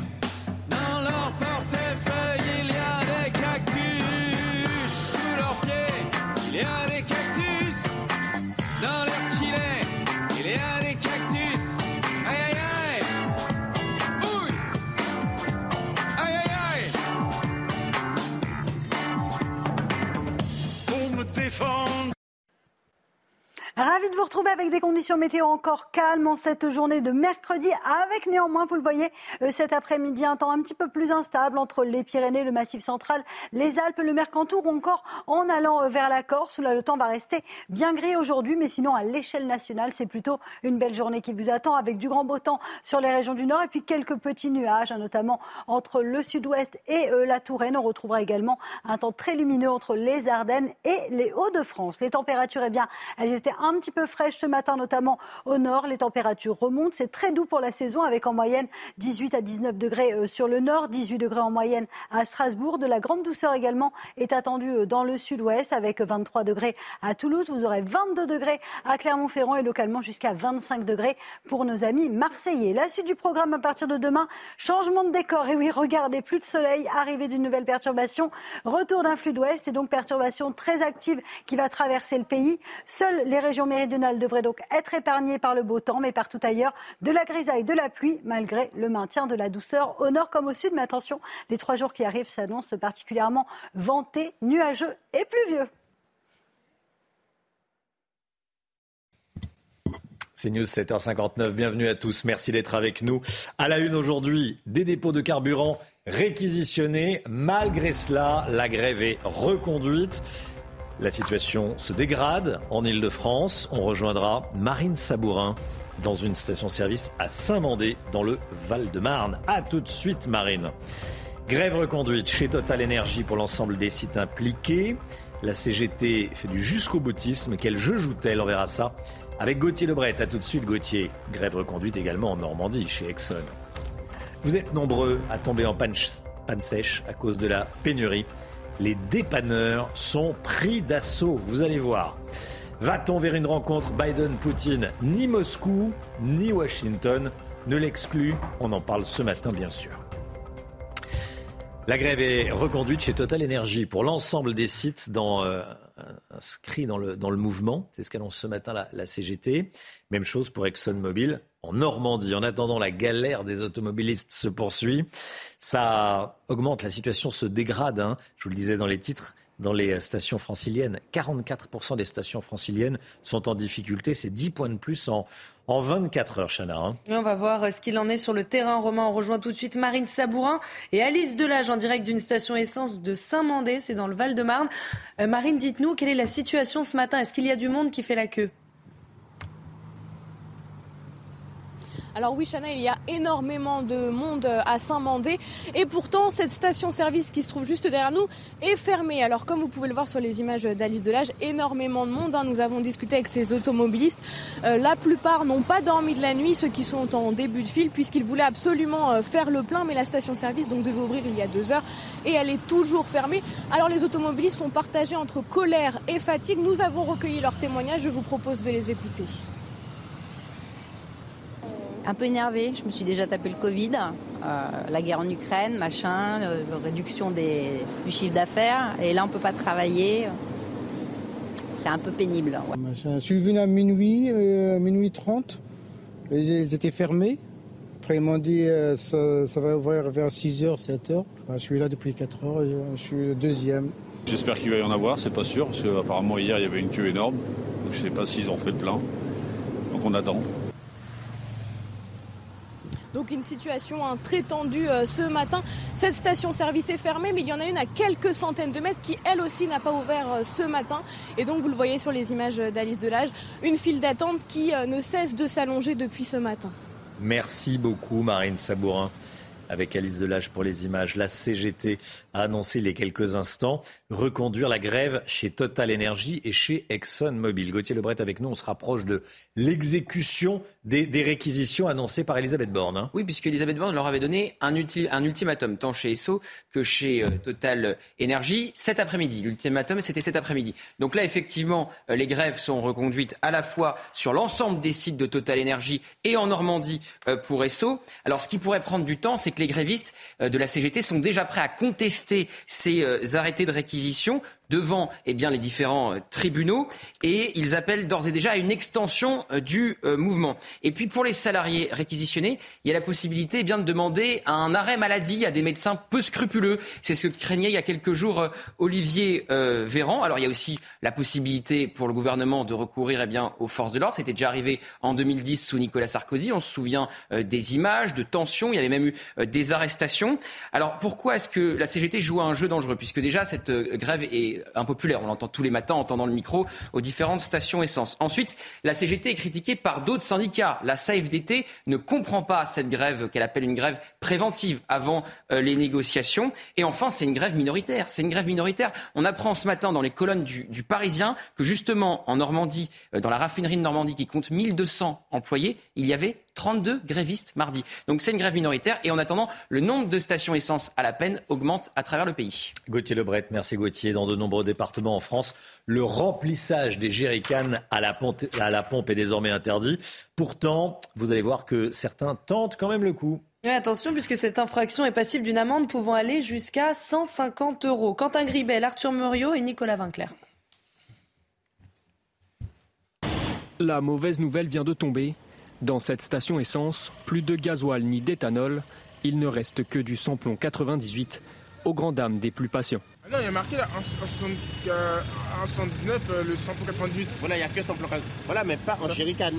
Ravi de vous retrouver avec des conditions météo encore calmes en cette journée de mercredi, avec néanmoins, vous le voyez, euh, cet après-midi, un temps un petit peu plus instable entre les Pyrénées, le Massif central, les Alpes, le Mercantour ou encore en allant euh, vers la Corse, où là, le temps va rester bien gris aujourd'hui, mais sinon, à l'échelle nationale, c'est plutôt une belle journée qui vous attend avec du grand beau temps sur les régions du Nord et puis quelques petits nuages, hein, notamment entre le sud-ouest et euh, la Touraine. On retrouvera également un temps très lumineux entre les Ardennes et les Hauts-de-France. Les températures, eh bien, elles étaient un un petit peu fraîche ce matin, notamment au nord. Les températures remontent. C'est très doux pour la saison, avec en moyenne 18 à 19 degrés euh, sur le nord, 18 degrés en moyenne à Strasbourg. De la grande douceur également est attendue euh, dans le sud-ouest, avec 23 degrés à Toulouse. Vous aurez 22 degrés à Clermont-Ferrand et localement jusqu'à 25 degrés pour nos amis marseillais. La suite du programme à partir de demain, changement de décor. Et oui, regardez, plus de soleil, arrivée d'une nouvelle perturbation, retour d'un flux d'ouest et donc perturbation très active qui va traverser le pays. Seules les régions méridionale devrait donc être épargnée par le beau temps, mais partout ailleurs, de la grisaille, de la pluie, malgré le maintien de la douceur au nord comme au sud. Mais attention, les trois jours qui arrivent s'annoncent particulièrement ventés, nuageux et pluvieux. C'est News 7h59. Bienvenue à tous. Merci d'être avec nous. À la une aujourd'hui, des dépôts de carburant réquisitionnés. Malgré cela, la grève est reconduite. La situation se dégrade en Ile-de-France. On rejoindra Marine Sabourin dans une station-service à Saint-Mandé, dans le Val-de-Marne. A tout de suite, Marine. Grève reconduite chez Total Energy pour l'ensemble des sites impliqués. La CGT fait du jusqu'au boutisme. Quel jeu joue-t-elle? On verra ça avec Gauthier Lebret. À tout de suite, Gauthier. Grève reconduite également en Normandie, chez Exxon. Vous êtes nombreux à tomber en panne, sèche à cause de la pénurie. Les dépanneurs sont pris d'assaut, vous allez voir. Va-t-on vers une rencontre Biden-Poutine? Ni Moscou, ni Washington ne l'exclut. On en parle ce matin, bien sûr. La grève est reconduite chez Total Energy pour l'ensemble des sites dans inscrits dans le, dans le mouvement. C'est ce qu'annonce ce matin la, CGT. Même chose pour ExxonMobil en Normandie. En attendant, la galère des automobilistes se poursuit. Ça augmente, la situation se dégrade. Hein. Je vous le disais dans les titres dans les stations franciliennes. 44% des stations franciliennes sont en difficulté. C'est 10 points de plus en, en 24 heures, Chana. Hein. on va voir euh, ce qu'il en est sur le terrain. Romain, on rejoint tout de suite Marine Sabourin et Alice Delage en direct d'une station essence de Saint-Mandé, c'est dans le Val-de-Marne. Euh, Marine, dites-nous, quelle est la situation ce matin? Est-ce qu'il y a du monde qui fait la queue? Alors oui, Chana, il y a énormément de monde euh, à Saint-Mandé et pourtant cette station-service qui se trouve juste derrière nous est fermée. Alors comme vous pouvez le voir sur les images d'Alice Delage, énormément de monde. Hein. Nous avons discuté avec ces automobilistes. Euh, la plupart n'ont pas dormi de la nuit, ceux qui sont en début de file, puisqu'ils voulaient absolument euh, faire le plein, mais la station-service donc devait ouvrir il y a deux heures et elle est toujours fermée. Alors les automobilistes sont partagés entre colère et fatigue. Nous avons recueilli leurs témoignages. Je vous propose de les écouter un peu énervée. Je me suis déjà tapé le Covid, euh, la guerre en Ukraine, machin, la réduction des, du chiffre d'affaires. Et là, on ne peut pas travailler. C'est un peu pénible. Je suis venu à minuit, euh, minuit 30. Ils étaient fermés. Après, ils m'ont dit euh, ça, ça, va ouvrir vers 6h, 7h. je suis là depuis 4 h je suis le deuxième. J'espère qu'il va y en avoir, c'est pas sûr, parce qu'apparemment hier il y avait une queue énorme. je ne sais pas s'ils ont fait le plein. Donc on attend. Donc une situation hein, très tendue euh, ce matin. Cette station-service est fermée, mais il y en a une à quelques centaines de mètres qui, elle aussi, n'a pas ouvert euh, ce matin. Et donc, vous le voyez sur les images d'Alice Delage, une file d'attente qui euh, ne cesse de s'allonger depuis ce matin. Merci beaucoup, Marine Sabourin avec Alice Delage pour les images. La CGT a annoncé il y a quelques instants reconduire la grève chez Total Energy et chez ExxonMobil. Gauthier Lebret avec nous, on se rapproche de l'exécution des, réquisitions annoncées par Elisabeth Borne. Hein. Oui, puisque Elisabeth Borne leur avait donné un, un ultimatum, tant chez Esso que chez euh, Total Energy, cet après-midi. L'ultimatum, c'était cet après-midi. Donc là, effectivement, euh, les grèves sont reconduites à la fois sur l'ensemble des sites de Total Energy et en Normandie euh, pour Esso. Alors, ce qui pourrait prendre du temps, c'est que les grévistes de la CGT sont déjà prêts à contester ces arrêtés de réquisition devant eh bien, les différents euh, tribunaux et ils appellent d'ores et déjà à une extension euh, du euh, mouvement. Et puis pour les salariés réquisitionnés, il y a la possibilité eh bien, de demander un arrêt maladie à des médecins peu scrupuleux. C'est ce que craignait il y a quelques jours Olivier Véran. Alors il y a aussi la possibilité pour le gouvernement de recourir eh bien, aux forces de l'ordre. C'était déjà arrivé en 2010 sous Nicolas Sarkozy. On se souvient des images, de tensions. Il y avait même eu des arrestations. Alors pourquoi est-ce que la CGT joue un jeu dangereux? Puisque déjà cette grève est impopulaire. On l'entend tous les matins en entendant le micro aux différentes stations essence. Ensuite, la CGT est critiquée par d'autres syndicats. La CFDT ne comprend pas cette grève qu'elle appelle une grève préventive avant euh, les négociations. Et enfin, c'est une grève minoritaire. C'est une grève minoritaire. On apprend ce matin dans les colonnes du, du Parisien que justement en Normandie, euh, dans la raffinerie de Normandie qui compte 1200 employés, il y avait 32 grévistes mardi. Donc c'est une grève minoritaire et en attendant, le nombre de stations essence à la peine augmente à travers le pays. Gauthier Lebret, merci Gauthier. Dans de nombreux départements en France, le remplissage des jerrycans à la, pompe, à la pompe est désormais interdit. Pourtant, vous allez voir que certains tentent quand même le coup. attention, puisque cette infraction est passible d'une amende pouvant aller jusqu'à 150 euros. Quentin Gribel, Arthur Muriot et Nicolas Vinclair. La mauvaise nouvelle vient de tomber. Dans cette station essence, plus de gasoil ni d'éthanol. Il ne reste que du samplon 98 aux grandes dames des plus patients. Ah non, il y a marqué là, 1,79, euh, le samplon 98. Voilà, il n'y a que samplon Voilà, mais pas en jerrycan.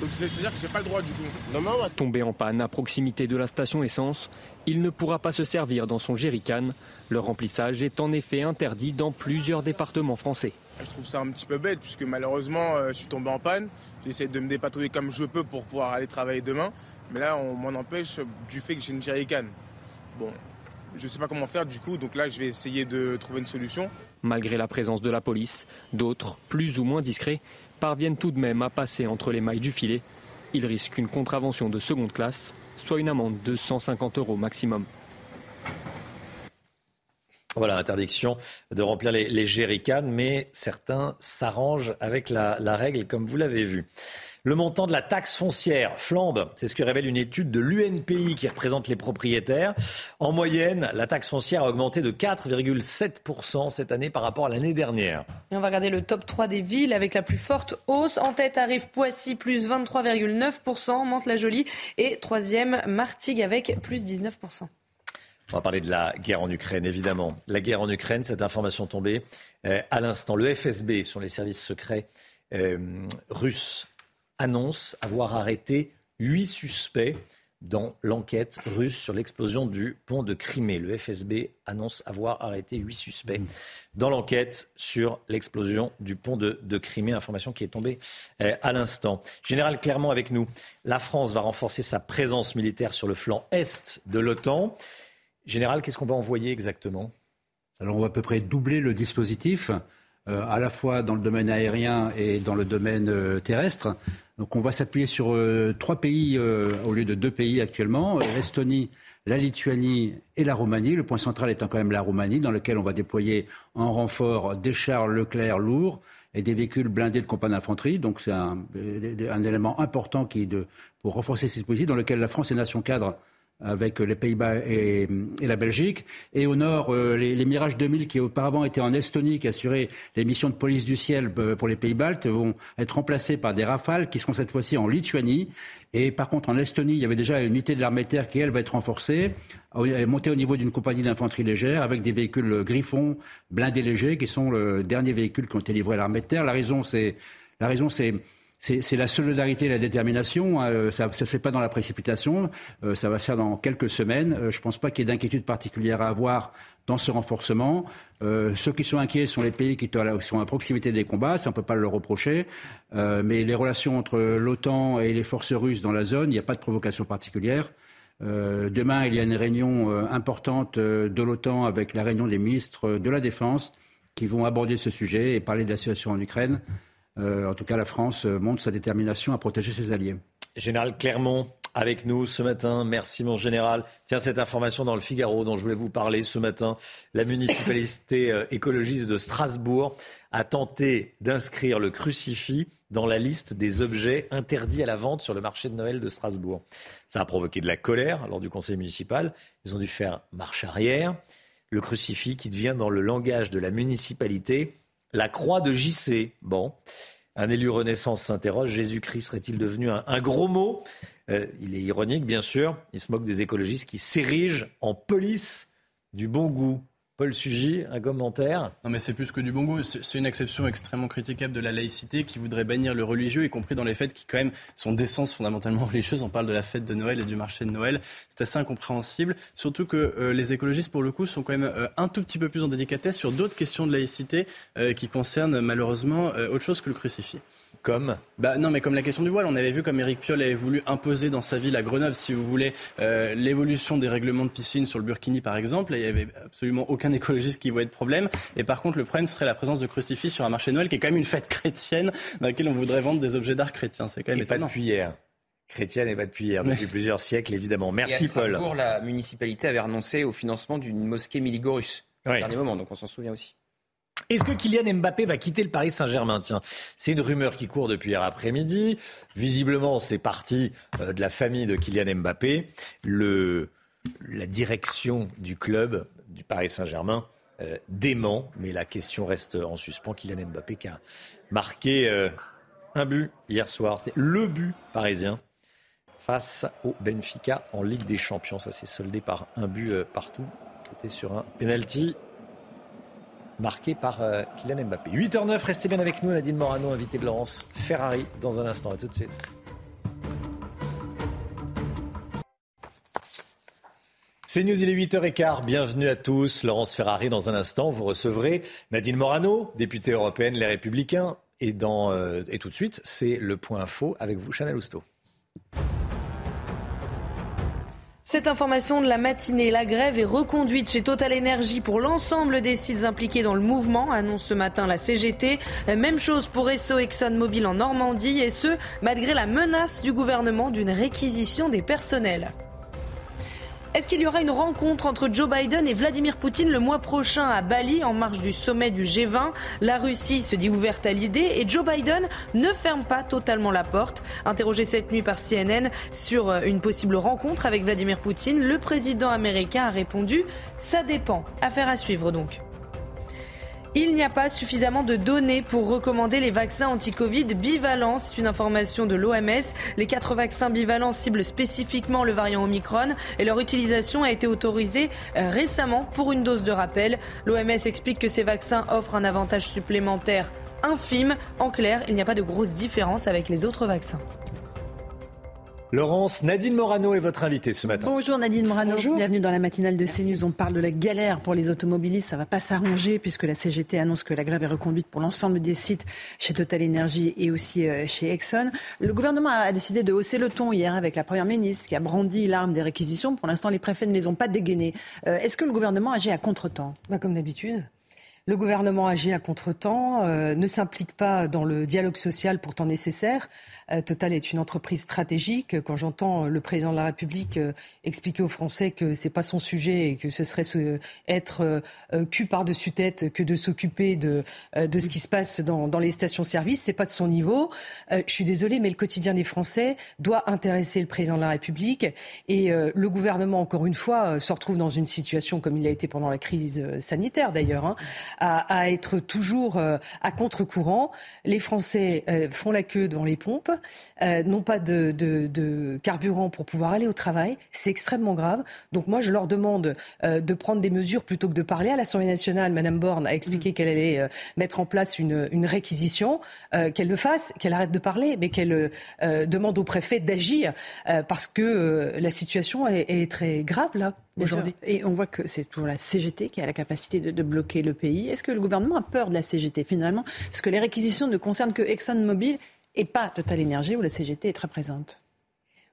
Donc c'est-à-dire que j'ai pas le droit du coup. Non, non, Tombé en panne à proximité de la station essence, il ne pourra pas se servir dans son jerrycan. Le remplissage est en effet interdit dans plusieurs départements français. Je trouve ça un petit peu bête puisque malheureusement euh, je suis tombé en panne. J'essaie de me dépatouiller comme je peux pour pouvoir aller travailler demain. Mais là on m'en empêche du fait que j'ai une jerrycan. Bon, je ne sais pas comment faire du coup, donc là je vais essayer de trouver une solution. Malgré la présence de la police, d'autres, plus ou moins discrets, parviennent tout de même à passer entre les mailles du filet. Ils risquent une contravention de seconde classe, soit une amende de 150 euros maximum. Voilà, interdiction de remplir les, les mais certains s'arrangent avec la, la règle, comme vous l'avez vu. Le montant de la taxe foncière flambe. C'est ce que révèle une étude de l'UNPI qui représente les propriétaires. En moyenne, la taxe foncière a augmenté de 4,7% cette année par rapport à l'année dernière. Et on va regarder le top 3 des villes avec la plus forte hausse. En tête arrive Poissy, plus 23,9%, Mantes-la-Jolie et troisième Martigues avec plus 19%. On va parler de la guerre en Ukraine, évidemment. La guerre en Ukraine, cette information tombée euh, à l'instant. Le FSB, sur les services secrets euh, russes, annonce avoir arrêté huit suspects dans l'enquête russe sur l'explosion du pont de Crimée. Le FSB annonce avoir arrêté huit suspects dans l'enquête sur l'explosion du pont de, Crimée, information qui est tombée euh, à l'instant. Général Clermont avec nous. La France va renforcer sa présence militaire sur le flanc est de l'OTAN. Général, qu'est-ce qu'on va envoyer exactement? Alors on va à peu près doubler le dispositif. Euh, à la fois dans le domaine aérien et dans le domaine euh, terrestre. Donc on va s'appuyer sur euh, trois pays au lieu de deux pays actuellement, l'Estonie, la Lituanie et la Roumanie. Le point central étant quand même la Roumanie, dans lequel on va déployer en renfort des chars Leclerc lourds et des véhicules blindés de compagnie d'infanterie. Donc c'est un, élément important qui pour renforcer ces dispositifs, dans lequel la France est nation cadre avec les Pays-Bas et, la Belgique. Et au nord, euh, les, Mirage 2000 qui auparavant étaient en Estonie, qui assuraient les missions de police du ciel euh, pour les Pays-Baltes, vont être remplacés par des Rafales qui seront cette fois-ci en Lituanie. Et par contre, en Estonie, il y avait déjà une unité de l'armée terre qui, elle, va être renforcée, montée au niveau d'une compagnie d'infanterie légère avec des véhicules Griffon blindés légers qui sont le dernier véhicule qui ont été livrés à l'armée de terre. La raison, c'est la raison, c'est c'est la solidarité et la détermination. Hein, euh, ça ne se fait pas dans la précipitation. Euh, ça va se faire dans quelques semaines. Euh, je ne pense pas qu'il y ait d'inquiétude particulière à avoir dans ce renforcement. ceux qui sont inquiets sont les pays qui sont à proximité des combats. Ça, on ne peut pas le reprocher. mais les relations entre l'OTAN et les forces russes dans la zone, il n'y a pas de provocation particulière. demain, il y a une réunion importante de l'OTAN avec la réunion des ministres de la Défense qui vont aborder ce sujet et parler de la situation en Ukraine. Euh, en tout cas, la France euh, montre sa détermination à protéger ses alliés. Général Clermont, avec nous ce matin. Merci mon général. Tiens, cette information dans le Figaro dont je voulais vous parler ce matin. La municipalité euh, écologiste de Strasbourg a tenté d'inscrire le crucifix dans la liste des objets interdits à la vente sur le marché de Noël de Strasbourg. Ça a provoqué de la colère lors du conseil municipal. Ils ont dû faire marche arrière. Le crucifix qui devient dans le langage de la municipalité la croix de JC. Bon, un élu Renaissance s'interroge. Jésus-Christ serait-il devenu un, gros mot? Euh, Il est ironique, bien sûr. Il se moque des écologistes qui s'érigent en police du bon goût. Paul Sugy, un commentaire Non mais c'est plus que du bon goût, c'est une exception extrêmement critiquable de la laïcité qui voudrait bannir le religieux, y compris dans les fêtes qui quand même sont d'essence fondamentalement religieuse. On parle de la fête de Noël et du marché de Noël. C'est assez incompréhensible, surtout que euh, les écologistes pour le coup sont quand même euh, un tout petit peu plus en délicatesse sur d'autres questions de laïcité euh, qui concernent malheureusement autre chose que le crucifix. Comme Bah non, mais comme la question du voile, on avait vu comme Éric Piolle avait voulu imposer dans sa ville à Grenoble, si vous voulez, euh, l'évolution des règlements de piscine sur le Burkini par exemple. Et il y avait absolument aucun écologiste qui voyait de problème. Et par contre, le problème serait la présence de crucifix sur un marché Noël, qui est quand même une fête chrétienne dans laquelle on voudrait vendre des objets d'art chrétiens. C'est quand même et étonnant. pas depuis hier. Chrétienne et pas depuis hier, depuis plusieurs siècles évidemment. Merci et à Paul. La municipalité avait renoncé au financement d'une mosquée Miligorus au dernier moment, donc on s'en souvient aussi. Est-ce que Kylian Mbappé va quitter le Paris Saint-Germain? Tiens, c'est une rumeur qui court depuis hier après-midi. Visiblement, c'est parti euh, de la famille de Kylian Mbappé. La direction du club du Paris Saint-Germain euh, dément, mais la question reste en suspens. Kylian Mbappé qui a marqué euh, un but hier soir. C'était le but parisien face au Benfica en Ligue des Champions. Ça s'est soldé par un but partout. C'était sur un penalty marqué par euh, Kylian Mbappé. 8h09, restez bien avec nous, Nadine Morano, invité de Laurence Ferrari dans un instant. À tout de suite. C'est News, il est 8h15. Bienvenue à tous. Laurence Ferrari, dans un instant, vous recevrez Nadine Morano, députée européenne Les Républicains. Et, dans, euh, et tout de suite, c'est le point info avec vous, Chanel Housteau. Cette information de la matinée, la grève est reconduite chez Total Energy pour l'ensemble des sites impliqués dans le mouvement, annonce ce matin la CGT. Même chose pour Esso ExxonMobil en Normandie et ce, malgré la menace du gouvernement d'une réquisition des personnels. Est-ce qu'il y aura une rencontre entre Joe Biden et Vladimir Poutine le mois prochain à Bali en marge du sommet du G20 La Russie se dit ouverte à l'idée et Joe Biden ne ferme pas totalement la porte. Interrogé cette nuit par CNN sur une possible rencontre avec Vladimir Poutine, le président américain a répondu ⁇ ça dépend ⁇ Affaire à suivre donc. Il n'y a pas suffisamment de données pour recommander les vaccins anti-Covid bivalents. C'est une information de l'OMS. Les quatre vaccins bivalents ciblent spécifiquement le variant Omicron et leur utilisation a été autorisée euh, récemment pour une dose de rappel. L'OMS explique que ces vaccins offrent un avantage supplémentaire infime. En clair, il n'y a pas de grosse différence avec les autres vaccins. Laurence, Nadine Morano est votre invitée ce matin. Bonjour Nadine Morano, bienvenue dans la matinale de CNews. On parle de la galère pour les automobilistes, ça ne va pas s'arranger puisque la CGT annonce que la grève est reconduite pour l'ensemble des sites chez Total Energy et aussi euh, chez Exxon. Le gouvernement a décidé de hausser le ton hier avec la Première ministre qui a brandi l'arme des réquisitions. Pour l'instant, les préfets ne les ont pas dégainées. Euh, est-ce que le gouvernement agit à contre-temps? Bah, Comme d'habitude. Le gouvernement agit à contre-temps, euh, ne s'implique pas dans le dialogue social pourtant nécessaire. Euh, Total est une entreprise stratégique. Quand j'entends le président de la République euh, expliquer aux Français que c'est pas son sujet et que ce serait être cul par-dessus tête que de s'occuper de, de ce qui se passe dans, dans les stations-service, c'est pas de son niveau. je suis désolée, mais le quotidien des Français doit intéresser le président de la République et le gouvernement, encore une fois, se retrouve dans une situation comme il a été pendant la crise sanitaire d'ailleurs. Hein, à, être toujours euh, à contre-courant. Les Français euh, font la queue devant les pompes, euh, n'ont pas de, carburant pour pouvoir aller au travail. C'est extrêmement grave. Donc moi, je leur demande de prendre des mesures plutôt que de parler. À l'Assemblée nationale, Madame Borne a expliqué mm. qu'elle allait mettre en place une, réquisition, qu'elle le fasse, qu'elle arrête de parler, mais qu'elle demande au préfet d'agir parce que la situation est très grave là. Et on voit que c'est toujours la CGT qui a la capacité de, bloquer le pays. Est-ce que le gouvernement a peur de la CGT finalement? Parce que les réquisitions ne concernent que ExxonMobil et pas Total Energy où la CGT est très présente.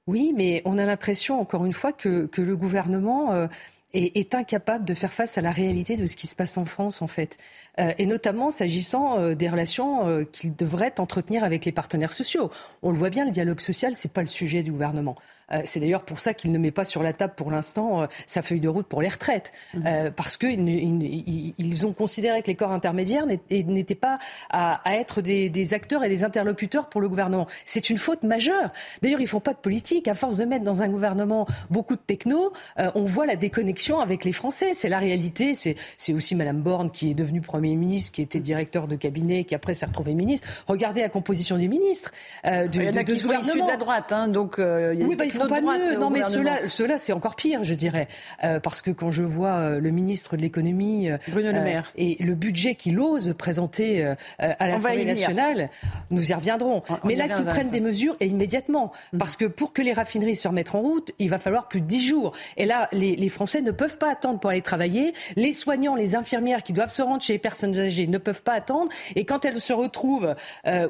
Oui, mais on a l'impression, encore une fois, que, le gouvernement euh, est, incapable de faire face à la réalité de ce qui se passe en France, en fait. Euh, et notamment s'agissant euh, des relations qu'il devrait entretenir avec les partenaires sociaux. On le voit bien, le dialogue social, c'est pas le sujet du gouvernement. Euh, c'est d'ailleurs pour ça qu'il ne met pas sur la table pour l'instant euh, sa feuille de route pour les retraites, mmh. euh, parce qu'ils ils ont considéré que les corps intermédiaires n'étaient pas à, être des, acteurs et des interlocuteurs pour le gouvernement. C'est une faute majeure. D'ailleurs, ils font pas de politique. À force de mettre dans un gouvernement beaucoup de techno, on voit la déconnexion avec les Français. C'est la réalité. C'est aussi Madame Borne qui est devenue Premier ministre, qui était directeur de cabinet, qui après s'est retrouvé ministre. Regardez la composition des ministres. de, il y en a qui sont issus de la droite, hein, donc oui, bah, pas mieux. Non, mais cela, cela c'est encore pire, je dirais. Euh, parce que quand je vois euh, le ministre de l'économie euh, Bruno Le Maire et le budget qu'il ose présenter à l'Assemblée nationale, nous y reviendrons. mais là, qu'ils prennent des mesures et immédiatement. Mm. Parce que pour que les raffineries se remettent en route, il va falloir plus de dix jours. Et là, les, les, Français ne peuvent pas attendre pour aller travailler. Les soignants, les infirmières qui doivent se rendre chez les personnes âgées ne peuvent pas attendre. Et quand elles se retrouvent,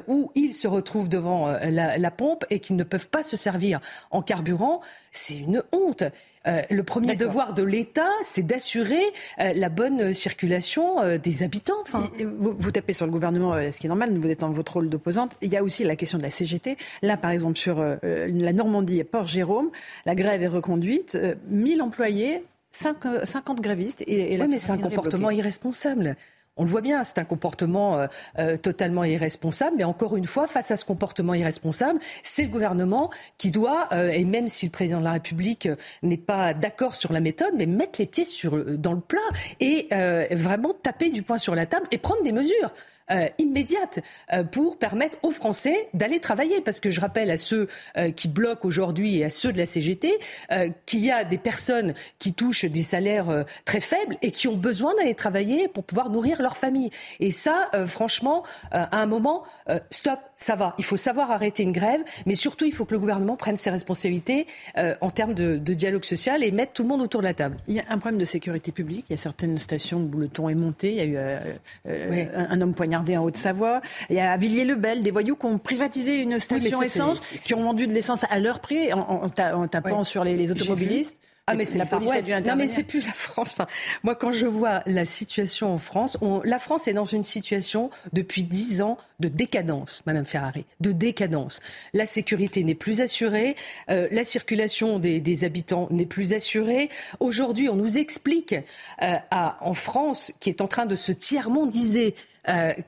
ou ils se retrouvent devant la, la pompe et qu'ils ne peuvent pas se servir en carburant, c'est une honte. Euh, le premier devoir de l'État, c'est d'assurer euh, la bonne circulation euh, des habitants. Enfin, vous, tapez sur le gouvernement, ce qui est normal, vous êtes dans votre rôle d'opposante. Il y a aussi la question de la CGT. Là, par exemple, sur la Normandie et Port-Jérôme, la grève est reconduite. 1000 employés, 50 grévistes. Et, oui, mais c'est un comportement irresponsable. On le voit bien, c'est un comportement euh, euh, totalement irresponsable. Mais encore une fois, face à ce comportement irresponsable, c'est le gouvernement qui doit, euh, et même si le président de la République n'est pas d'accord sur la méthode, mais mettre les pieds sur, dans le plat et vraiment taper du poing sur la table et prendre des mesures. Euh, immédiate euh, pour permettre aux Français d'aller travailler. Parce que je rappelle à ceux euh, qui bloquent aujourd'hui et à ceux de la CGT qu'il y a des personnes qui touchent des salaires très faibles et qui ont besoin d'aller travailler pour pouvoir nourrir leur famille. Et ça, franchement, à un moment, stop, ça va. Il faut savoir arrêter une grève, mais surtout, il faut que le gouvernement prenne ses responsabilités en termes de, de, dialogue social et mette tout le monde autour de la table. Il y a un problème de sécurité publique. Il y a certaines stations où le ton est monté. Il y a eu un, un homme poignardé en Haute-Savoie. Il y a à Villiers-le-Bel des voyous qui ont privatisé une station essence, qui ont vendu de l'essence à leur prix en, tapant sur les, automobilistes. Ah mais c'est la police Non mais c'est plus la France. Enfin, moi quand je vois la situation en France, la France est dans une situation depuis dix ans de décadence, Madame Ferrari, de décadence. La sécurité n'est plus assurée, euh, la circulation des, habitants n'est plus assurée. Aujourd'hui, on nous explique euh, en France, qui est en train de se tiers-mondiser,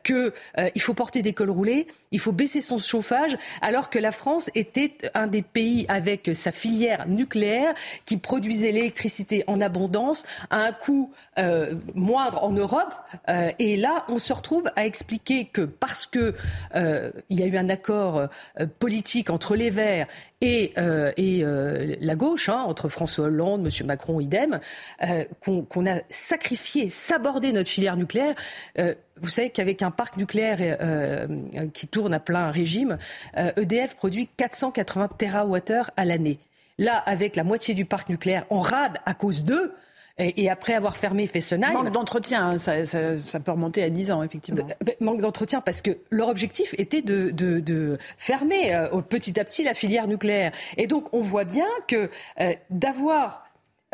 qu'il euh, faut porter des cols roulés, il faut baisser son chauffage, alors que la France était un des pays avec sa filière nucléaire qui produisait l'électricité en abondance à un coût euh, moindre en Europe. et là, on se retrouve à expliquer que parce que il y a eu un accord politique entre les Verts et, et la gauche, hein, entre François Hollande, M. Macron, idem, qu'on a sacrifié, sabordé notre filière nucléaire vous savez qu'avec un parc nucléaire euh, euh, qui tourne à plein régime, EDF euh, e produit 480 TWh à l'année. Là, avec la moitié du parc nucléaire en rade à cause d'eux, et, après avoir fermé Fessenheim... Manque d'entretien, hein, ça, peut remonter à 10 ans, effectivement. Manque d'entretien parce que leur objectif était de, de, fermer petit à petit la filière nucléaire. Et donc, on voit bien que d'avoir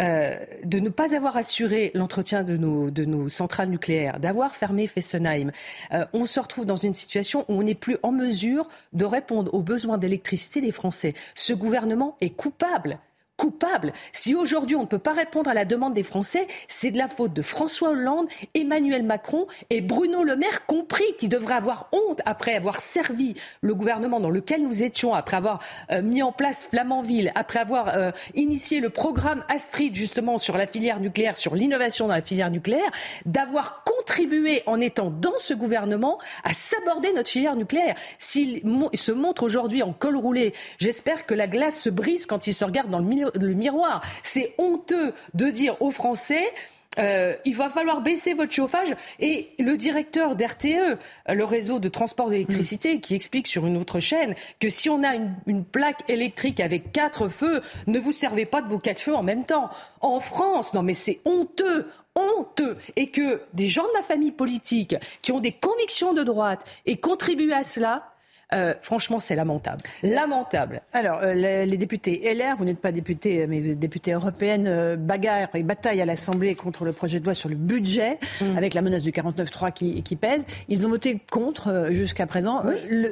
euh, de ne pas avoir assuré l'entretien de nos, centrales nucléaires, d'avoir fermé Fessenheim, euh, on se retrouve dans une situation où on n'est plus en mesure de répondre aux besoins d'électricité des Français. Ce gouvernement est coupable coupable. Si aujourd'hui on ne peut pas répondre à la demande des Français, c'est de la faute de François Hollande, Emmanuel Macron et Bruno Le Maire compris, qui devraient avoir honte après avoir servi le gouvernement dans lequel nous étions, après avoir euh, mis en place Flamanville, après avoir euh, initié le programme Astrid justement sur la filière nucléaire, sur l'innovation dans la filière nucléaire, d'avoir contribué en étant dans ce gouvernement à saborder notre filière nucléaire. S'il se montre aujourd'hui en col roulé, j'espère que la glace se brise quand il se regarde dans le le miroir. C'est honteux de dire aux Français euh, il va falloir baisser votre chauffage. Et le directeur d'RTE, le réseau de transport d'électricité, mm. qui explique sur une autre chaîne que si on a une, une, plaque électrique avec quatre feux, ne vous servez pas de vos quatre feux en même temps. En France, non mais c'est honteux honteux et que des gens de la famille politique qui ont des convictions de droite et contribuent à cela euh, franchement, c'est lamentable. Lamentable. Alors, euh, les, députés LR, vous n'êtes pas député, mais vous êtes députée européenne, euh, bagarre et bataille à l'Assemblée contre le projet de loi sur le budget, mm. avec la menace du 49-3 qui, qui, pèse. Ils ont voté contre jusqu'à présent.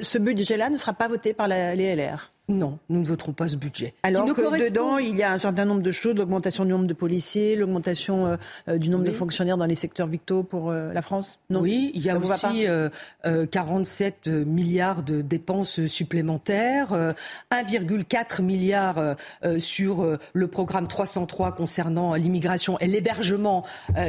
ce budget-là ne sera pas voté par les LR. Non, nous ne voterons pas ce budget. Alors que dedans, il y a un certain nombre de choses, l'augmentation du nombre de policiers, l'augmentation euh, euh, du nombre de fonctionnaires dans les secteurs victaux pour euh, la France? Non Oui, il y a aussi 47 milliards de dépenses supplémentaires, 1,4 milliard sur le programme 303 concernant l'immigration et l'hébergement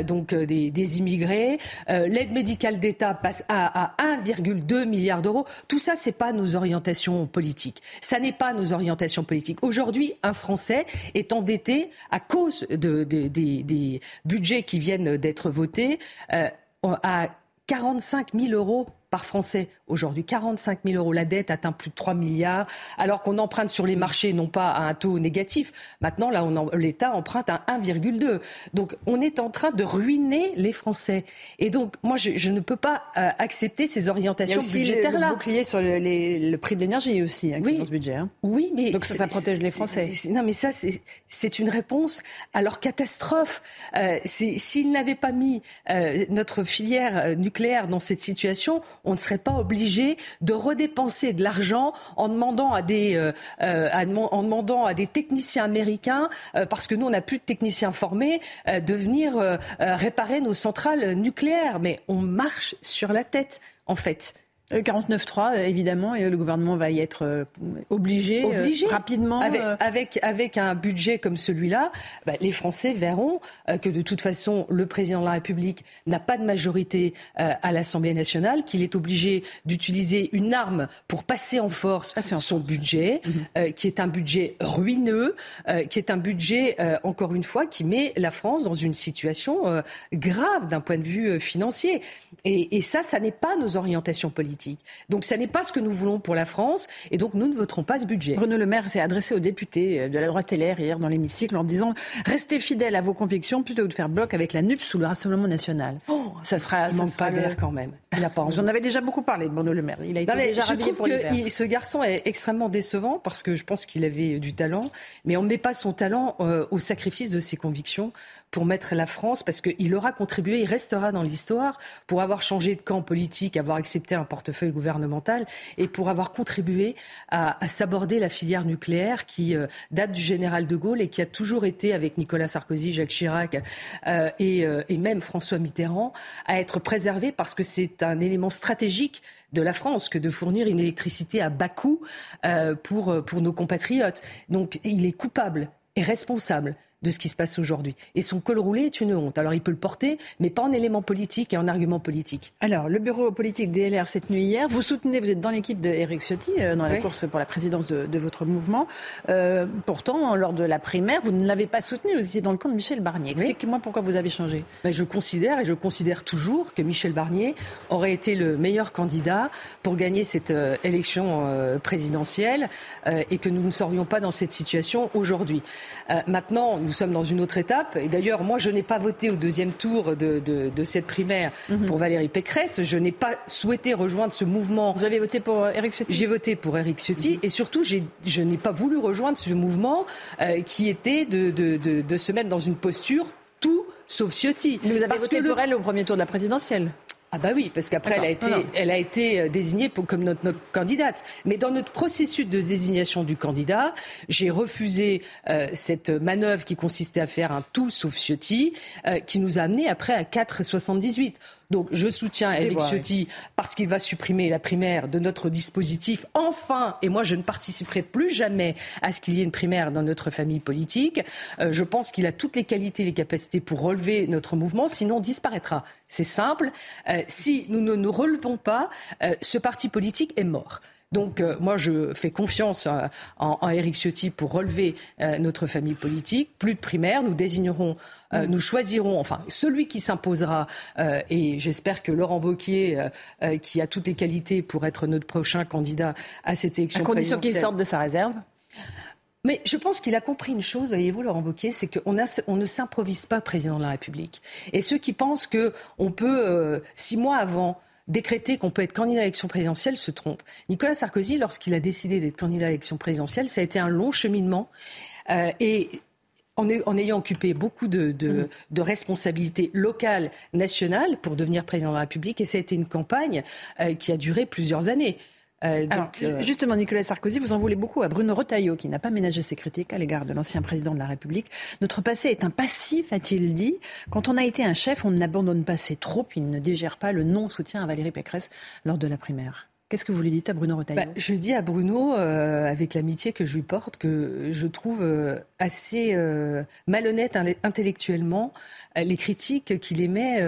donc des, des immigrés. L'aide médicale d'État passe à, à 1,2 milliard d'euros. Tout ça, c'est pas nos orientations politiques. Ça n'est pas nos orientations politiques. Aujourd'hui, un Français est endetté à cause de, des budgets qui viennent d'être votés euh, à 45 000 euros par Français aujourd'hui. 45 000 euros. La dette atteint plus de 3 milliards, alors qu'on emprunte sur les marchés non pas à un taux négatif. Maintenant, là, l'État emprunte à 1,2. Donc, on est en train de ruiner les Français. Et donc, moi, je, ne peux pas euh, accepter ces orientations budgétaires-là. Il y a bouclier sur le, prix de l'énergie aussi, hein, dans ce budget. Hein. Oui, mais... Donc, ça, ça protège les Français. non, mais ça, c'est une réponse à leur catastrophe. Euh, S'ils n'avaient pas mis euh, notre filière euh, nucléaire dans cette situation, on ne serait pas obligé de redépenser de l'argent en demandant à des, euh, euh, en demandant à des techniciens américains, euh, parce que nous, on n'a plus de techniciens formés, de venir réparer nos centrales nucléaires. Mais on marche sur la tête, en fait. 49.3, évidemment, et le gouvernement va y être obligé, obligé. rapidement. Avec, avec, avec, un budget comme celui-là, bah, les Français verront que de toute façon, le président de la République n'a pas de majorité à l'Assemblée nationale, qu'il est obligé d'utiliser une arme pour passer en force son budget, mhm. qui est un budget ruineux, qui est un budget, encore une fois, qui met la France dans une situation grave d'un point de vue financier. Et, et ça, ça n'est pas nos orientations politiques. Donc, ça n'est pas ce que nous voulons pour la France. Et donc, nous ne voterons pas ce budget. Bruno Le Maire s'est adressé aux députés de la droite LR hier dans l'hémicycle en disant restez fidèles à vos convictions plutôt que de faire bloc avec la NUP sous le Rassemblement national. Oh, ça sera. Il manque pas d'air quand même. Il a pas Vous en avez déjà beaucoup parlé de Bruno Le Maire. Il a été déjà je trouve que ce garçon est extrêmement décevant parce que je pense qu'il avait du talent, mais on ne met pas son talent euh, au sacrifice de ses convictions pour mettre la France, parce qu'il aura contribué, il restera dans l'histoire pour avoir changé de camp politique, avoir accepté un portefeuille gouvernemental et pour avoir contribué à, s'aborder la filière nucléaire qui euh, date du général de Gaulle et qui a toujours été, avec Nicolas Sarkozy, Jacques Chirac euh, et, euh, et même François Mitterrand, à être préservée parce que c'est un élément stratégique de la France que de fournir une électricité à bas coût pour, pour nos compatriotes. Donc il est coupable et responsable de ce qui se passe aujourd'hui. Et son col roulé est une honte. Alors il peut le porter, mais pas en élément politique et en argument politique. Alors, le bureau politique DLR cette nuit hier, vous soutenez, vous êtes dans l'équipe d'Éric Ciotti, euh, dans la course pour la présidence de, votre mouvement. Euh, pourtant, lors de la primaire, vous ne l'avez pas soutenu, vous étiez dans le camp de Michel Barnier. Expliquez-moi pourquoi vous avez changé. Ben, je considère, et je considère toujours, que Michel Barnier aurait été le meilleur candidat pour gagner cette euh, élection présidentielle et que nous ne serions pas dans cette situation aujourd'hui. maintenant, nous sommes dans une autre étape. Et d'ailleurs, moi, je n'ai pas voté au deuxième tour de, cette primaire mhm. pour Valérie Pécresse. Je n'ai pas souhaité rejoindre ce mouvement. Vous avez voté pour Eric euh, Ciotti? J'ai voté pour Eric Ciotti. Mhm. Et surtout, je n'ai pas voulu rejoindre ce mouvement euh, qui était de, se mettre dans une posture tout sauf Ciotti. vous avez voté pour elle au premier tour de la présidentielle ah bah oui, parce qu'après elle a été, elle a été euh, désignée comme notre, notre, candidate. Mais dans notre processus de désignation du candidat, j'ai refusé euh, cette manœuvre qui consistait à faire un tout sauf Ciotti, euh, qui nous a amené après à 4,78. Donc je soutiens Eric Ciotti parce qu'il va supprimer la primaire de notre dispositif. Enfin, et moi je ne participerai plus jamais à ce qu'il y ait une primaire dans notre famille politique. Euh, je pense qu'il a toutes les qualités, les capacités pour relever notre mouvement, sinon on disparaîtra. C'est simple. Euh, si nous ne nous relevons pas, euh, ce parti politique est mort. Donc moi, je fais confiance en, en, Éric Ciotti pour relever notre famille politique. Plus de primaire, nous désignerons euh, nous choisirons, enfin, celui qui s'imposera, euh, et j'espère que Laurent Vauquier, euh, qui a toutes les qualités pour être notre prochain candidat à cette élection. À condition qu'il sorte de sa réserve mais je pense qu'il a compris une chose, voyez-vous, Laurent Wauquiez, c'est qu'on on ne s'improvise pas président de la République. Et ceux qui pensent qu'on peut, six mois avant, décréter qu'on peut être candidat à l'élection présidentielle se trompent. Nicolas Sarkozy, lorsqu'il a décidé d'être candidat à l'élection présidentielle, ça a été un long cheminement. et en, ayant occupé beaucoup de, mm. responsabilités locales, nationales, pour devenir président de la République. Et ça a été une campagne euh, qui a duré plusieurs années. Euh, euh, justement, Nicolas Sarkozy, vous en voulez beaucoup à Bruno Retailleau, qui n'a pas ménagé ses critiques à l'égard de l'ancien président de la République. Notre passé est un passif, a-t-il dit. Quand on a été un chef, on n'abandonne pas ses troupes, il ne digère pas le non-soutien à Valérie Pécresse lors de la primaire. Qu'est-ce que vous lui dites à Bruno Retailleau? Bah, Je dis à Bruno, euh, avec l'amitié que je lui porte, que je trouve euh, assez euh, malhonnête intellectuellement les critiques qu'il émet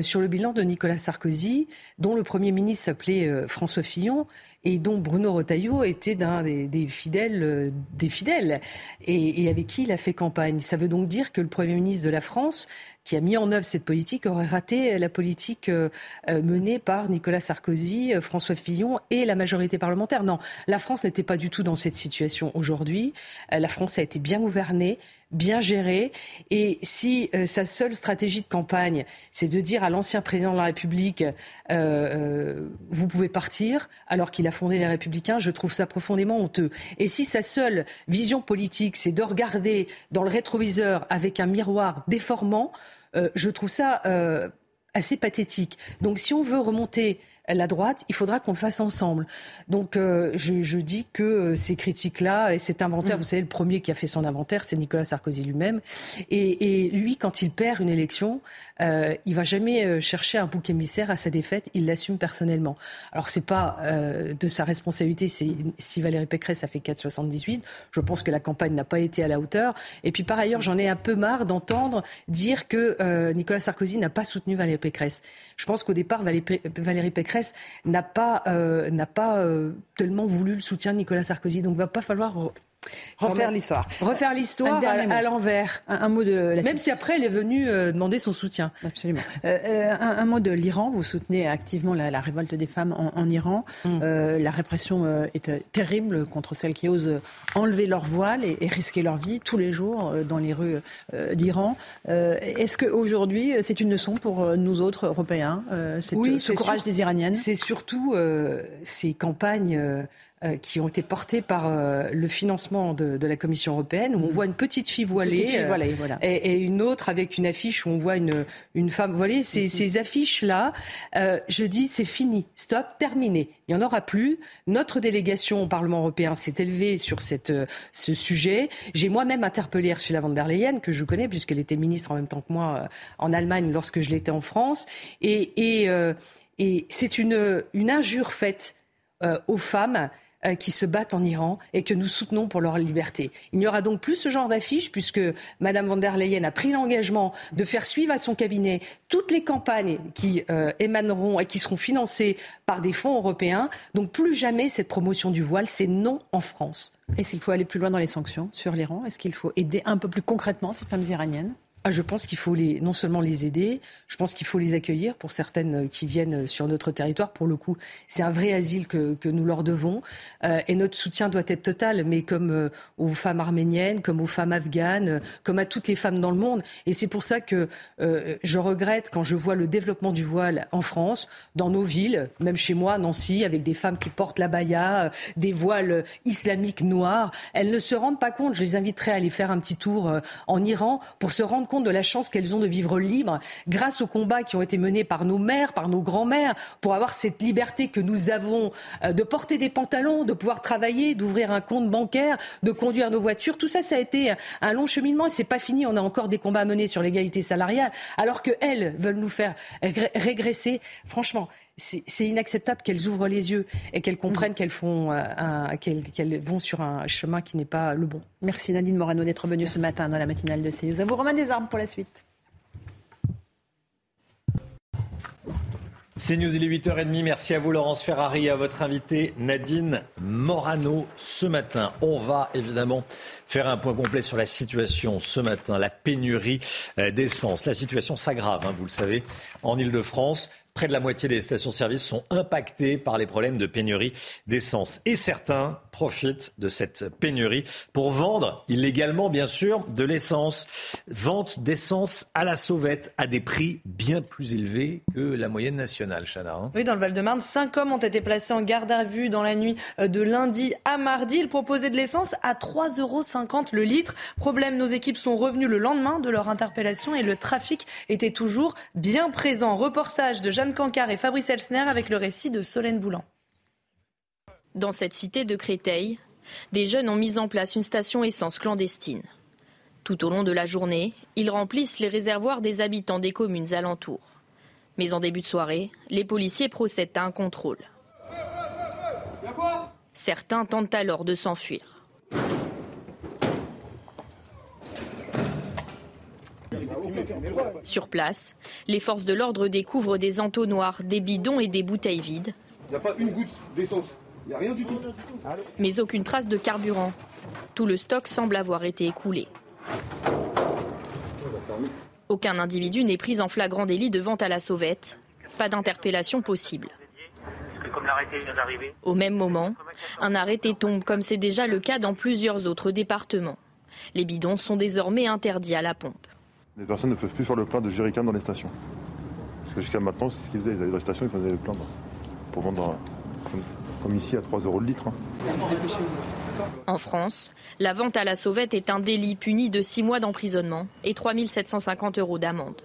sur le bilan de Nicolas Sarkozy, dont le Premier ministre s'appelait François Fillon et dont Bruno Retailleau était d'un des, fidèles des fidèles et, et, avec qui il a fait campagne. Ça veut donc dire que le Premier ministre de la France qui a mis en œuvre cette politique aurait raté la politique euh, euh, menée par Nicolas Sarkozy, euh, François Fillon et la majorité parlementaire. Non, la France n'était pas du tout dans cette situation aujourd'hui. La France a été bien gouvernée, bien gérée. Et si sa seule stratégie de campagne, c'est de dire à l'ancien président de la République, vous pouvez partir, alors qu'il a fondé les Républicains, je trouve ça profondément honteux. Et si sa seule vision politique, c'est de regarder dans le rétroviseur avec un miroir déformant, euh, je trouve ça euh, assez pathétique. Donc si on veut remonter la droite, il faudra qu'on le fasse ensemble. Donc euh, je, je, dis que euh, ces critiques-là et cet inventaire, mm. vous savez, le premier qui a fait son inventaire, c'est Nicolas Sarkozy lui-même. Et, et, lui, quand il perd une élection, euh, il va jamais euh, chercher un bouc émissaire à sa défaite. Il l'assume personnellement. Alors c'est pas euh, de sa responsabilité. Si Valérie Pécresse a fait 4,78, je pense que la campagne n'a pas été à la hauteur. Et puis par ailleurs, j'en ai un peu marre d'entendre dire que Nicolas Sarkozy n'a pas soutenu Valérie Pécresse. Je pense qu'au départ, Valérie Pécresse n'a pas, euh, euh, tellement voulu le soutien de Nicolas Sarkozy. Donc il va pas falloir Refaire l'histoire. Refaire l'histoire à, l'envers. Un, mot de la... Même si après elle est venue euh, demander son soutien. Absolument. un, mot de l'Iran. Vous soutenez activement la, révolte des femmes en, Iran. Mm. la répression est terrible contre celles qui osent enlever leur voile et, risquer leur vie tous les jours dans les rues d'Iran. Est-ce qu'aujourd'hui c'est une leçon pour nous autres Européens, oui, ce courage des Iraniennes? C'est surtout ces campagnes euh, qui ont été portés par euh, le financement de, de, la Commission européenne, où on mm. voit une petite fille voilée, petite fille voilée voilà. et, et, une autre avec une affiche où on voit une, une femme voilée. Ces, ces affiches-là, euh, je dis c'est fini, stop, terminé. Il n'y en aura plus. Notre délégation au Parlement européen s'est élevée sur cette, ce sujet. J'ai moi-même interpellé Ursula von der Leyen, que je connais puisqu'elle était ministre en même temps que moi en Allemagne lorsque je l'étais en France. Et, et, et c'est une, une injure faite aux femmes euh, qui se battent en Iran et que nous soutenons pour leur liberté. Il n'y aura donc plus ce genre d'affiche puisque Mme von der Leyen a pris l'engagement de faire suivre à son cabinet toutes les campagnes qui euh, émaneront et qui seront financées par des fonds européens. Donc plus jamais cette promotion du voile, c'est non en France. Est-ce qu'il faut aller plus loin dans les sanctions sur l'Iran Est-ce qu'il faut aider un peu plus concrètement ces femmes iraniennes? Ah, je pense qu'il faut non seulement les aider, je pense qu'il faut les accueillir pour certaines euh, qui viennent sur notre territoire. Pour le coup, c'est un vrai asile que, nous leur devons. Euh, et notre soutien doit être total, mais comme euh, aux femmes arméniennes, comme aux femmes afghanes, euh, comme à toutes les femmes dans le monde. Et c'est pour ça que euh, je regrette quand je vois le développement du voile en France, dans nos villes, même chez moi, Nancy, avec des femmes qui portent la baya, des voiles islamiques noirs. Elles ne se rendent pas compte. Je les inviterai à aller faire un petit tour en Iran pour se rendre compte de la chance qu'elles ont de vivre libres grâce aux combats qui ont été menés par nos mères, par nos grands-mères, pour avoir cette liberté que nous avons euh, de porter des pantalons, de pouvoir travailler, d'ouvrir un compte bancaire, de conduire nos voitures. Tout ça, ça a été un long cheminement et c'est pas fini. On a encore des combats à mener sur l'égalité salariale, alors qu'elles veulent nous faire régresser. Franchement, c'est inacceptable qu'elles ouvrent les yeux et qu'elles comprennent qu'elles font euh, qu'elles vont sur un chemin qui n'est pas le bon. Merci Nadine Morano d'être venue ce matin dans la matinale de CNews. À vous Romain Desarmes pour la suite. C'est News, il est 8h30. Merci à vous, Laurence Ferrari, et à votre invité, Nadine Morano, ce matin. On va évidemment faire un point complet sur la situation ce matin, la pénurie euh, d'essence. La situation s'aggrave, hein, vous le savez, en Ile-de-France. Près de la moitié des stations-service sont impactées par les problèmes de pénurie d'essence. Et certains profitent de cette pénurie pour vendre illégalement, bien sûr, de l'essence. Vente d'essence à la sauvette à des prix bien plus élevés que la moyenne nationale, Chana. Hein. oui, dans le Val-de-Marne, cinq hommes ont été placés en garde à vue dans la nuit euh, de lundi à mardi. Ils proposaient de l'essence à 3,50 euros le litre. Problème, nos équipes sont revenues le lendemain de leur interpellation et le trafic était toujours bien présent. Reportage de Jeanne Cancar et Fabrice Elsner avec le récit de Solène Boulan. Dans cette cité de Créteil, des jeunes ont mis en place une station essence clandestine. Tout au long de la journée, ils remplissent les réservoirs des habitants des communes alentours. Mais en début de soirée, les policiers procèdent à un contrôle. Certains tentent alors de s'enfuir. Sur place, les forces de l'ordre découvrent des entonnoirs, des bidons et des bouteilles vides. Il n'y a pas une goutte d'essence. Il n'y a rien du tout. Mais aucune trace de carburant. Tout le stock semble avoir été écoulé. Aucun individu n'est pris en flagrant délit de vente à la sauvette. Pas d'interpellation possible. Au même moment, un arrêté tombe comme c'est déjà le cas dans plusieurs autres départements. Les bidons sont désormais interdits à la pompe. Les personnes ne peuvent plus faire le plein de jerrycans dans les stations. Parce que jusqu'à maintenant, c'est ce qu'ils faisaient. Ils avaient des stations, ils faisaient le plein pour vendre comme, ici à 3 euros le litre. Hein. En France, la vente à la sauvette est un délit puni de 6 mois d'emprisonnement et 3 750 euros d'amende.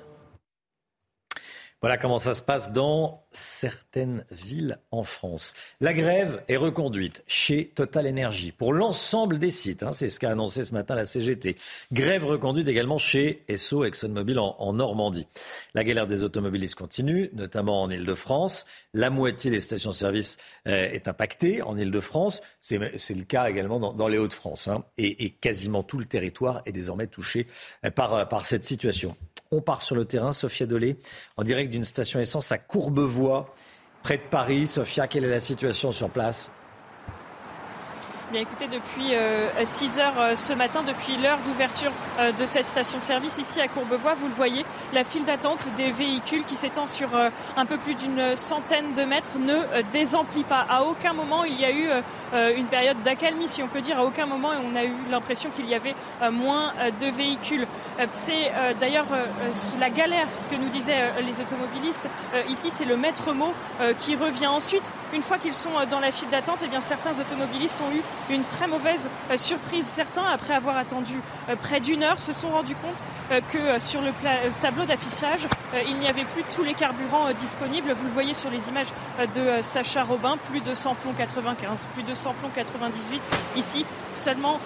Voilà comment ça se passe dans certaines villes en France. La grève est reconduite chez Total Energy pour l'ensemble des sites. Hein, c'est ce qu'a annoncé ce matin la CGT. Grève reconduite également chez Esso ExxonMobil en, en Normandie. La galère des automobilistes continue, notamment en Ile-de-France. La moitié des stations-service euh, est impactée en Ile-de-France. C'est le cas également dans, les Hauts-de-France. Hein, et, quasiment tout le territoire est désormais touché euh, par cette situation. On part sur le terrain, Sophia Dolé, en direct d'une station essence à Courbevoie, près de Paris. Sophia, quelle est la situation sur place? Bien écoutez, depuis 6 euh, heures euh, ce matin, depuis l'heure d'ouverture euh, de cette station-service ici à Courbevoie, vous le voyez, la file d'attente des véhicules qui s'étend sur un peu plus d'une centaine de mètres ne désemplit pas. À aucun moment il y a eu une période d'accalmie, si on peut dire. À aucun moment on a eu l'impression qu'il y avait moins de véhicules. C'est d'ailleurs la galère, ce que nous disaient les automobilistes. Ici, c'est le maître mot qui revient. Ensuite, une fois qu'ils sont dans la file d'attente, eh bien certains automobilistes ont eu une très mauvaise euh, surprise. Certains, après avoir attendu euh, près d'une heure, se sont rendus compte euh, que sur le tableau d'affichage, il n'y avait plus tous les carburants disponibles. Vous le voyez sur les images de Sacha Robin, plus de 100 plomb 95, plus de 100 plomb 98. Ici, seulement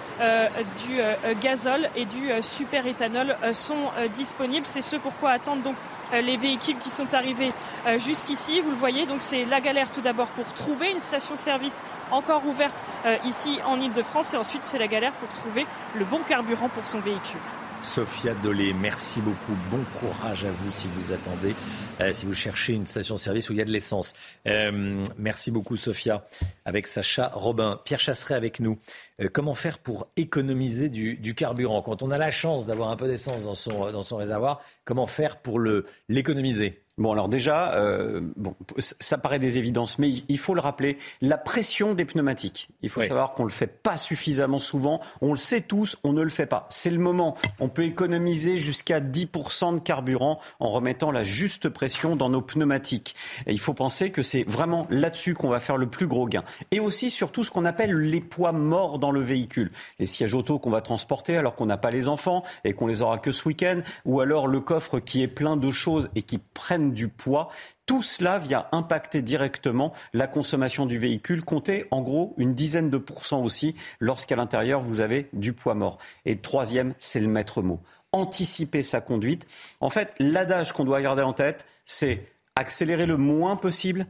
du gazole et du super éthanol sont disponibles. C'est ce pourquoi attendent donc les véhicules qui sont arrivés jusqu'ici. Vous le voyez, donc c'est la galère tout d'abord pour trouver une station-service encore ouverte ici en Ile-de-France et ensuite c'est la galère pour trouver le bon carburant pour son véhicule. Sophia Dolé, merci beaucoup. Bon courage à vous si vous attendez, euh, si vous cherchez une station-service où il y a de l'essence. Euh, merci beaucoup, Sophia. Avec Sacha Robin. Pierre Chasseret avec nous. Euh, comment faire pour économiser du, carburant? Quand on a la chance d'avoir un peu d'essence dans son, dans son réservoir, comment faire pour l'économiser? Bon, alors déjà, euh, bon, ça paraît des évidences, mais il faut le rappeler, la pression des pneumatiques. Il faut savoir qu'on ne le fait pas suffisamment souvent. On le sait tous, on ne le fait pas. C'est le moment. On peut économiser jusqu'à 10% de carburant en remettant la juste pression dans nos pneumatiques. Et il faut penser que c'est vraiment là-dessus qu'on va faire le plus gros gain. Et aussi, surtout, ce qu'on appelle les poids morts dans le véhicule. Les sièges auto qu'on va transporter alors qu'on n'a pas les enfants et qu'on les aura que ce week-end, ou alors le coffre qui est plein de choses et qui prennent du poids. Tout cela vient impacter directement la consommation du véhicule. Comptez en gros une dizaine de pourcents aussi lorsqu'à l'intérieur vous avez du poids mort. Et le troisième, c'est le maître mot. Anticiper sa conduite. En fait, l'adage qu'on doit garder en tête, c'est accélérer le moins possible,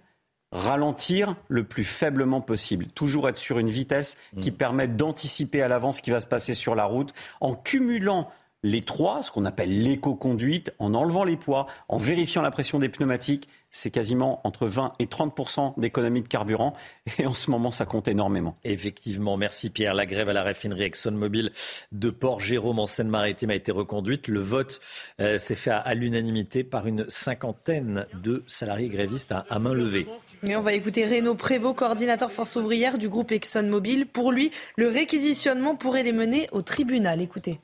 ralentir le plus faiblement possible. Toujours être sur une vitesse qui mmh. permet d'anticiper à l'avance ce qui va se passer sur la route en cumulant les trois, ce qu'on appelle l'éco-conduite, en enlevant les poids, en vérifiant la pression des pneumatiques, c'est quasiment entre 20 et 30 d'économie de carburant. Et en ce moment, ça compte énormément. Effectivement, merci Pierre. La grève à la raffinerie ExxonMobil de Port-Jérôme en Seine-Maritime a été reconduite. Le vote euh, s'est fait à, l'unanimité par une cinquantaine de salariés grévistes à, à main levée. Et on va écouter Renaud Prévost, coordinateur force ouvrière du groupe ExxonMobil. Pour lui, le réquisitionnement pourrait les mener au tribunal. Écoutez.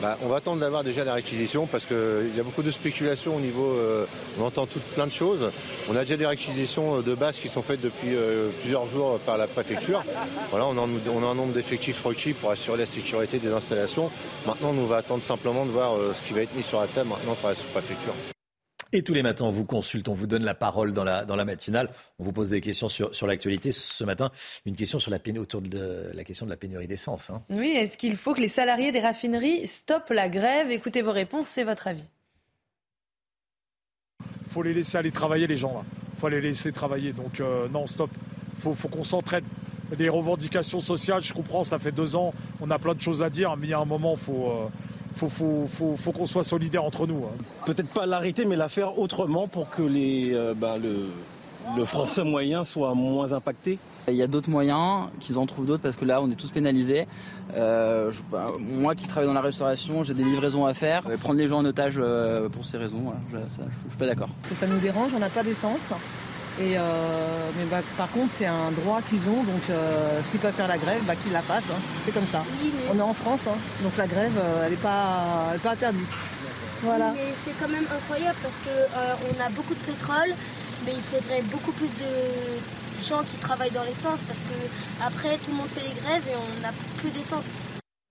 Bah, on va attendre d'avoir déjà la réquisition parce qu'il y a beaucoup de spéculations au niveau. Euh, on entend tout, plein de choses. On a déjà des réquisitions de base qui sont faites depuis euh, plusieurs jours par la préfecture. Voilà, on a, un nombre d'effectifs requis pour assurer la sécurité des installations. Maintenant, on va attendre simplement de voir euh, ce qui va être mis sur la table maintenant par la sous-préfecture. Et tous les matins, on vous consulte, on vous donne la parole dans la, dans la matinale. On vous pose des questions sur, sur l'actualité. Ce matin, une question sur la autour de la question de la pénurie d'essence. Hein. Oui, est-ce qu'il faut que les salariés des raffineries stoppent la grève? Écoutez vos réponses, c'est votre avis. Il faut les laisser aller travailler, les gens là. Il faut les laisser travailler. Donc euh, non, stop. Il faut, faut qu'on s'entraide. Les revendications sociales, je comprends, ça fait deux ans, on a plein de choses à dire, mais il y a un moment, il faut... Euh, faut, faut, qu'on soit solidaires entre nous. Hein. Peut-être pas l'arrêter, mais la faire autrement pour que les, euh, bah, le, français moyen soit moins impacté. Il y a d'autres moyens, qu'ils en trouvent d'autres parce que là on est tous pénalisés. Euh, bah, moi qui travaille dans la restauration, j'ai des livraisons à faire. Prendre les gens en otage euh, pour ces raisons, je, ne suis pas d'accord. Ça nous dérange, on n'a pas d'essence? Et euh, mais bah, par contre, c'est un droit qu'ils ont, donc euh, s'ils peuvent faire la grève, bah, qu'ils la fassent. Hein. C'est comme ça. On est en France, hein. donc la grève, euh, elle n'est pas, pas interdite. Voilà. mais c'est quand même incroyable parce qu'on a beaucoup de pétrole, mais il faudrait beaucoup plus de gens qui travaillent dans l'essence parce que après tout le monde fait les grèves et on n'a plus d'essence.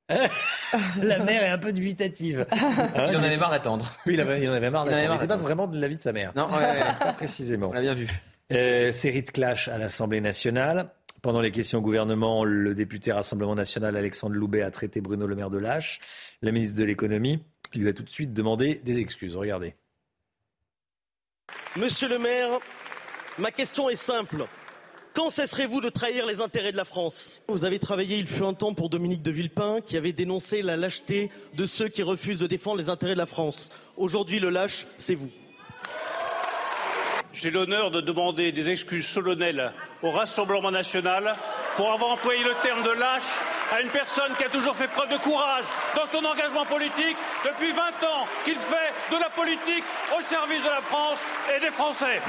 la mère est un peu dubitative. il en avait marre d'attendre. Oui, il, en avait marre Il en avait d'attendre. marre Il n'était pas vraiment de l'avis de sa mère. Non, ouais, ouais, ouais. Pas précisément. On l'a bien vu. Euh, série de clash à l'Assemblée nationale. Pendant les questions au gouvernement, le député Rassemblement national Alexandre Loubet a traité Bruno Le Maire de lâche. La ministre de l'économie lui a tout de suite demandé des excuses. Regardez. Monsieur le maire, ma question est simple. Quand cesserez-vous de trahir les intérêts de la France? Vous avez travaillé, il fut un temps, pour Dominique de Villepin, qui avait dénoncé la lâcheté de ceux qui refusent de défendre les intérêts de la France. Aujourd'hui, le lâche, c'est vous. J'ai l'honneur de demander des excuses solennelles au Rassemblement national pour avoir employé le terme de lâche à une personne qui a toujours fait preuve de courage dans son engagement politique depuis 20 ans, qu'il fait de la politique au service de la France et des Français.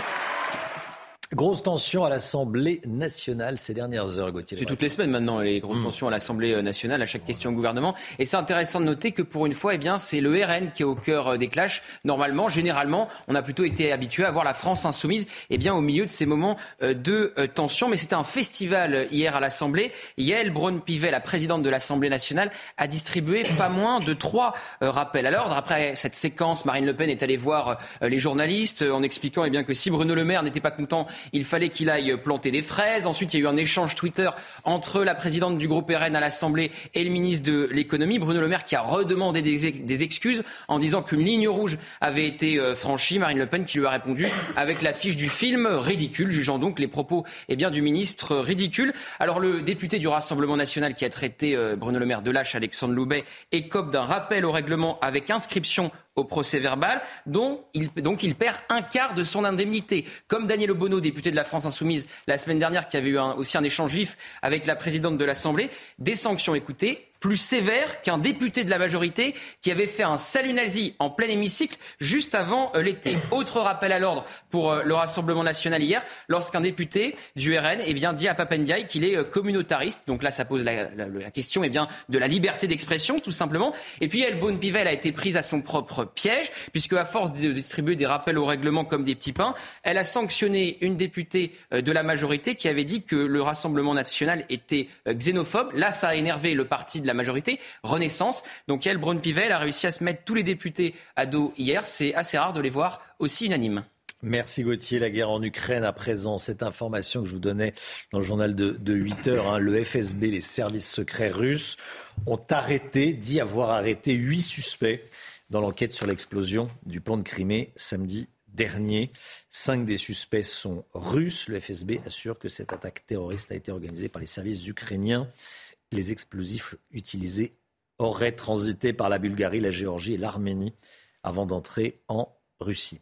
Grosse tension à l'Assemblée nationale ces dernières heures, Gauthier. C'est toutes les semaines maintenant les grosses tensions à l'Assemblée nationale à chaque question au gouvernement. Et c'est intéressant de noter que pour une fois, eh bien, c'est le RN qui est au cœur des clashs. Normalement, généralement, on a plutôt été habitué à voir la France insoumise, eh bien, au milieu de ces moments euh, de euh, tension. Mais c'était un festival hier à l'Assemblée. Yael Braun-Pivet, la présidente de l'Assemblée nationale, a distribué pas moins de trois euh, rappels à l'ordre. Après cette séquence, Marine Le Pen est allée voir les journalistes en expliquant eh bien, que si Bruno Le Maire n'était pas content, il fallait qu'il aille planter des fraises. Ensuite, il y a eu un échange Twitter entre la présidente du groupe RN à l'Assemblée et le ministre de l'économie, Bruno Le Maire, qui a redemandé des, excuses en disant qu'une ligne rouge avait été euh, franchie. Marine Le Pen qui lui a répondu avec l'affiche du film ridicule, jugeant donc les propos eh bien, du ministre ridicules. Alors le député du Rassemblement national qui a traité euh, Bruno Le Maire de lâche, Alexandre Loubet, écope d'un rappel au règlement avec inscription au procès verbal, dont il, donc il perd un quart de son indemnité. Comme Daniel Obono, député de la France Insoumise, la semaine dernière, qui avait eu aussi un échange vif avec la présidente de l'Assemblée, des sanctions, écoutez, plus sévère qu'un député de la majorité qui avait fait un salut nazi en plein hémicycle juste avant euh, l'été. Autre rappel à l'ordre pour euh, le Rassemblement national hier, lorsqu'un député du RN eh bien, dit à Papendiaï qu'il est euh, communautariste. Donc là, ça pose la, question eh bien, de la liberté d'expression, tout simplement. Et puis, El Pivel a été prise à son propre piège, puisque à force de distribuer des rappels au règlement comme des petits pains, elle a sanctionné une députée de la majorité qui avait dit que le Rassemblement national était xénophobe. Là, ça a énervé le parti de la majorité, Renaissance. Donc Yael Braun-Pivet a réussi à se mettre tous les députés à dos hier. C'est assez rare de les voir aussi unanimes. Merci Gauthier. La guerre en Ukraine à présent. Cette information que je vous donnais dans le journal de, de 8 heures, hein, le FSB, les services secrets russes, ont arrêté, dit avoir arrêté huit suspects dans l'enquête sur l'explosion du pont de Crimée samedi dernier. Cinq des suspects sont russes. Le FSB assure que cette attaque terroriste a été organisée par les services ukrainiens les explosifs utilisés auraient transité par la Bulgarie, la Géorgie et l'Arménie avant d'entrer en Russie.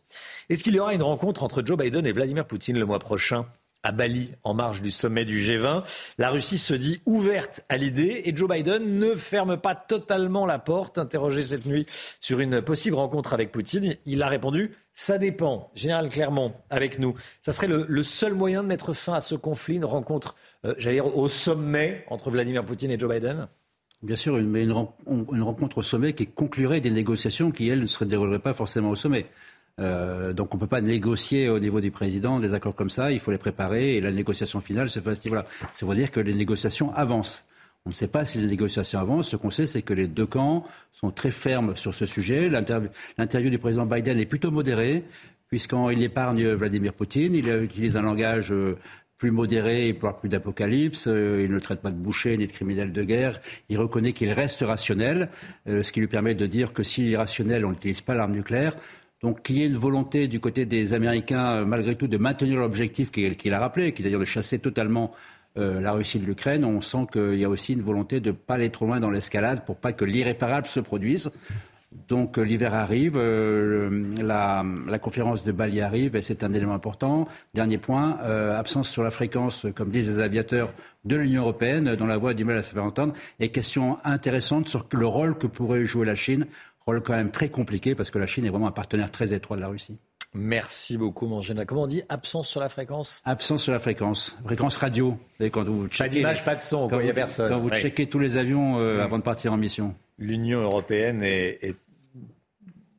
Est-ce qu'il y aura une rencontre entre Joe Biden et Vladimir Poutine le mois prochain à Bali, en marge du sommet du G20. La Russie se dit ouverte à l'idée et Joe Biden ne ferme pas totalement la porte. Interrogé cette nuit sur une possible rencontre avec Poutine, il a répondu ça dépend. Général Clermont, avec nous. Ça serait le, seul moyen de mettre fin à ce conflit, une rencontre, euh, j'allais dire, au sommet entre Vladimir Poutine et Joe Biden? Bien sûr, mais une, rencontre au sommet qui conclurait des négociations qui, elles, ne se dérouleraient pas forcément au sommet. Euh, donc on ne peut pas négocier au niveau du président des accords comme ça, il faut les préparer et la négociation finale se fait à ce dire que les négociations avancent. On ne sait pas si les négociations avancent. Ce qu'on sait, c'est que les deux camps sont très fermes sur ce sujet. L'interview du président Biden est plutôt modérée, puisqu'il épargne Vladimir Poutine. Il utilise un langage euh, plus modéré et plus d'apocalypse. Euh, il ne traite pas de boucher ni de criminels de guerre. Il reconnaît qu'il reste rationnel, ce qui lui permet de dire que s'il est rationnel, on n'utilise pas l'arme nucléaire. Donc qu'il y ait une volonté du côté des Américains, malgré tout, de maintenir l'objectif qu'il a rappelé, qui est d'ailleurs de chasser totalement euh, la Russie de l'Ukraine, on sent qu'il y a aussi une volonté de ne pas aller trop loin dans l'escalade pour pas que l'irréparable se produise. Donc euh, l'hiver arrive, euh, la, conférence de Bali arrive et c'est un élément important. Dernier point, absence sur la fréquence, comme disent les aviateurs de l'Union européenne, dont la voix a du mal à se faire entendre. Et question intéressante sur le rôle que pourrait jouer la Chine, rôle quand même très compliqué parce que la Chine est vraiment un partenaire très étroit de la Russie. Merci beaucoup, mon jeune. Comment on dit Absence sur la fréquence Absence sur la fréquence. Fréquence radio. quand vous pas d'image, pas de son, il n'y a personne. Quand vous checkez tous les avions euh, avant de partir en mission. L'Union européenne est, est,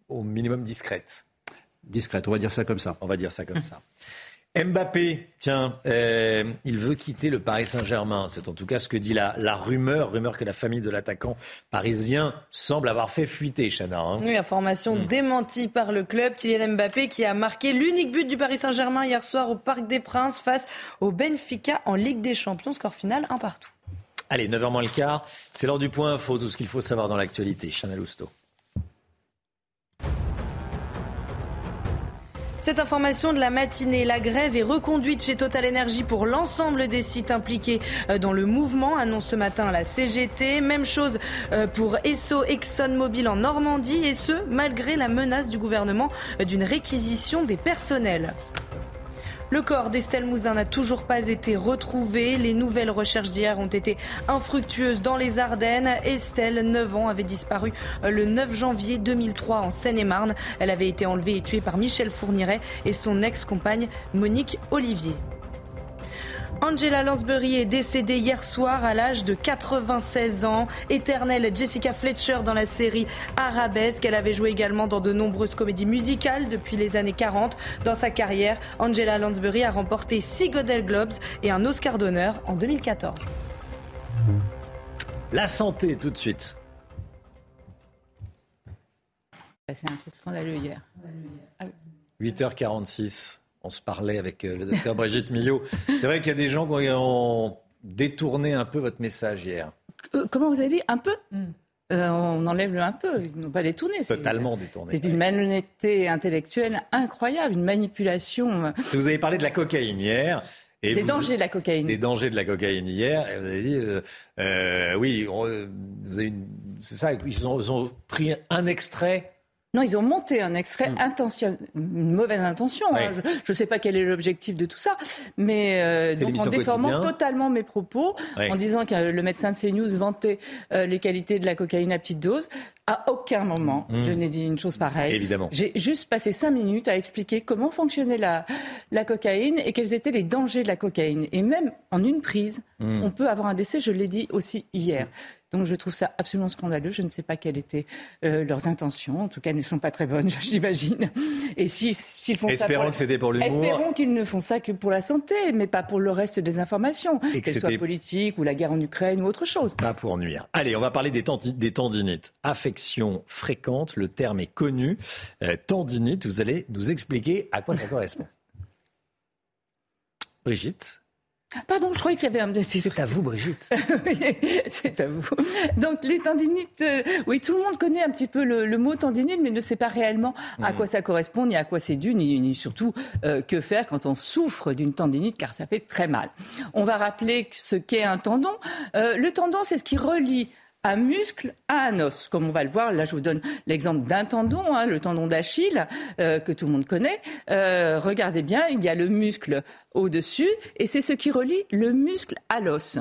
au minimum discrète. Discrète, on va dire ça comme ça. On va dire ça comme ça. Mbappé, tiens, euh, il veut quitter le Paris Saint-Germain. C'est en tout cas ce que dit la, rumeur, rumeur que la famille de l'attaquant parisien semble avoir fait fuiter, Chana. Hein. Oui, information hmm. démentie par le club. Kylian Mbappé qui a marqué l'unique but du Paris Saint-Germain hier soir au Parc des Princes face au Benfica en Ligue des Champions. Score final, un partout. Allez, 9h moins le quart, c'est l'heure du point info, tout ce qu'il faut savoir dans l'actualité. Chana Lousteau. Cette information de la matinée, la grève est reconduite chez Total Energy pour l'ensemble des sites impliqués euh, dans le mouvement, annonce ce matin la CGT. Même chose euh, pour Esso, ExxonMobil en Normandie, et ce, malgré la menace du gouvernement euh, d'une réquisition des personnels. Le corps d'Estelle Mouzin n'a toujours pas été retrouvé. Les nouvelles recherches d'hier ont été infructueuses dans les Ardennes. Estelle, 9 ans, avait disparu le 9 janvier 2003 en Seine-et-Marne. Elle avait été enlevée et tuée par Michel Fourniret et son ex-compagne Monique Olivier. Angela Lansbury est décédée hier soir à l'âge de 96 ans. Éternelle Jessica Fletcher dans la série Arabesque. Elle avait joué également dans de nombreuses comédies musicales depuis les années 40. Dans sa carrière, Angela Lansbury a remporté 6 Golden Globes et un Oscar d'honneur en 2014. La santé tout de suite. C'est un truc scandaleux hier. 8h46 on se parlait avec euh, le docteur Brigitte Millot. C'est vrai qu'il y a des gens qui ont détourné un peu votre message hier. Euh, comment vous avez dit Un peu hmm. euh, on enlève le un peu, ils n'ont pas détourné. Totalement détourné. C'est une malhonnêteté intellectuelle incroyable, une manipulation. Vous avez parlé de la cocaïne hier. Et des dangers de la cocaïne. Des dangers de la cocaïne hier. Et vous avez dit, oui, vous avez c'est ça, ils ont pris un extrait non, ils ont monté un extrait hmm. intention, une mauvaise intention. Hein. Je ne sais pas quel est l'objectif de tout ça, mais euh, donc en déformant totalement mes propos, en disant que le médecin de CNews vantait euh, les qualités de la cocaïne à petite dose. À aucun moment, hmm. je n'ai dit une chose pareille. Évidemment. J'ai juste passé cinq minutes à expliquer comment fonctionnait la, la cocaïne et quels étaient les dangers de la cocaïne. Et même en une prise, hmm. on peut avoir un décès, je l'ai dit aussi hier. Donc je trouve ça absolument scandaleux. Je ne sais pas quelles étaient euh, leurs intentions. En tout cas, elles ne sont pas très bonnes, j'imagine. Et s'ils font ça pour... que c'était pour l'humour. Espérons qu'ils ne font ça que pour la santé, mais pas pour le reste des informations, qu'elles soient politiques ou la guerre en Ukraine ou autre chose. Pas pour nuire. Allez, on va parler des, des tendinites. Affection fréquente, le terme est connu. Euh, tendinite, vous allez nous expliquer à quoi ça correspond. Brigitte Pardon, je croyais qu'il y avait un. C'est à vous, Brigitte. c'est à vous. Donc les tendinites, euh, oui, tout le monde connaît un petit peu le, mot tendinite, mais ne sait pas réellement à quoi ça correspond, ni à quoi c'est dû, ni, surtout euh, que faire quand on souffre d'une tendinite, car ça fait très mal. On va rappeler ce qu'est un tendon. Euh, le tendon, c'est ce qui relie un muscle à un os. Comme on va le voir, là je vous donne l'exemple d'un tendon, hein, le tendon d'Achille, euh, que tout le monde connaît. Euh, regardez bien, il y a le muscle au-dessus, et c'est ce qui relie le muscle à l'os.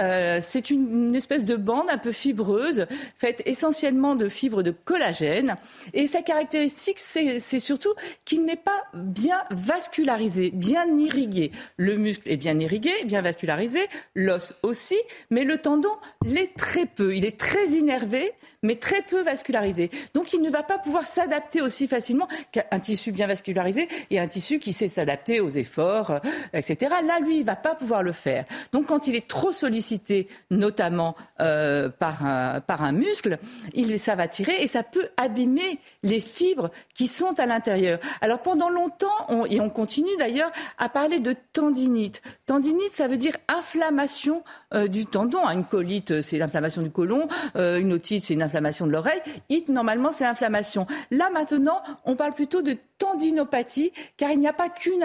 Euh, c'est une, espèce de bande un peu fibreuse, faite essentiellement de fibres de collagène, et sa caractéristique, c'est surtout qu'il n'est pas bien vascularisé, bien irrigué. Le muscle est bien irrigué, bien vascularisé, l'os aussi, mais le tendon l'est très peu. Il est très innervé, mais très peu vascularisé. Donc il ne va pas pouvoir s'adapter aussi facilement qu'un tissu bien vascularisé et un tissu qui sait s'adapter aux efforts, euh, etc. Là, lui, il va pas pouvoir le faire. Donc quand il est trop sollicité, notamment euh, par, un, muscle, il, ça va tirer et ça peut abîmer les fibres qui sont à l'intérieur. Alors pendant longtemps, on, et on continue d'ailleurs à parler de tendinite. Tendinite, ça veut dire inflammation euh, du tendon. Une colite, c'est l'inflammation du côlon. Une otite, c'est une inflammation de l'oreille. It, normalement, c'est inflammation. Là, maintenant, on parle plutôt de tendinopathie, car il n'y a pas qu'une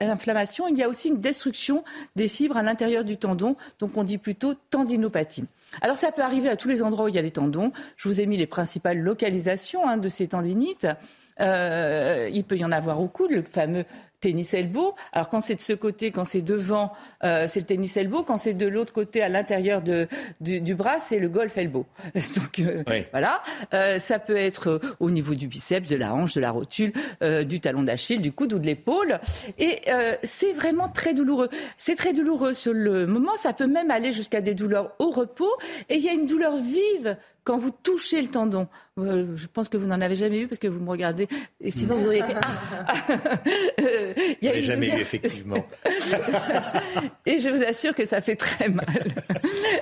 inflammation, il y a aussi une destruction des fibres à l'intérieur du tendon. Donc, on dit plutôt tendinopathie. Alors, ça peut arriver à tous les endroits où il y a les tendons. Je vous ai mis les principales localisations hein, de ces tendinites. Euh, il peut y en avoir au coude, le fameux tennis elbow. Alors quand c'est de ce côté, quand c'est devant, euh, c'est le tennis elbow. Quand c'est de l'autre côté, à l'intérieur de, du, bras, c'est le golf elbow. Donc euh, voilà, euh, ça peut être au niveau du biceps, de la hanche, de la rotule, du talon d'Achille, du coude ou de l'épaule. Et c'est vraiment très douloureux. C'est très douloureux sur le moment. Ça peut même aller jusqu'à des douleurs au repos. Et il y a une douleur vive quand vous touchez le tendon. Euh, je pense que vous n'en avez jamais eu parce que vous me regardez. Et sinon, vous auriez été. Euh, il y a jamais eu, effectivement. et je vous assure que ça fait très mal.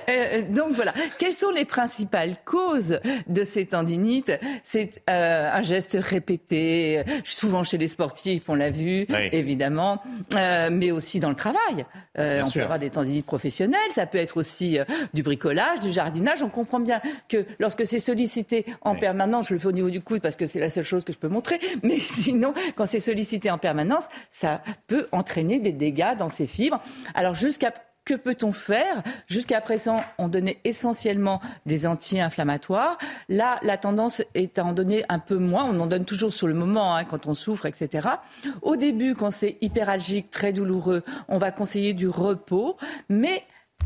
Euh, donc voilà. Quelles sont les principales causes de ces tendinites C'est un geste répété, souvent chez les sportifs, on l'a vu, évidemment, mais aussi dans le travail. on peut avoir des tendinites professionnelles. Ça peut être aussi du bricolage, du jardinage. On comprend bien que lorsque c'est sollicité en permanence, je le fais au niveau du coude parce que c'est la seule chose que je peux montrer, mais sinon, quand c'est sollicité en permanence, ça peut entraîner des dégâts dans ces fibres. Alors jusqu'à que peut-on faire? Jusqu'à présent, on donnait essentiellement des anti-inflammatoires. Là, la tendance est à en donner un peu moins. On en donne toujours sur le moment, hein, quand on souffre, etc. Au début, quand c'est hyperalgique, très douloureux, on va conseiller du repos. Mais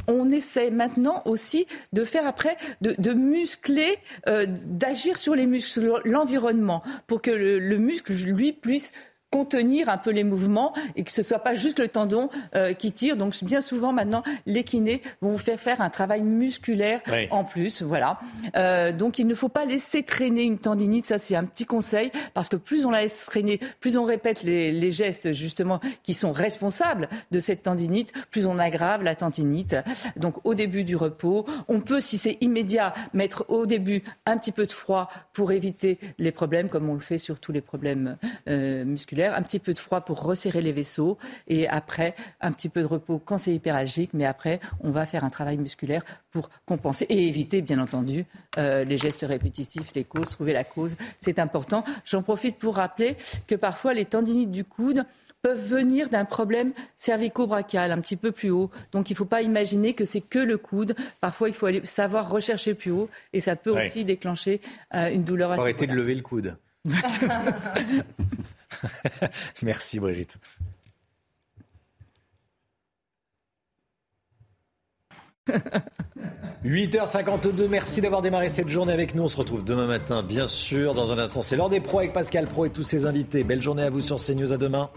on essaie maintenant aussi de faire après, de, muscler, euh, d'agir sur les muscles, l'environnement, pour que le muscle, lui, puisse contenir un peu les mouvements et que ce soit pas juste le tendon euh, qui tire. Donc bien souvent maintenant, les kinés vont vous faire faire un travail musculaire en plus. Voilà. Euh, donc il ne faut pas laisser traîner une tendinite. Ça c'est un petit conseil parce que plus on la laisse traîner, plus on répète les, les, gestes justement qui sont responsables de cette tendinite, plus on aggrave la tendinite. Donc au début du repos, on peut, si c'est immédiat, mettre au début un petit peu de froid pour éviter les problèmes, comme on le fait sur tous les problèmes euh, musculaires un petit peu de froid pour resserrer les vaisseaux et après un petit peu de repos quand c'est hyperalgique, mais après on va faire un travail musculaire pour compenser et éviter bien entendu euh, les gestes répétitifs, les causes, trouver la cause, c'est important. J'en profite pour rappeler que parfois les tendinites du coude peuvent venir d'un problème cervico-brachial un petit peu plus haut. Donc il ne faut pas imaginer que c'est que le coude. Parfois, il faut aller savoir rechercher plus haut et ça peut aussi déclencher euh, une douleur. Arrêtez de lever le coude. Merci Brigitte. « 8h52, merci d'avoir démarré cette journée avec nous. On se retrouve demain matin, bien sûr, dans un instant. C'est l'heure des pros avec Pascal Pro et tous ses invités. Belle journée à vous sur CNews. À demain.